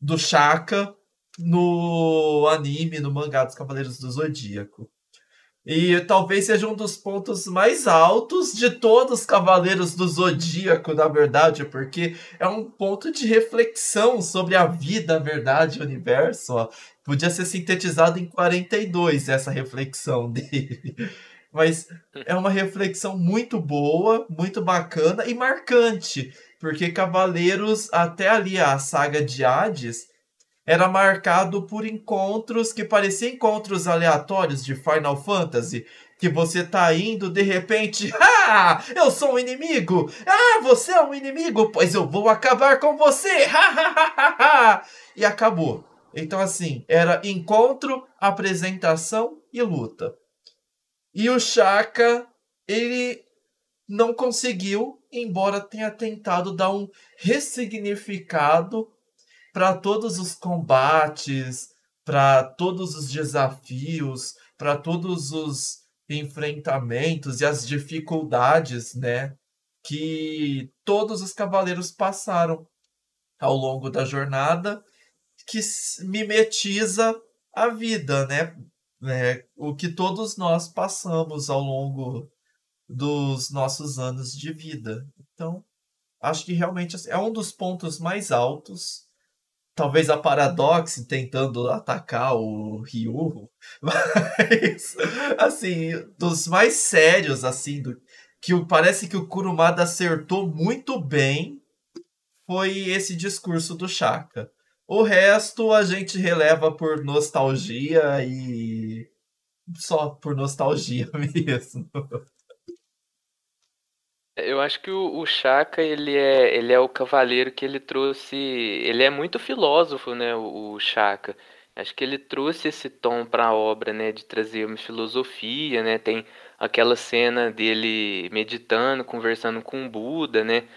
do Shaka no anime, no mangá dos Cavaleiros do Zodíaco. E talvez seja um dos pontos mais altos de todos os Cavaleiros do Zodíaco, na verdade, porque é um ponto de reflexão sobre a vida, a verdade, o universo. Ó. Podia ser sintetizado em 42 essa reflexão dele. Mas é uma reflexão muito boa, muito bacana e marcante, porque Cavaleiros, até ali a saga de Hades, era marcado por encontros que pareciam encontros aleatórios de Final Fantasy. Que você tá indo, de repente, ah, eu sou um inimigo! Ah, você é um inimigo, pois eu vou acabar com você! e acabou. Então, assim, era encontro, apresentação e luta. E o Shaka, ele não conseguiu, embora tenha tentado dar um ressignificado para todos os combates, para todos os desafios, para todos os enfrentamentos e as dificuldades, né, que todos os cavaleiros passaram ao longo da jornada, que mimetiza a vida, né? É, o que todos nós passamos ao longo dos nossos anos de vida. Então, acho que realmente assim, é um dos pontos mais altos talvez a Paradox tentando atacar o Ryu, mas assim, dos mais sérios assim, do que parece que o Kurumada acertou muito bem foi esse discurso do Shaka. O resto a gente releva por nostalgia e só por nostalgia mesmo. Eu acho que o, o Chaka, ele é, ele é o cavaleiro que ele trouxe. Ele é muito filósofo, né? O, o Chaka. Acho que ele trouxe esse tom para a obra, né? De trazer uma filosofia, né? Tem aquela cena dele meditando, conversando com o Buda, né?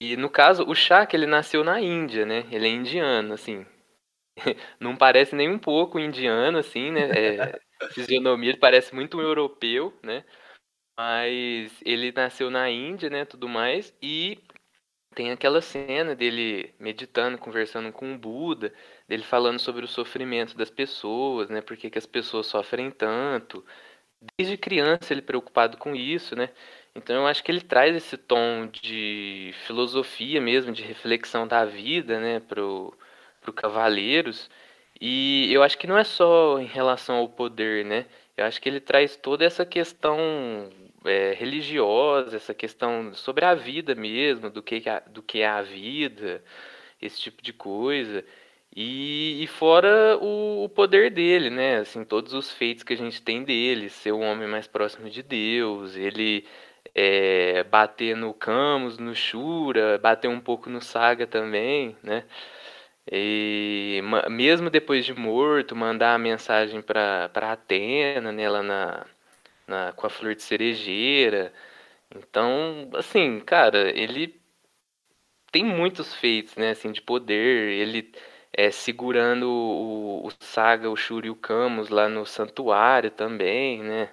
E no caso, o Chaka, ele nasceu na Índia, né? Ele é indiano, assim. Não parece nem um pouco indiano, assim, né? É, fisionomia, ele parece muito um europeu, né? Mas ele nasceu na Índia, né, tudo mais, e tem aquela cena dele meditando, conversando com o Buda, dele falando sobre o sofrimento das pessoas, né, por que as pessoas sofrem tanto. Desde criança ele preocupado com isso, né? Então eu acho que ele traz esse tom de filosofia mesmo, de reflexão da vida, né, pro, pro Cavaleiros. E eu acho que não é só em relação ao poder, né? Eu acho que ele traz toda essa questão é, religiosa, essa questão sobre a vida mesmo, do que, do que é a vida, esse tipo de coisa. E, e fora o, o, poder dele, né? Assim, todos os feitos que a gente tem dele, ser o homem mais próximo de Deus, ele é, bater no Camus, no Shura, bater um pouco no Saga também, né? E mesmo depois de morto, mandar a mensagem para Atena, né, lá na, na, com a flor de cerejeira. Então, assim, cara, ele tem muitos feitos, né, assim, de poder. Ele é segurando o, o Saga, o Shuri e o Camus lá no santuário também, né?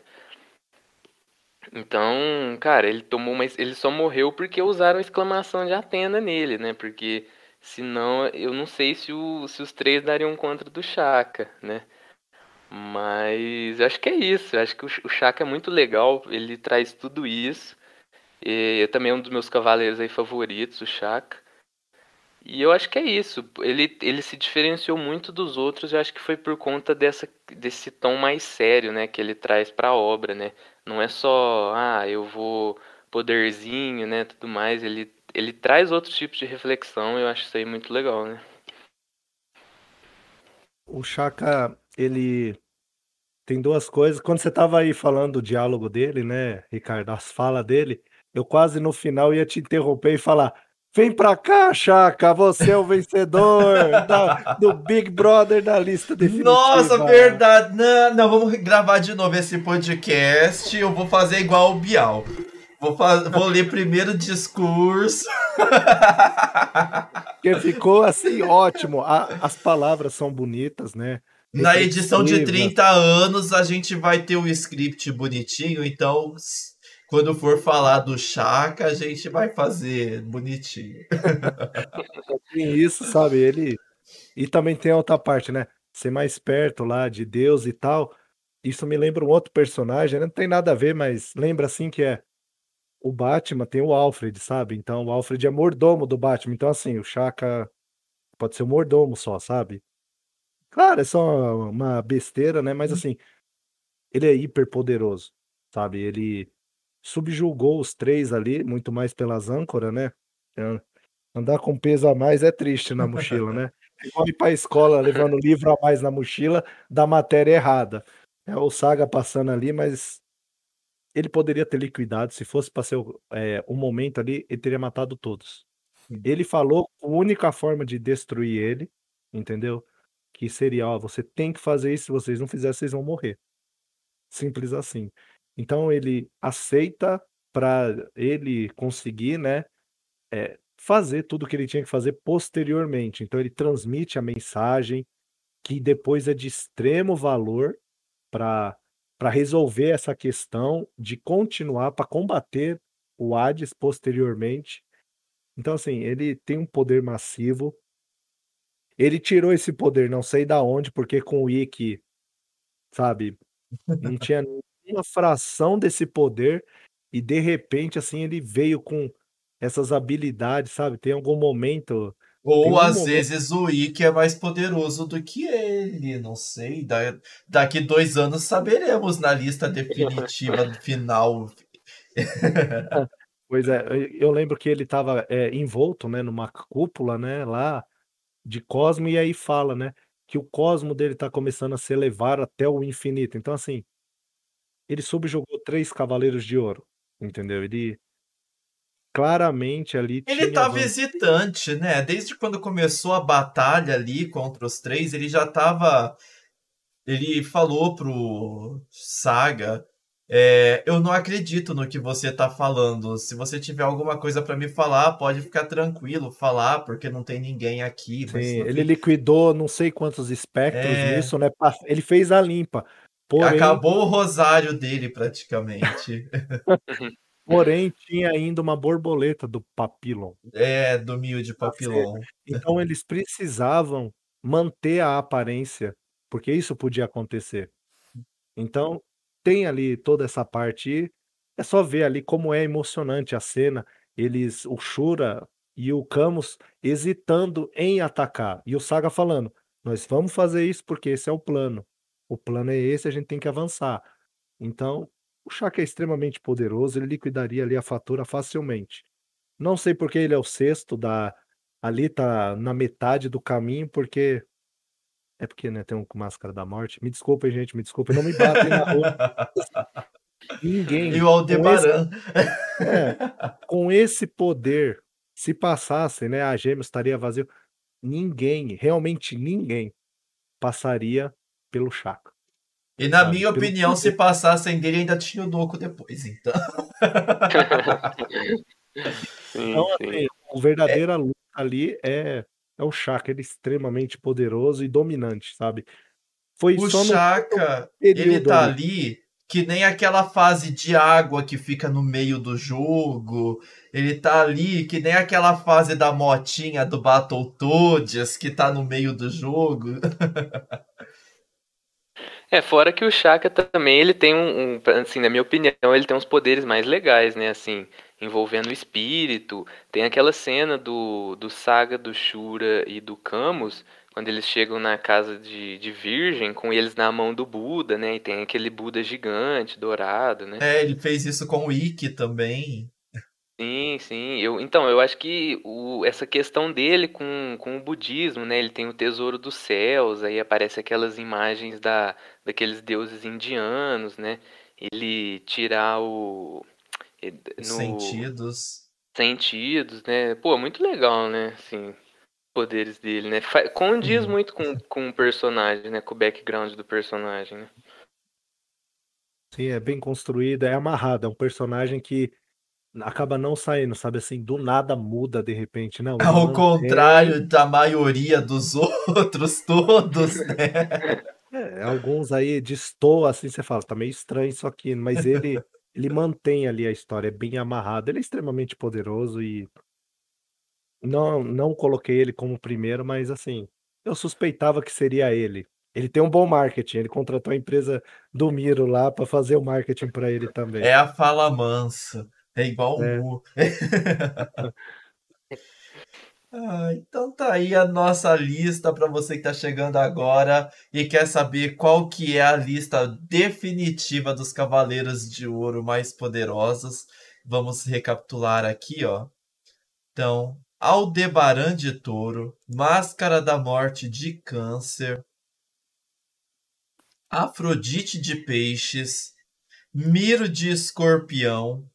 Então, cara, ele tomou uma, ele só morreu porque usaram exclamação de Atena nele, né? Porque senão eu não sei se, o, se os três dariam contra do Chaka, né? Mas acho que é isso. Acho que o Chaka é muito legal. Ele traz tudo isso. E também é um dos meus cavaleiros aí favoritos, o Chaka. E eu acho que é isso. Ele, ele se diferenciou muito dos outros. Eu acho que foi por conta dessa, desse tom mais sério, né, que ele traz para a obra, né? Não é só, ah, eu vou poderzinho, né, tudo mais. Ele, ele traz outros tipos de reflexão. Eu acho isso aí muito legal, né? O Chaka, ele tem duas coisas. Quando você tava aí falando do diálogo dele, né, Ricardo, as falas dele, eu quase no final ia te interromper e falar: Vem pra cá, Chaka, você é o vencedor da, do Big Brother da lista definitiva. Nossa, verdade. Não, não, vamos gravar de novo esse podcast. Eu vou fazer igual o Bial. Vou, vou ler primeiro o discurso. Que ficou assim ótimo. A, as palavras são bonitas, né? Na edição de 30 anos, a gente vai ter um script bonitinho, então quando for falar do Chaka, a gente vai fazer bonitinho. Tem isso, sabe? Ele. E também tem a outra parte, né? Ser mais perto lá de Deus e tal. Isso me lembra um outro personagem, não tem nada a ver, mas lembra assim que é o Batman tem o Alfred, sabe? Então o Alfred é mordomo do Batman. Então, assim, o Chaka pode ser o mordomo só, sabe? Claro, é só uma besteira, né? Mas uhum. assim, ele é hiper poderoso, sabe? Ele subjugou os três ali, muito mais pelas âncoras, né? Andar com peso a mais é triste na mochila, né? Igual ir pra escola levando livro a mais na mochila da matéria errada. É o Saga passando ali, mas ele poderia ter liquidado. Se fosse para ser é, um momento ali, ele teria matado todos. Ele falou a única forma de destruir ele, entendeu? que seria, ó, você tem que fazer isso, se vocês não fizerem, vocês vão morrer. Simples assim. Então ele aceita para ele conseguir, né, é, fazer tudo o que ele tinha que fazer posteriormente. Então ele transmite a mensagem que depois é de extremo valor para para resolver essa questão de continuar para combater o Hades posteriormente. Então assim, ele tem um poder massivo, ele tirou esse poder, não sei da onde, porque com o Ikki, sabe, não tinha nenhuma fração desse poder e de repente assim ele veio com essas habilidades, sabe? Tem algum momento ou às momento... vezes o Ikki é mais poderoso do que ele, não sei. Da, daqui dois anos saberemos na lista definitiva final. pois é, eu lembro que ele estava é, envolto, né, numa cúpula, né, lá de Cosmo, e aí fala, né, que o Cosmo dele tá começando a se elevar até o infinito. Então, assim, ele subjugou 3 Cavaleiros de Ouro, entendeu? Ele claramente ali Ele tinha tá van visitante, né? Desde quando começou a batalha ali contra os três, ele já tava. Ele falou pro Saga: é, Eu não acredito no que você tá falando. Se você tiver alguma coisa pra me falar, pode ficar tranquilo, falar, porque não tem ninguém aqui. Sim, ele liquidou não sei quantos espectros é, nisso, né? Ele fez a limpa. Porém, acabou o rosário dele praticamente. porém tinha ainda uma borboleta do Papillon. É, do mil de certo. papilão. Então eles precisavam manter a aparência, porque isso podia acontecer. Então tem ali toda essa parte. É só ver ali como é emocionante a cena. Eles, o Shura e o Camus hesitando em atacar. E o Saga falando: Nós vamos fazer isso porque esse é o plano. O plano é esse, a gente tem que avançar. Então, o Shaka é extremamente poderoso, ele liquidaria ali a fatura facilmente. Não sei porque ele é o sexto da. Ali tá na metade do caminho, porque. É porque, né, tem um com máscara da morte. Me desculpem, gente, me desculpem, não me batem na rua. E Ninguém o com esse, Aldebaran. é, com esse poder, se passasse, né, a Gêmeos estaria vazio. Ninguém, realmente ninguém, passaria pelo Chaka, E na sabe? minha opinião, se poder. passassem dele, ainda tinha o Doku depois, então. Sim, Então, sim. assim, a verdadeira luta ali é, é o Chaka, ele é extremamente poderoso e dominante, sabe? Foi O só no Chaka, ele período tá ali. ali que nem aquela fase de água que fica no meio do jogo. Ele tá ali que nem aquela fase da motinha do Battletoads que tá no meio do jogo. É, fora que o Shaka também, ele tem um, um, assim, na minha opinião, ele tem uns poderes mais legais, né, assim, envolvendo o espírito. Tem aquela cena do, do Saga, do Shura e do Camus, quando eles chegam na casa de, de Virgem, com eles na mão do Buda, né, e tem aquele Buda gigante, dourado, né. É, ele fez isso com o Ikki também. Sim, sim. Eu, então, eu acho que o, essa questão dele com, com o budismo, né? Ele tem o tesouro dos céus, aí aparece aquelas imagens da, daqueles deuses indianos, né? Ele tirar o no sentidos. sentidos, né? Pô, muito legal, né? Assim, poderes dele, né? Fa- Condiz Uhum. muito com, com o personagem, né? Com o background do personagem, né? Sim, é bem construído, é amarrado, é um personagem que acaba não saindo, sabe assim, do nada muda de repente. Não, ele Ao mantém. contrário da maioria dos outros, todos, né? É, alguns aí destoa assim, você fala, tá meio estranho isso aqui, mas ele ele mantém ali a história, é bem amarrado. Ele é extremamente poderoso e não não coloquei ele como primeiro, mas assim, eu suspeitava que seria ele. Ele tem um bom marketing, ele contratou a empresa do Miro lá para fazer o marketing para ele também. É a fala mansa. É igual o É. Mu. Ah, então tá aí a nossa lista para você que tá chegando agora e quer saber qual que é a lista definitiva dos Cavaleiros de Ouro mais poderosos. Vamos recapitular aqui, ó. Então, Aldebaran de Touro, Máscara da Morte de Câncer, Afrodite de Peixes, Miro de Escorpião,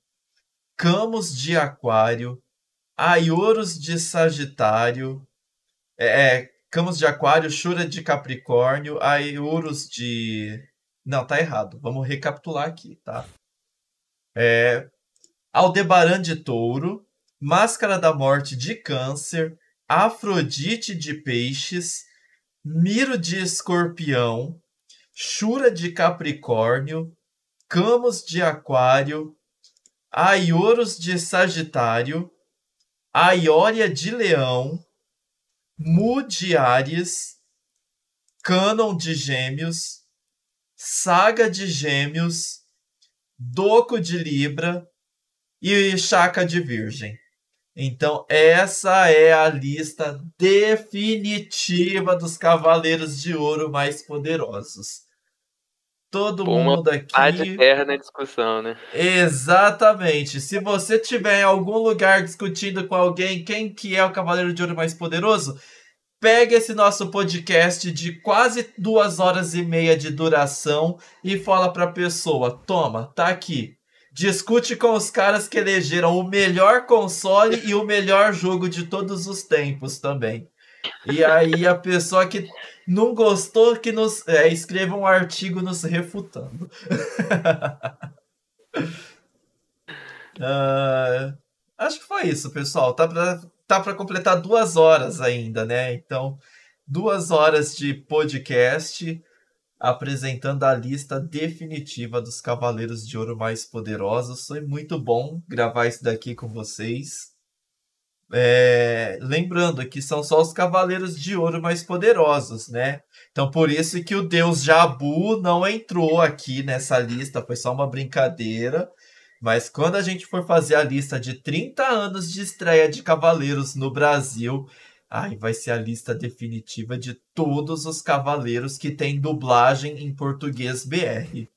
Camus de Aquário, Aioros de Sagitário, é, é, Camus de Aquário, Shura de Capricórnio, Aioros de. Não, tá errado. Vamos recapitular aqui, tá? É, Aldebaran de Touro, Máscara da Morte de Câncer, Afrodite de Peixes, Miro de Escorpião, Shura de Capricórnio, Camus de Aquário, Aioros de Sagitário, Aiória de Leão, Mu de Ares, Cânon de Gêmeos, Saga de Gêmeos, Doco de Libra e Chaca de Virgem. Então, essa é a lista definitiva dos Cavaleiros de Ouro mais poderosos. Todo uma mundo de aqui. terra na discussão, né? Exatamente. Se você tiver em algum lugar discutindo com alguém quem que é o Cavaleiro de Ouro mais poderoso, pega esse nosso podcast de quase duas horas e meia de duração e fala pra pessoa: toma, tá aqui. Discute com os caras que elegeram o melhor console e o melhor jogo de todos os tempos também. E aí a pessoa que não gostou que nos é, escreva um artigo nos refutando. uh, acho que foi isso, pessoal. Tá pra, tá pra completar duas horas ainda, né? Então, duas horas de podcast apresentando a lista definitiva dos Cavaleiros de Ouro mais poderosos. Foi muito bom gravar isso daqui com vocês. É, lembrando que são só os cavaleiros de ouro mais poderosos, né? Então por isso que o deus Jabu não entrou aqui nessa lista, foi só uma brincadeira. Mas quando a gente for fazer a lista de 30 anos de estreia de cavaleiros no Brasil, aí vai ser a lista definitiva de todos os cavaleiros que tem dublagem em português BR.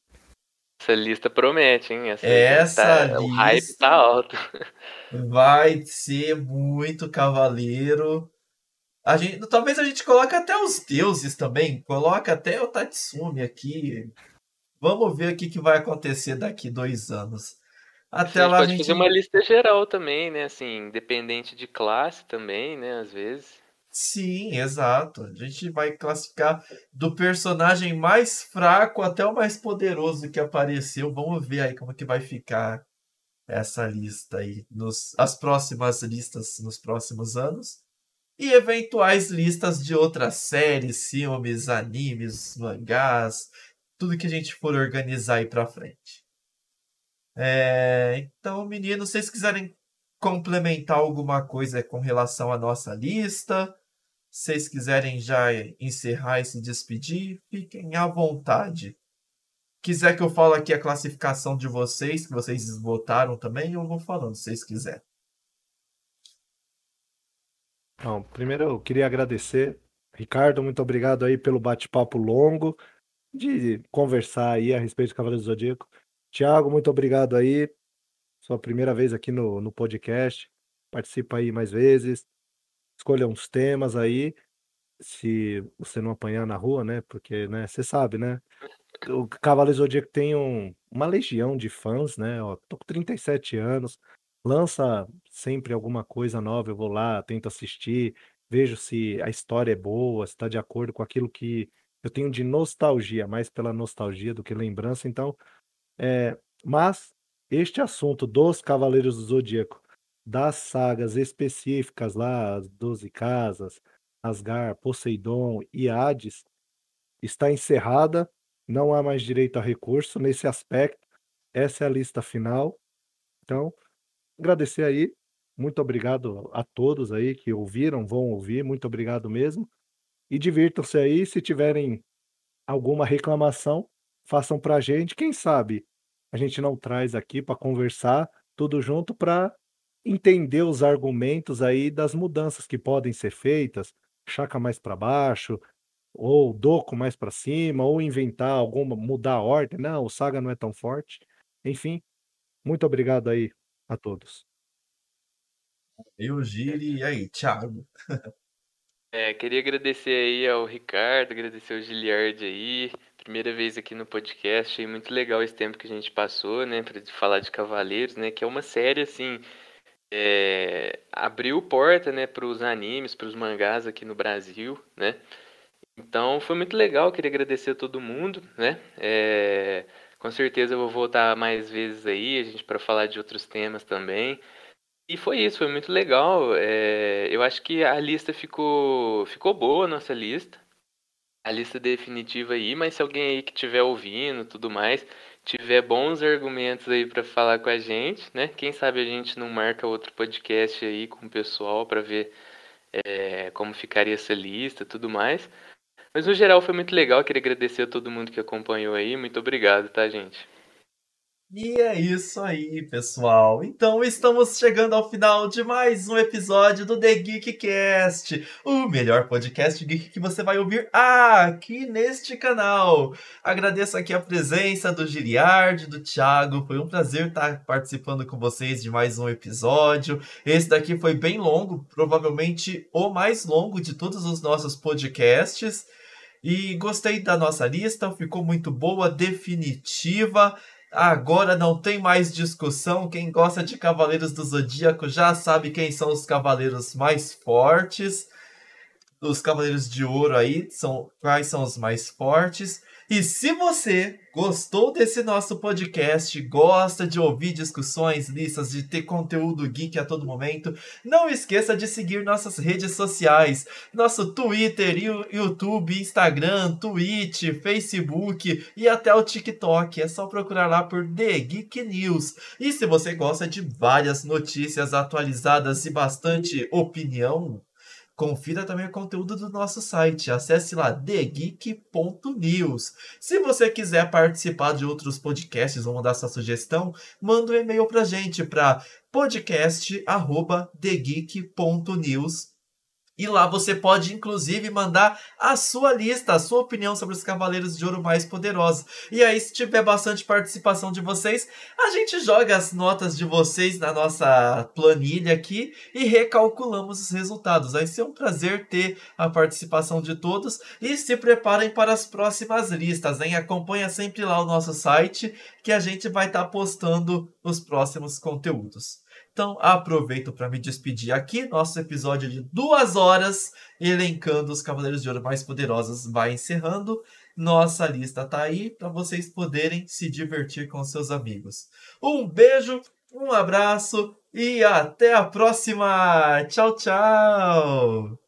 Essa lista promete, hein? Essa, Essa tá, lista... O hype tá alto. Vai ser muito cavaleiro. A gente, talvez a gente coloque até os deuses também. Coloca até o Tatsumi aqui. Vamos ver o que, que vai acontecer daqui dois anos. Até a lá pode a gente fazer uma lista geral também, né? Assim, independente de classe também, né? Às vezes. Sim, exato. A gente vai classificar do personagem mais fraco até o mais poderoso que apareceu. Vamos ver aí como que vai ficar essa lista aí, nos, as próximas listas nos próximos anos. E eventuais listas de outras séries, filmes, animes, mangás, tudo que a gente for organizar aí pra frente. É, então, meninos, se vocês quiserem complementar alguma coisa com relação à nossa lista, vocês quiserem já encerrar e se despedir, fiquem à vontade quiser que eu fale aqui a classificação de vocês, que vocês votaram também, eu vou falando, se vocês quiserem. Bom, primeiro eu queria agradecer. Ricardo, muito obrigado aí pelo bate-papo longo, de conversar aí a respeito do Cavaleiro do Zodíaco. Tiago, muito obrigado aí. Sua primeira vez aqui no, no podcast. Participa aí mais vezes. Escolha uns temas aí. Se você não apanhar na rua, né? Porque, né, você sabe, né? o Cavaleiro Zodíaco tem um, uma legião de fãs, né? Ó, tô com 37 anos, lança sempre alguma coisa nova, eu vou lá, tento assistir, vejo se a história é boa, se está de acordo com aquilo que eu tenho de nostalgia, mais pela nostalgia do que lembrança. Então, é, mas este assunto dos Cavaleiros do Zodíaco, das sagas específicas lá, as 12 casas, Asgard, Poseidon e Hades, está encerrada não há mais direito a recurso nesse aspecto. Essa é a lista final. Então, agradecer aí. Muito obrigado a todos aí que ouviram, vão ouvir. Muito obrigado mesmo. E divirtam-se aí. Se tiverem alguma reclamação, façam para a gente. Quem sabe a gente não traz aqui para conversar tudo junto para entender os argumentos aí das mudanças que podem ser feitas, chaca mais para baixo, ou Doco mais para cima, ou inventar alguma, mudar a ordem. Não, o Saga não é tão forte. Enfim, muito obrigado aí a todos. Eu, Giri, e aí, Thiago? É, queria agradecer aí ao Ricardo, agradecer ao Giliard aí. Primeira vez aqui no podcast, achei muito legal esse tempo que a gente passou, né, para falar de Cavaleiros, né, que é uma série assim, é, abriu porta, né, para os animes, para os mangás aqui no Brasil, né? Então foi muito legal, queria agradecer a todo mundo, né? É, com certeza eu vou voltar mais vezes aí, a gente para falar de outros temas também. E foi isso, foi muito legal. É, eu acho que a lista ficou, ficou boa, a nossa lista. A lista definitiva aí, mas se alguém aí que estiver ouvindo tudo mais, tiver bons argumentos aí para falar com a gente, né? Quem sabe a gente não marca outro podcast aí com o pessoal para ver é, como ficaria essa lista tudo mais. Mas no geral foi muito legal, queria agradecer a todo mundo que acompanhou aí. Muito obrigado, tá, gente? E é isso aí, pessoal. Então estamos chegando ao final de mais um episódio do The Geekcast, o melhor podcast geek que você vai ouvir aqui neste canal. Agradeço aqui a presença do Giliard, do Thiago. Foi um prazer estar participando com vocês de mais um episódio. Esse daqui foi bem longo, provavelmente o mais longo de todos os nossos podcasts. E gostei da nossa lista, ficou muito boa, definitiva. Agora não tem mais discussão. Quem gosta de Cavaleiros do Zodíaco já sabe quem são os cavaleiros mais fortes. Os Cavaleiros de Ouro aí são quais são os mais fortes. E se você gostou desse nosso podcast, gosta de ouvir discussões, listas, de ter conteúdo geek a todo momento, não esqueça de seguir nossas redes sociais, nosso Twitter, YouTube, Instagram, Twitch, Facebook e até o TikTok. É só procurar lá por The Geek News. E se você gosta de várias notícias atualizadas e bastante opinião, Confira também o conteúdo do nosso site. Acesse lá thegeek.news. Se você quiser participar de outros podcasts ou mandar sua sugestão, manda um e-mail para gente para podcast@thegeek.news e lá você pode, inclusive, mandar a sua lista, a sua opinião sobre os Cavaleiros de Ouro mais poderosos. E aí, se tiver bastante participação de vocês, a gente joga as notas de vocês na nossa planilha aqui e recalculamos os resultados. Vai ser um prazer ter a participação de todos e se preparem para as próximas listas, hein? Acompanha sempre lá o nosso site que a gente vai estar tá postando os próximos conteúdos. Então, aproveito para me despedir aqui. Nosso episódio de duas horas, elencando os Cavaleiros de Ouro mais poderosos, vai encerrando. Nossa lista tá aí para vocês poderem se divertir com seus amigos. Um beijo, um abraço e até a próxima! Tchau, tchau!